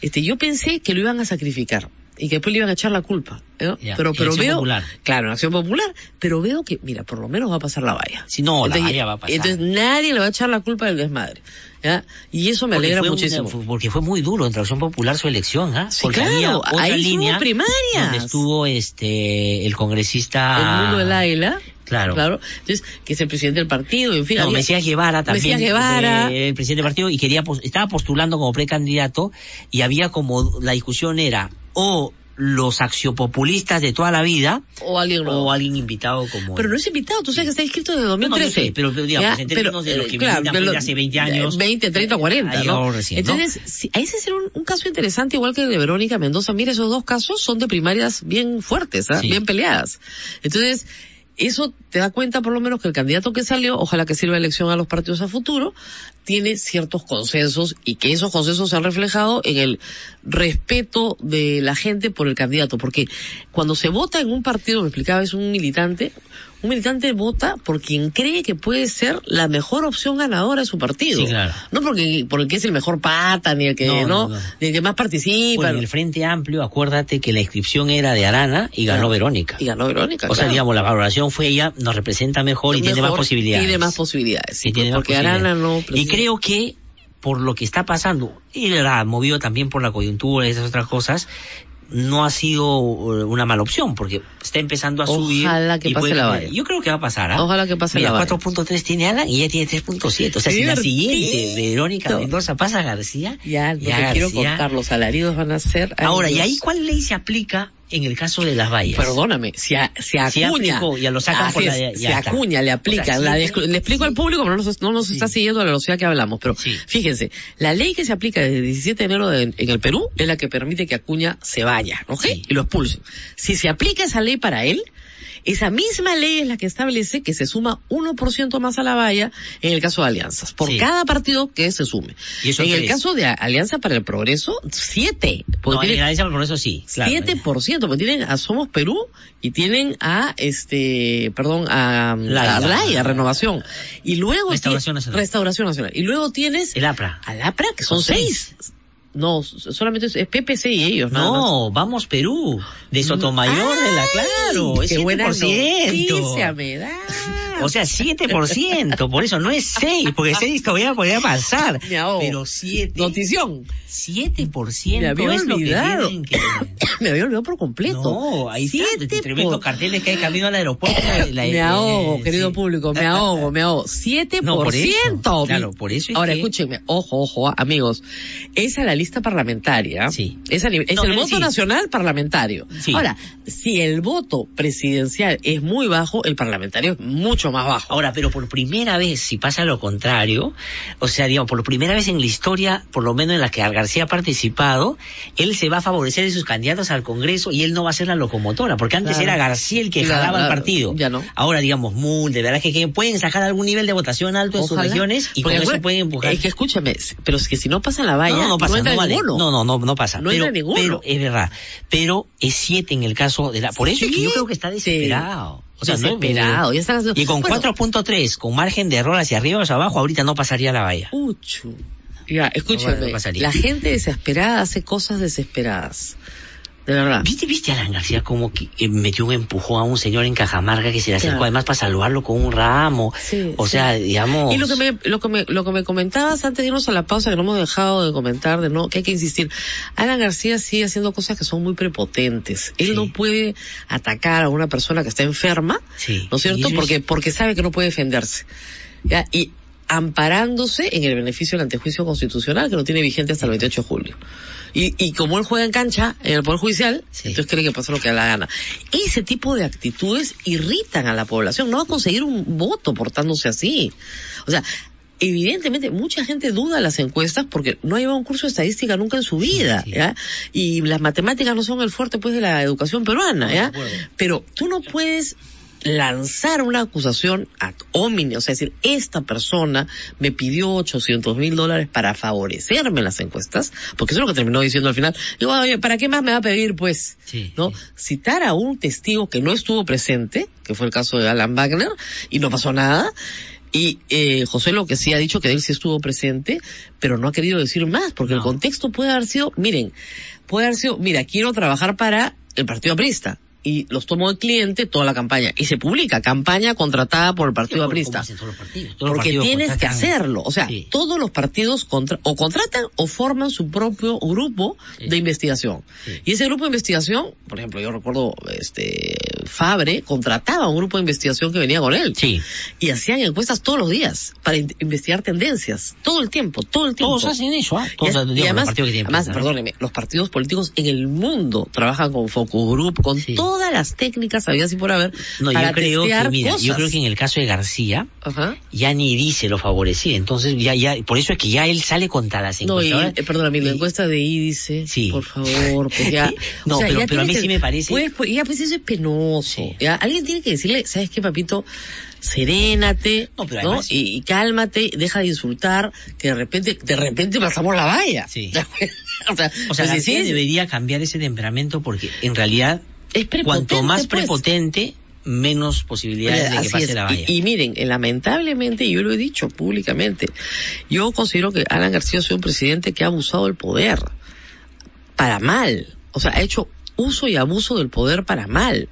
este, yo pensé que lo iban a sacrificar y que después le iban a echar la culpa, ¿no? Ya, pero, pero veo, Popular. claro, en Acción Popular, pero veo que, mira, por lo menos va a pasar la valla. Si no, la Entonces, valla va a pasar. Entonces nadie le va a echar la culpa del desmadre, ¿ya? Y eso me Porque alegra muchísimo. una- porque fue muy duro entre Acción Popular su elección, ¿ah? Sí, porque claro, había otra ahí línea primarias. donde estuvo este el congresista El mundo del águila. Claro. Claro. Entonces, que es el presidente del partido, en fin. No, había- Mesías Guevara también. Mesías Guevara. eh, el presidente del partido, y quería, estaba postulando como precandidato, y había como, la discusión era, o los axiopopulistas de toda la vida, O alguien o alguien invitado como... Pero no es invitado, tú sabes que está inscrito desde No, no, yo 2013. sé, pero, pero digamos, Ya, en términos de pero, lo que eh, claro, pero hace 20 años. 20, 30, 40, ha ¿no? recién, ¿no? Entonces, sí, ese será un, un caso interesante, igual que el de Verónica Mendoza. Mira, esos dos casos son de primarias bien fuertes, ¿ah? Sí. bien peleadas. Entonces, eso te da cuenta por lo menos que el candidato que salió, ojalá que sirva elección a los partidos a futuro, tiene ciertos consensos y que esos consensos se han reflejado en el respeto de la gente por el candidato. Porque cuando se vota en un partido, me explicaba, es un militante, un militante vota por quien cree que puede ser la mejor opción ganadora de su partido. Sí, claro. No porque, por el que es el mejor pata, ni el que, No, ¿no? no, no. Ni el que más participa. Bueno, en el Frente Amplio, acuérdate que la inscripción era de Arana y ganó Claro. Verónica. Y ganó Verónica. O sea, claro. digamos, la valoración fue ella, nos representa mejor y tiene más Mejor, posibilidades. Tiene más posibilidades. Sí, tiene más porque posibilidades. Arana no. Y presenta- creo que por lo que está pasando, y la movido también por la coyuntura y esas otras cosas, no ha sido eh, una mala opción, porque está empezando a subir. Ojalá que y pase puede la valla. Yo creo que va a pasar, ¿ah? Ojalá que pase Mira, la valla. 4.3 tiene Alan y ella tiene 3.7. O sea, si la siguiente, Verónica Mendoza pasa a García, Ya, no ya quiero García- contar, los salarios van a ser... Ahora, ¿y ahí cuál ley se aplica en el caso de las vallas? Perdóname, si a, Si Acuña, aplicó, ya lo sacan así por la ya a está. Acuña le O aplican, sea, la sí, de- le explico al público, pero no nos, no nos está siguiendo a la velocidad que hablamos, pero Sí. fíjense, la ley que se aplica desde el 17 de enero de- en el Perú es la que permite que Acuña se vaya, ¿ok? Sí. Y lo expulsen. Si se aplica esa ley para él, esa misma ley es la que establece que se suma 1% más a la valla en el caso de alianzas, por Sí. cada partido que se sume. ¿Y eso en el tres? caso de Alianza para el Progreso, 7. No, en la alianza por eso sí. claro. 7%, porque tienen a Somos Perú y tienen a este, perdón, a, Laya. a Laya, Renovación. Y luego Restauración Nacional. Restauración Nacional. Y luego tienes El APRA. al APRA, que son Son seis. No, solamente es, PPC y ellos, más. No, vamos Perú, de Sotomayor de la Claro, es Qué buena 7%. noticia me da. O sea, 7%, por eso no es 6, porque 6 todavía podría pasar. Me. Pero 7, Notición. 7% Me había es lo que olvidado. que... <coughs> Me había olvidado por completo. No, ahí está, Siete tremendos carteles que hay camino al aeropuerto. la- <coughs> me eh, ahogo, querido sí. público, me ahogo, me ahogo. 7%. <laughs> No, por eso. Claro, por eso es Ahora, que- escúchenme, ojo, ojo, amigos. Esa es la lista parlamentaria. Sí. Es, nivel- es No, el eh, voto sí. nacional parlamentario. Sí. Ahora, si el voto presidencial es muy bajo, el parlamentario es mucho más bajo. Ahora, pero por primera vez, si pasa lo contrario, o sea, digamos, por primera vez en la historia, por lo menos en la que García ha participado, él se va a favorecer de sus candidatos al Congreso y él no va a ser la locomotora, porque antes Claro. era García el que Claro, jalaba al claro. partido. Ya no. Ahora, digamos, Mul, de verdad que, que pueden sacar algún nivel de votación alto en sus Ojalá. regiones y con Porque eso acuérdate, pueden empujar. Es que escúchame, pero es que si no pasa la valla, no, no pasa, entra no, vale. no, no, no, no pasa. No pero, pero es verdad. Pero es siete en el caso de la. Por eso es que yo Sí. creo que está desesperado. O sea, no es- Desesperado, ya están haciendo- Y con Bueno. 4.3, con margen de error hacia arriba o hacia abajo, ahorita no pasaría la valla. Uchu. Ya, No escúchame, pasaría. la gente desesperada hace cosas desesperadas. De verdad. ¿Viste, viste a Alan García como que eh, metió un empujón a un señor en Cajamarca que se le acercó Claro. además para saludarlo con un ramo? Sí, o sí. sea, digamos... Y lo que me, lo que me, lo que me comentabas antes de irnos a la pausa, que no hemos dejado de comentar, de no, que hay que insistir. Alan García sigue haciendo cosas que son muy prepotentes. Él no puede atacar a una persona que está enferma, ¿no es cierto? Porque, porque sabe que no puede defenderse. ¿ya? Y amparándose en el beneficio del antejuicio constitucional que lo tiene vigente hasta el 28 de julio. Y, y como él juega en cancha, en el Poder Judicial, entonces cree que pasa lo que da la gana. Ese tipo de actitudes irritan a la población. No va a conseguir un voto portándose así. O sea, evidentemente mucha gente duda las encuestas porque no ha llevado un curso de estadística nunca en su vida, ¿ya? Y las matemáticas no son el fuerte pues de la educación peruana, ¿ya? Pero tú no puedes lanzar una acusación ad hominem, o sea, decir, esta persona me pidió 800 mil dólares para favorecerme en las encuestas, porque eso es lo que terminó diciendo al final. Digo, oye, ¿para qué más me va a pedir, pues? ¿No? Citar a un testigo que no estuvo presente, que fue el caso de Alan Wagner, y no pasó nada, y eh, José lo que sí ha dicho que él sí estuvo presente, pero no ha querido decir más, porque el contexto puede haber sido, miren, puede haber sido, mira, quiero trabajar para el Partido Aprista. Y los tomo de cliente toda la campaña. Y se publica, campaña contratada por el Partido Aprista. Los Porque tienes que hacerlo. O sea, todos los partidos contra- o contratan o forman su propio grupo de investigación. Y ese grupo de investigación, por ejemplo, yo recuerdo, este, Fabre contrataba un grupo de investigación que venía con él. Y hacían encuestas todos los días para in- investigar tendencias. Todo el tiempo, todo el tiempo. Todos hacen eso. Y, Todos, digamos, y los además, partidos que tienen además, perdóneme, los partidos políticos en el mundo trabajan con focus group, con todas las técnicas habidas y por haber No, para yo creo que, mira, yo cosas. creo que en el caso de García, Ajá. ya ni dice lo favorecido, entonces ya, ya, por eso es que ya él sale contra las No, y, eh, perdóname, la encuesta de Índice, por favor, pues ya. <laughs> No, o sea, pero- ya pero a mí que- sí me parece- Pues, pues, ya, pues eso es penoso. Ya, alguien tiene que decirle, ¿sabes qué, papito? Serénate, ¿no? pero además- y, y cálmate, deja de insultar, que de repente, de repente pasamos la valla. Sí. <laughs> o sea, O sea, pues, García sí, debería cambiar ese temperamento porque en realidad, prepotente, cuanto más pues. prepotente, menos posibilidades Oye, de que pase es. la valla. Y, y miren, eh, lamentablemente, yo lo he dicho públicamente, yo considero que Alan García ha sido un presidente que ha abusado del poder para mal. O sea, ha hecho uso y abuso del poder para mal.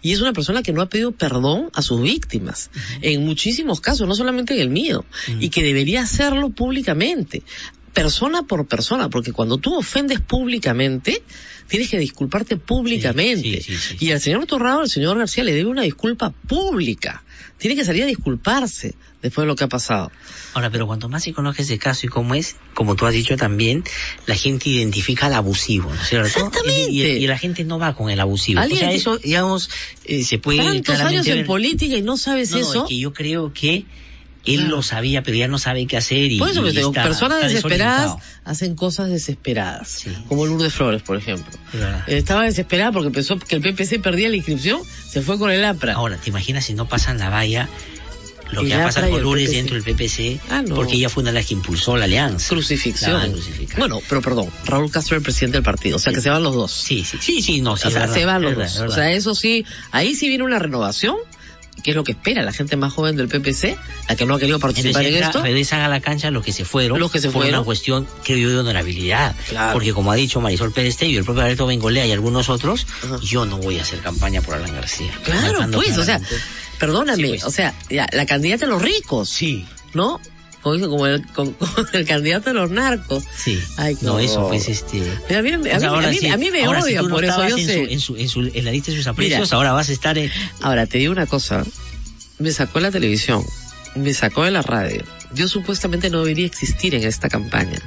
Y es una persona que no ha pedido perdón a sus víctimas. En muchísimos casos, no solamente en el mío. Y que debería hacerlo públicamente. Persona por persona, porque cuando tú ofendes públicamente, tienes que disculparte públicamente. Y al señor Torrado, al señor García le debe una disculpa pública. Tiene que salir a disculparse después de lo que ha pasado. Ahora, pero cuanto más se conozca ese caso y cómo es, como tú has dicho también, la gente identifica al abusivo, ¿no es cierto? Exactamente. Y, y- y la gente no va con el abusivo. O Alguien sea, eso, digamos, eh, se puede Tantos claramente años en ver. política y no sabes no, eso. es que yo creo que él lo sabía, pero ya no sabe qué hacer y, Por eso y digo, está- personas está desesperadas hacen cosas desesperadas. Como Lourdes Flores, por ejemplo. Verdad. Eh, Estaba desesperada porque pensó que el PPC perdía la inscripción, se fue con el APRA. Ahora, ¿te imaginas si no pasan la valla? Lo que va a pasar APRA y con Lourdes dentro del PPC, Ah, no. porque ella fue una de las que impulsó la alianza. Crucifixión. La. Bueno, pero perdón, Raúl Castro es el presidente del partido, o sea que se van los dos. Sí, sí, sí, sí, no, sí, o sea, verdad, se van los es dos. verdad, O verdad. sea, eso sí, ahí sí viene una renovación, que es lo que espera la gente más joven del PPC, la que no ha querido participar en entra- esto. regresan a la cancha los que se fueron, Los que se por fueron. una cuestión, creo yo, de honorabilidad. Porque como ha dicho Marisol Pérez Tello, el propio Alberto Bengolea y algunos otros, yo no voy a hacer campaña por Alan García. Claro, pues, o sea, claramente. perdóname, pues. o sea, ya, la candidata de los ricos. Sí. ¿No? Como, el, con- <laughs> con el candidato de los narcos. Sí. Ay, qué No, eso pues este... Mira, a mí, a mí- a mí- sí, a mí me ahora odian no por eso, yo en sé. Su, en, su, en, su, en la lista de sus aprecios, Mira. ahora vas a estar en... Ahora, te digo una cosa. Me sacó de la televisión, me sacó de la radio. Yo supuestamente no debería existir en esta campaña.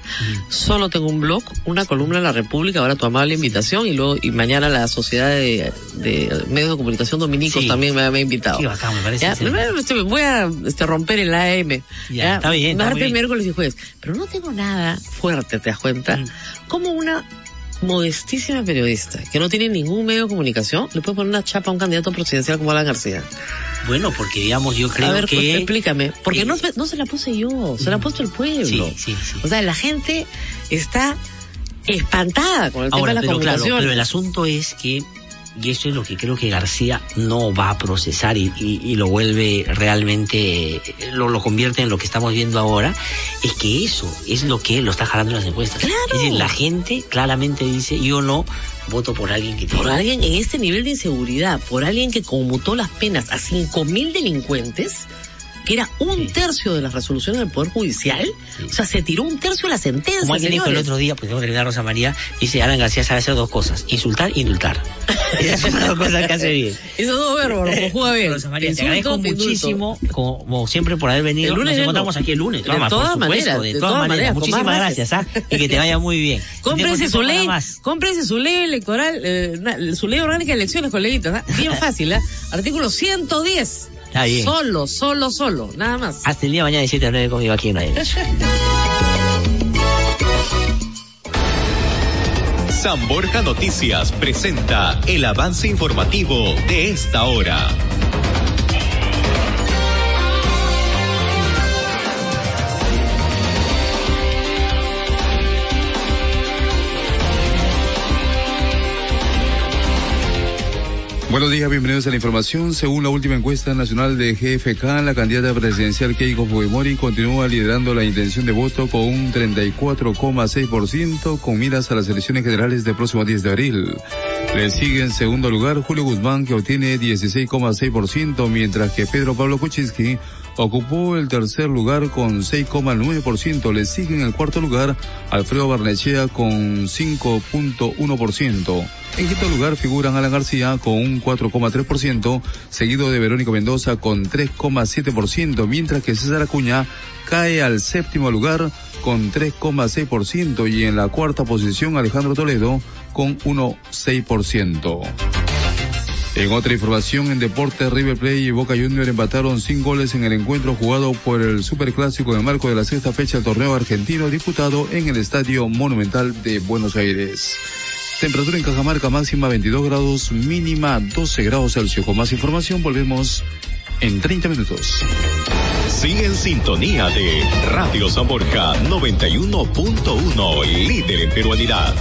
Solo tengo un blog, una columna en La República, ahora tu amable invitación, y luego, y mañana la Sociedad de, de Medios de Comunicación Dominicos Sí. también me, me ha invitado. Sí, bacán, me parece Ya, me- este, voy a este, romper el AM. Ya, está bien, Martes, miércoles y jueves. Pero no tengo nada fuerte, ¿te das cuenta? Mm. Como una modestísima periodista que no tiene ningún medio de comunicación le puede poner una chapa a un candidato presidencial como Alan García. Bueno, porque digamos, yo creo a ver, que... pues, explícame. Porque eh, no, no se la puse yo, se la ha puesto el pueblo. Sí, sí, sí. O sea, la gente está espantada con el tema Ahora, de la pero claro, pero el asunto es que y esto es lo que creo que García no va a procesar y, y- y lo vuelve realmente, eh, lo, lo convierte en lo que estamos viendo ahora, es que eso es lo que lo está jalando en las encuestas. Es decir, la gente claramente dice, yo no voto por alguien que Por alguien en este nivel de inseguridad, por alguien que conmutó las penas a 5.000 delincuentes, que era un tercio de las resoluciones del Poder Judicial, o sea, se tiró un tercio de la sentencia, Como alguien dijo el otro día, pues tengo que terminar Rosa María, dice Alan García sabe hacer dos cosas, insultar e indultar. <laughs> Esas son las dos cosas que hace bien. Esos dos verbos los conjuga bien. Rosa María, te agradezco indulto. muchísimo, como siempre por haber venido. El lunes Nos encontramos aquí el lunes. De todas maneras, de, todas maneras. Muchísimas gracias, ¿ah? Y que te vaya muy bien. <laughs> Cómprense su ley, cómprense su ley electoral, eh, su ley orgánica de elecciones, coleguitas. ¿ah? Bien <laughs> fácil, ¿ah? Artículo 110. Está bien. Solo, solo, solo, nada más. Hasta el día de mañana de 7 a 9 conmigo aquí en Radio. San Borja Noticias presenta el avance informativo de esta hora. Buenos días, bienvenidos a la información. Según la última encuesta nacional de GFK, la candidata presidencial Keiko Fujimori continúa liderando la intención de voto con un 34,6% con miras a las elecciones generales del próximo 10 de abril. Le sigue en segundo lugar Julio Guzmán que obtiene 16,6%, mientras que Pedro Pablo Kuczynski ocupó el tercer lugar con 6,9%. Le sigue en el cuarto lugar Alfredo Barnechea con 5,1%. En quinto lugar figuran Alan García con un 4,3%, seguido de Verónica Mendoza con 3,7%, mientras que César Acuña cae al séptimo lugar con 3,6% y en la cuarta posición Alejandro Toledo con 1,6%. En otra información en deportes, River Plate y Boca Junior empataron sin goles en el encuentro jugado por el Superclásico en el marco de la sexta fecha del torneo argentino disputado en el Estadio Monumental de Buenos Aires. Temperatura en Cajamarca máxima 22 grados, mínima 12 grados Celsius. Con más información volvemos en 30 minutos. Sigue en sintonía de Radio San Borja 91.1, líder en peruanidad.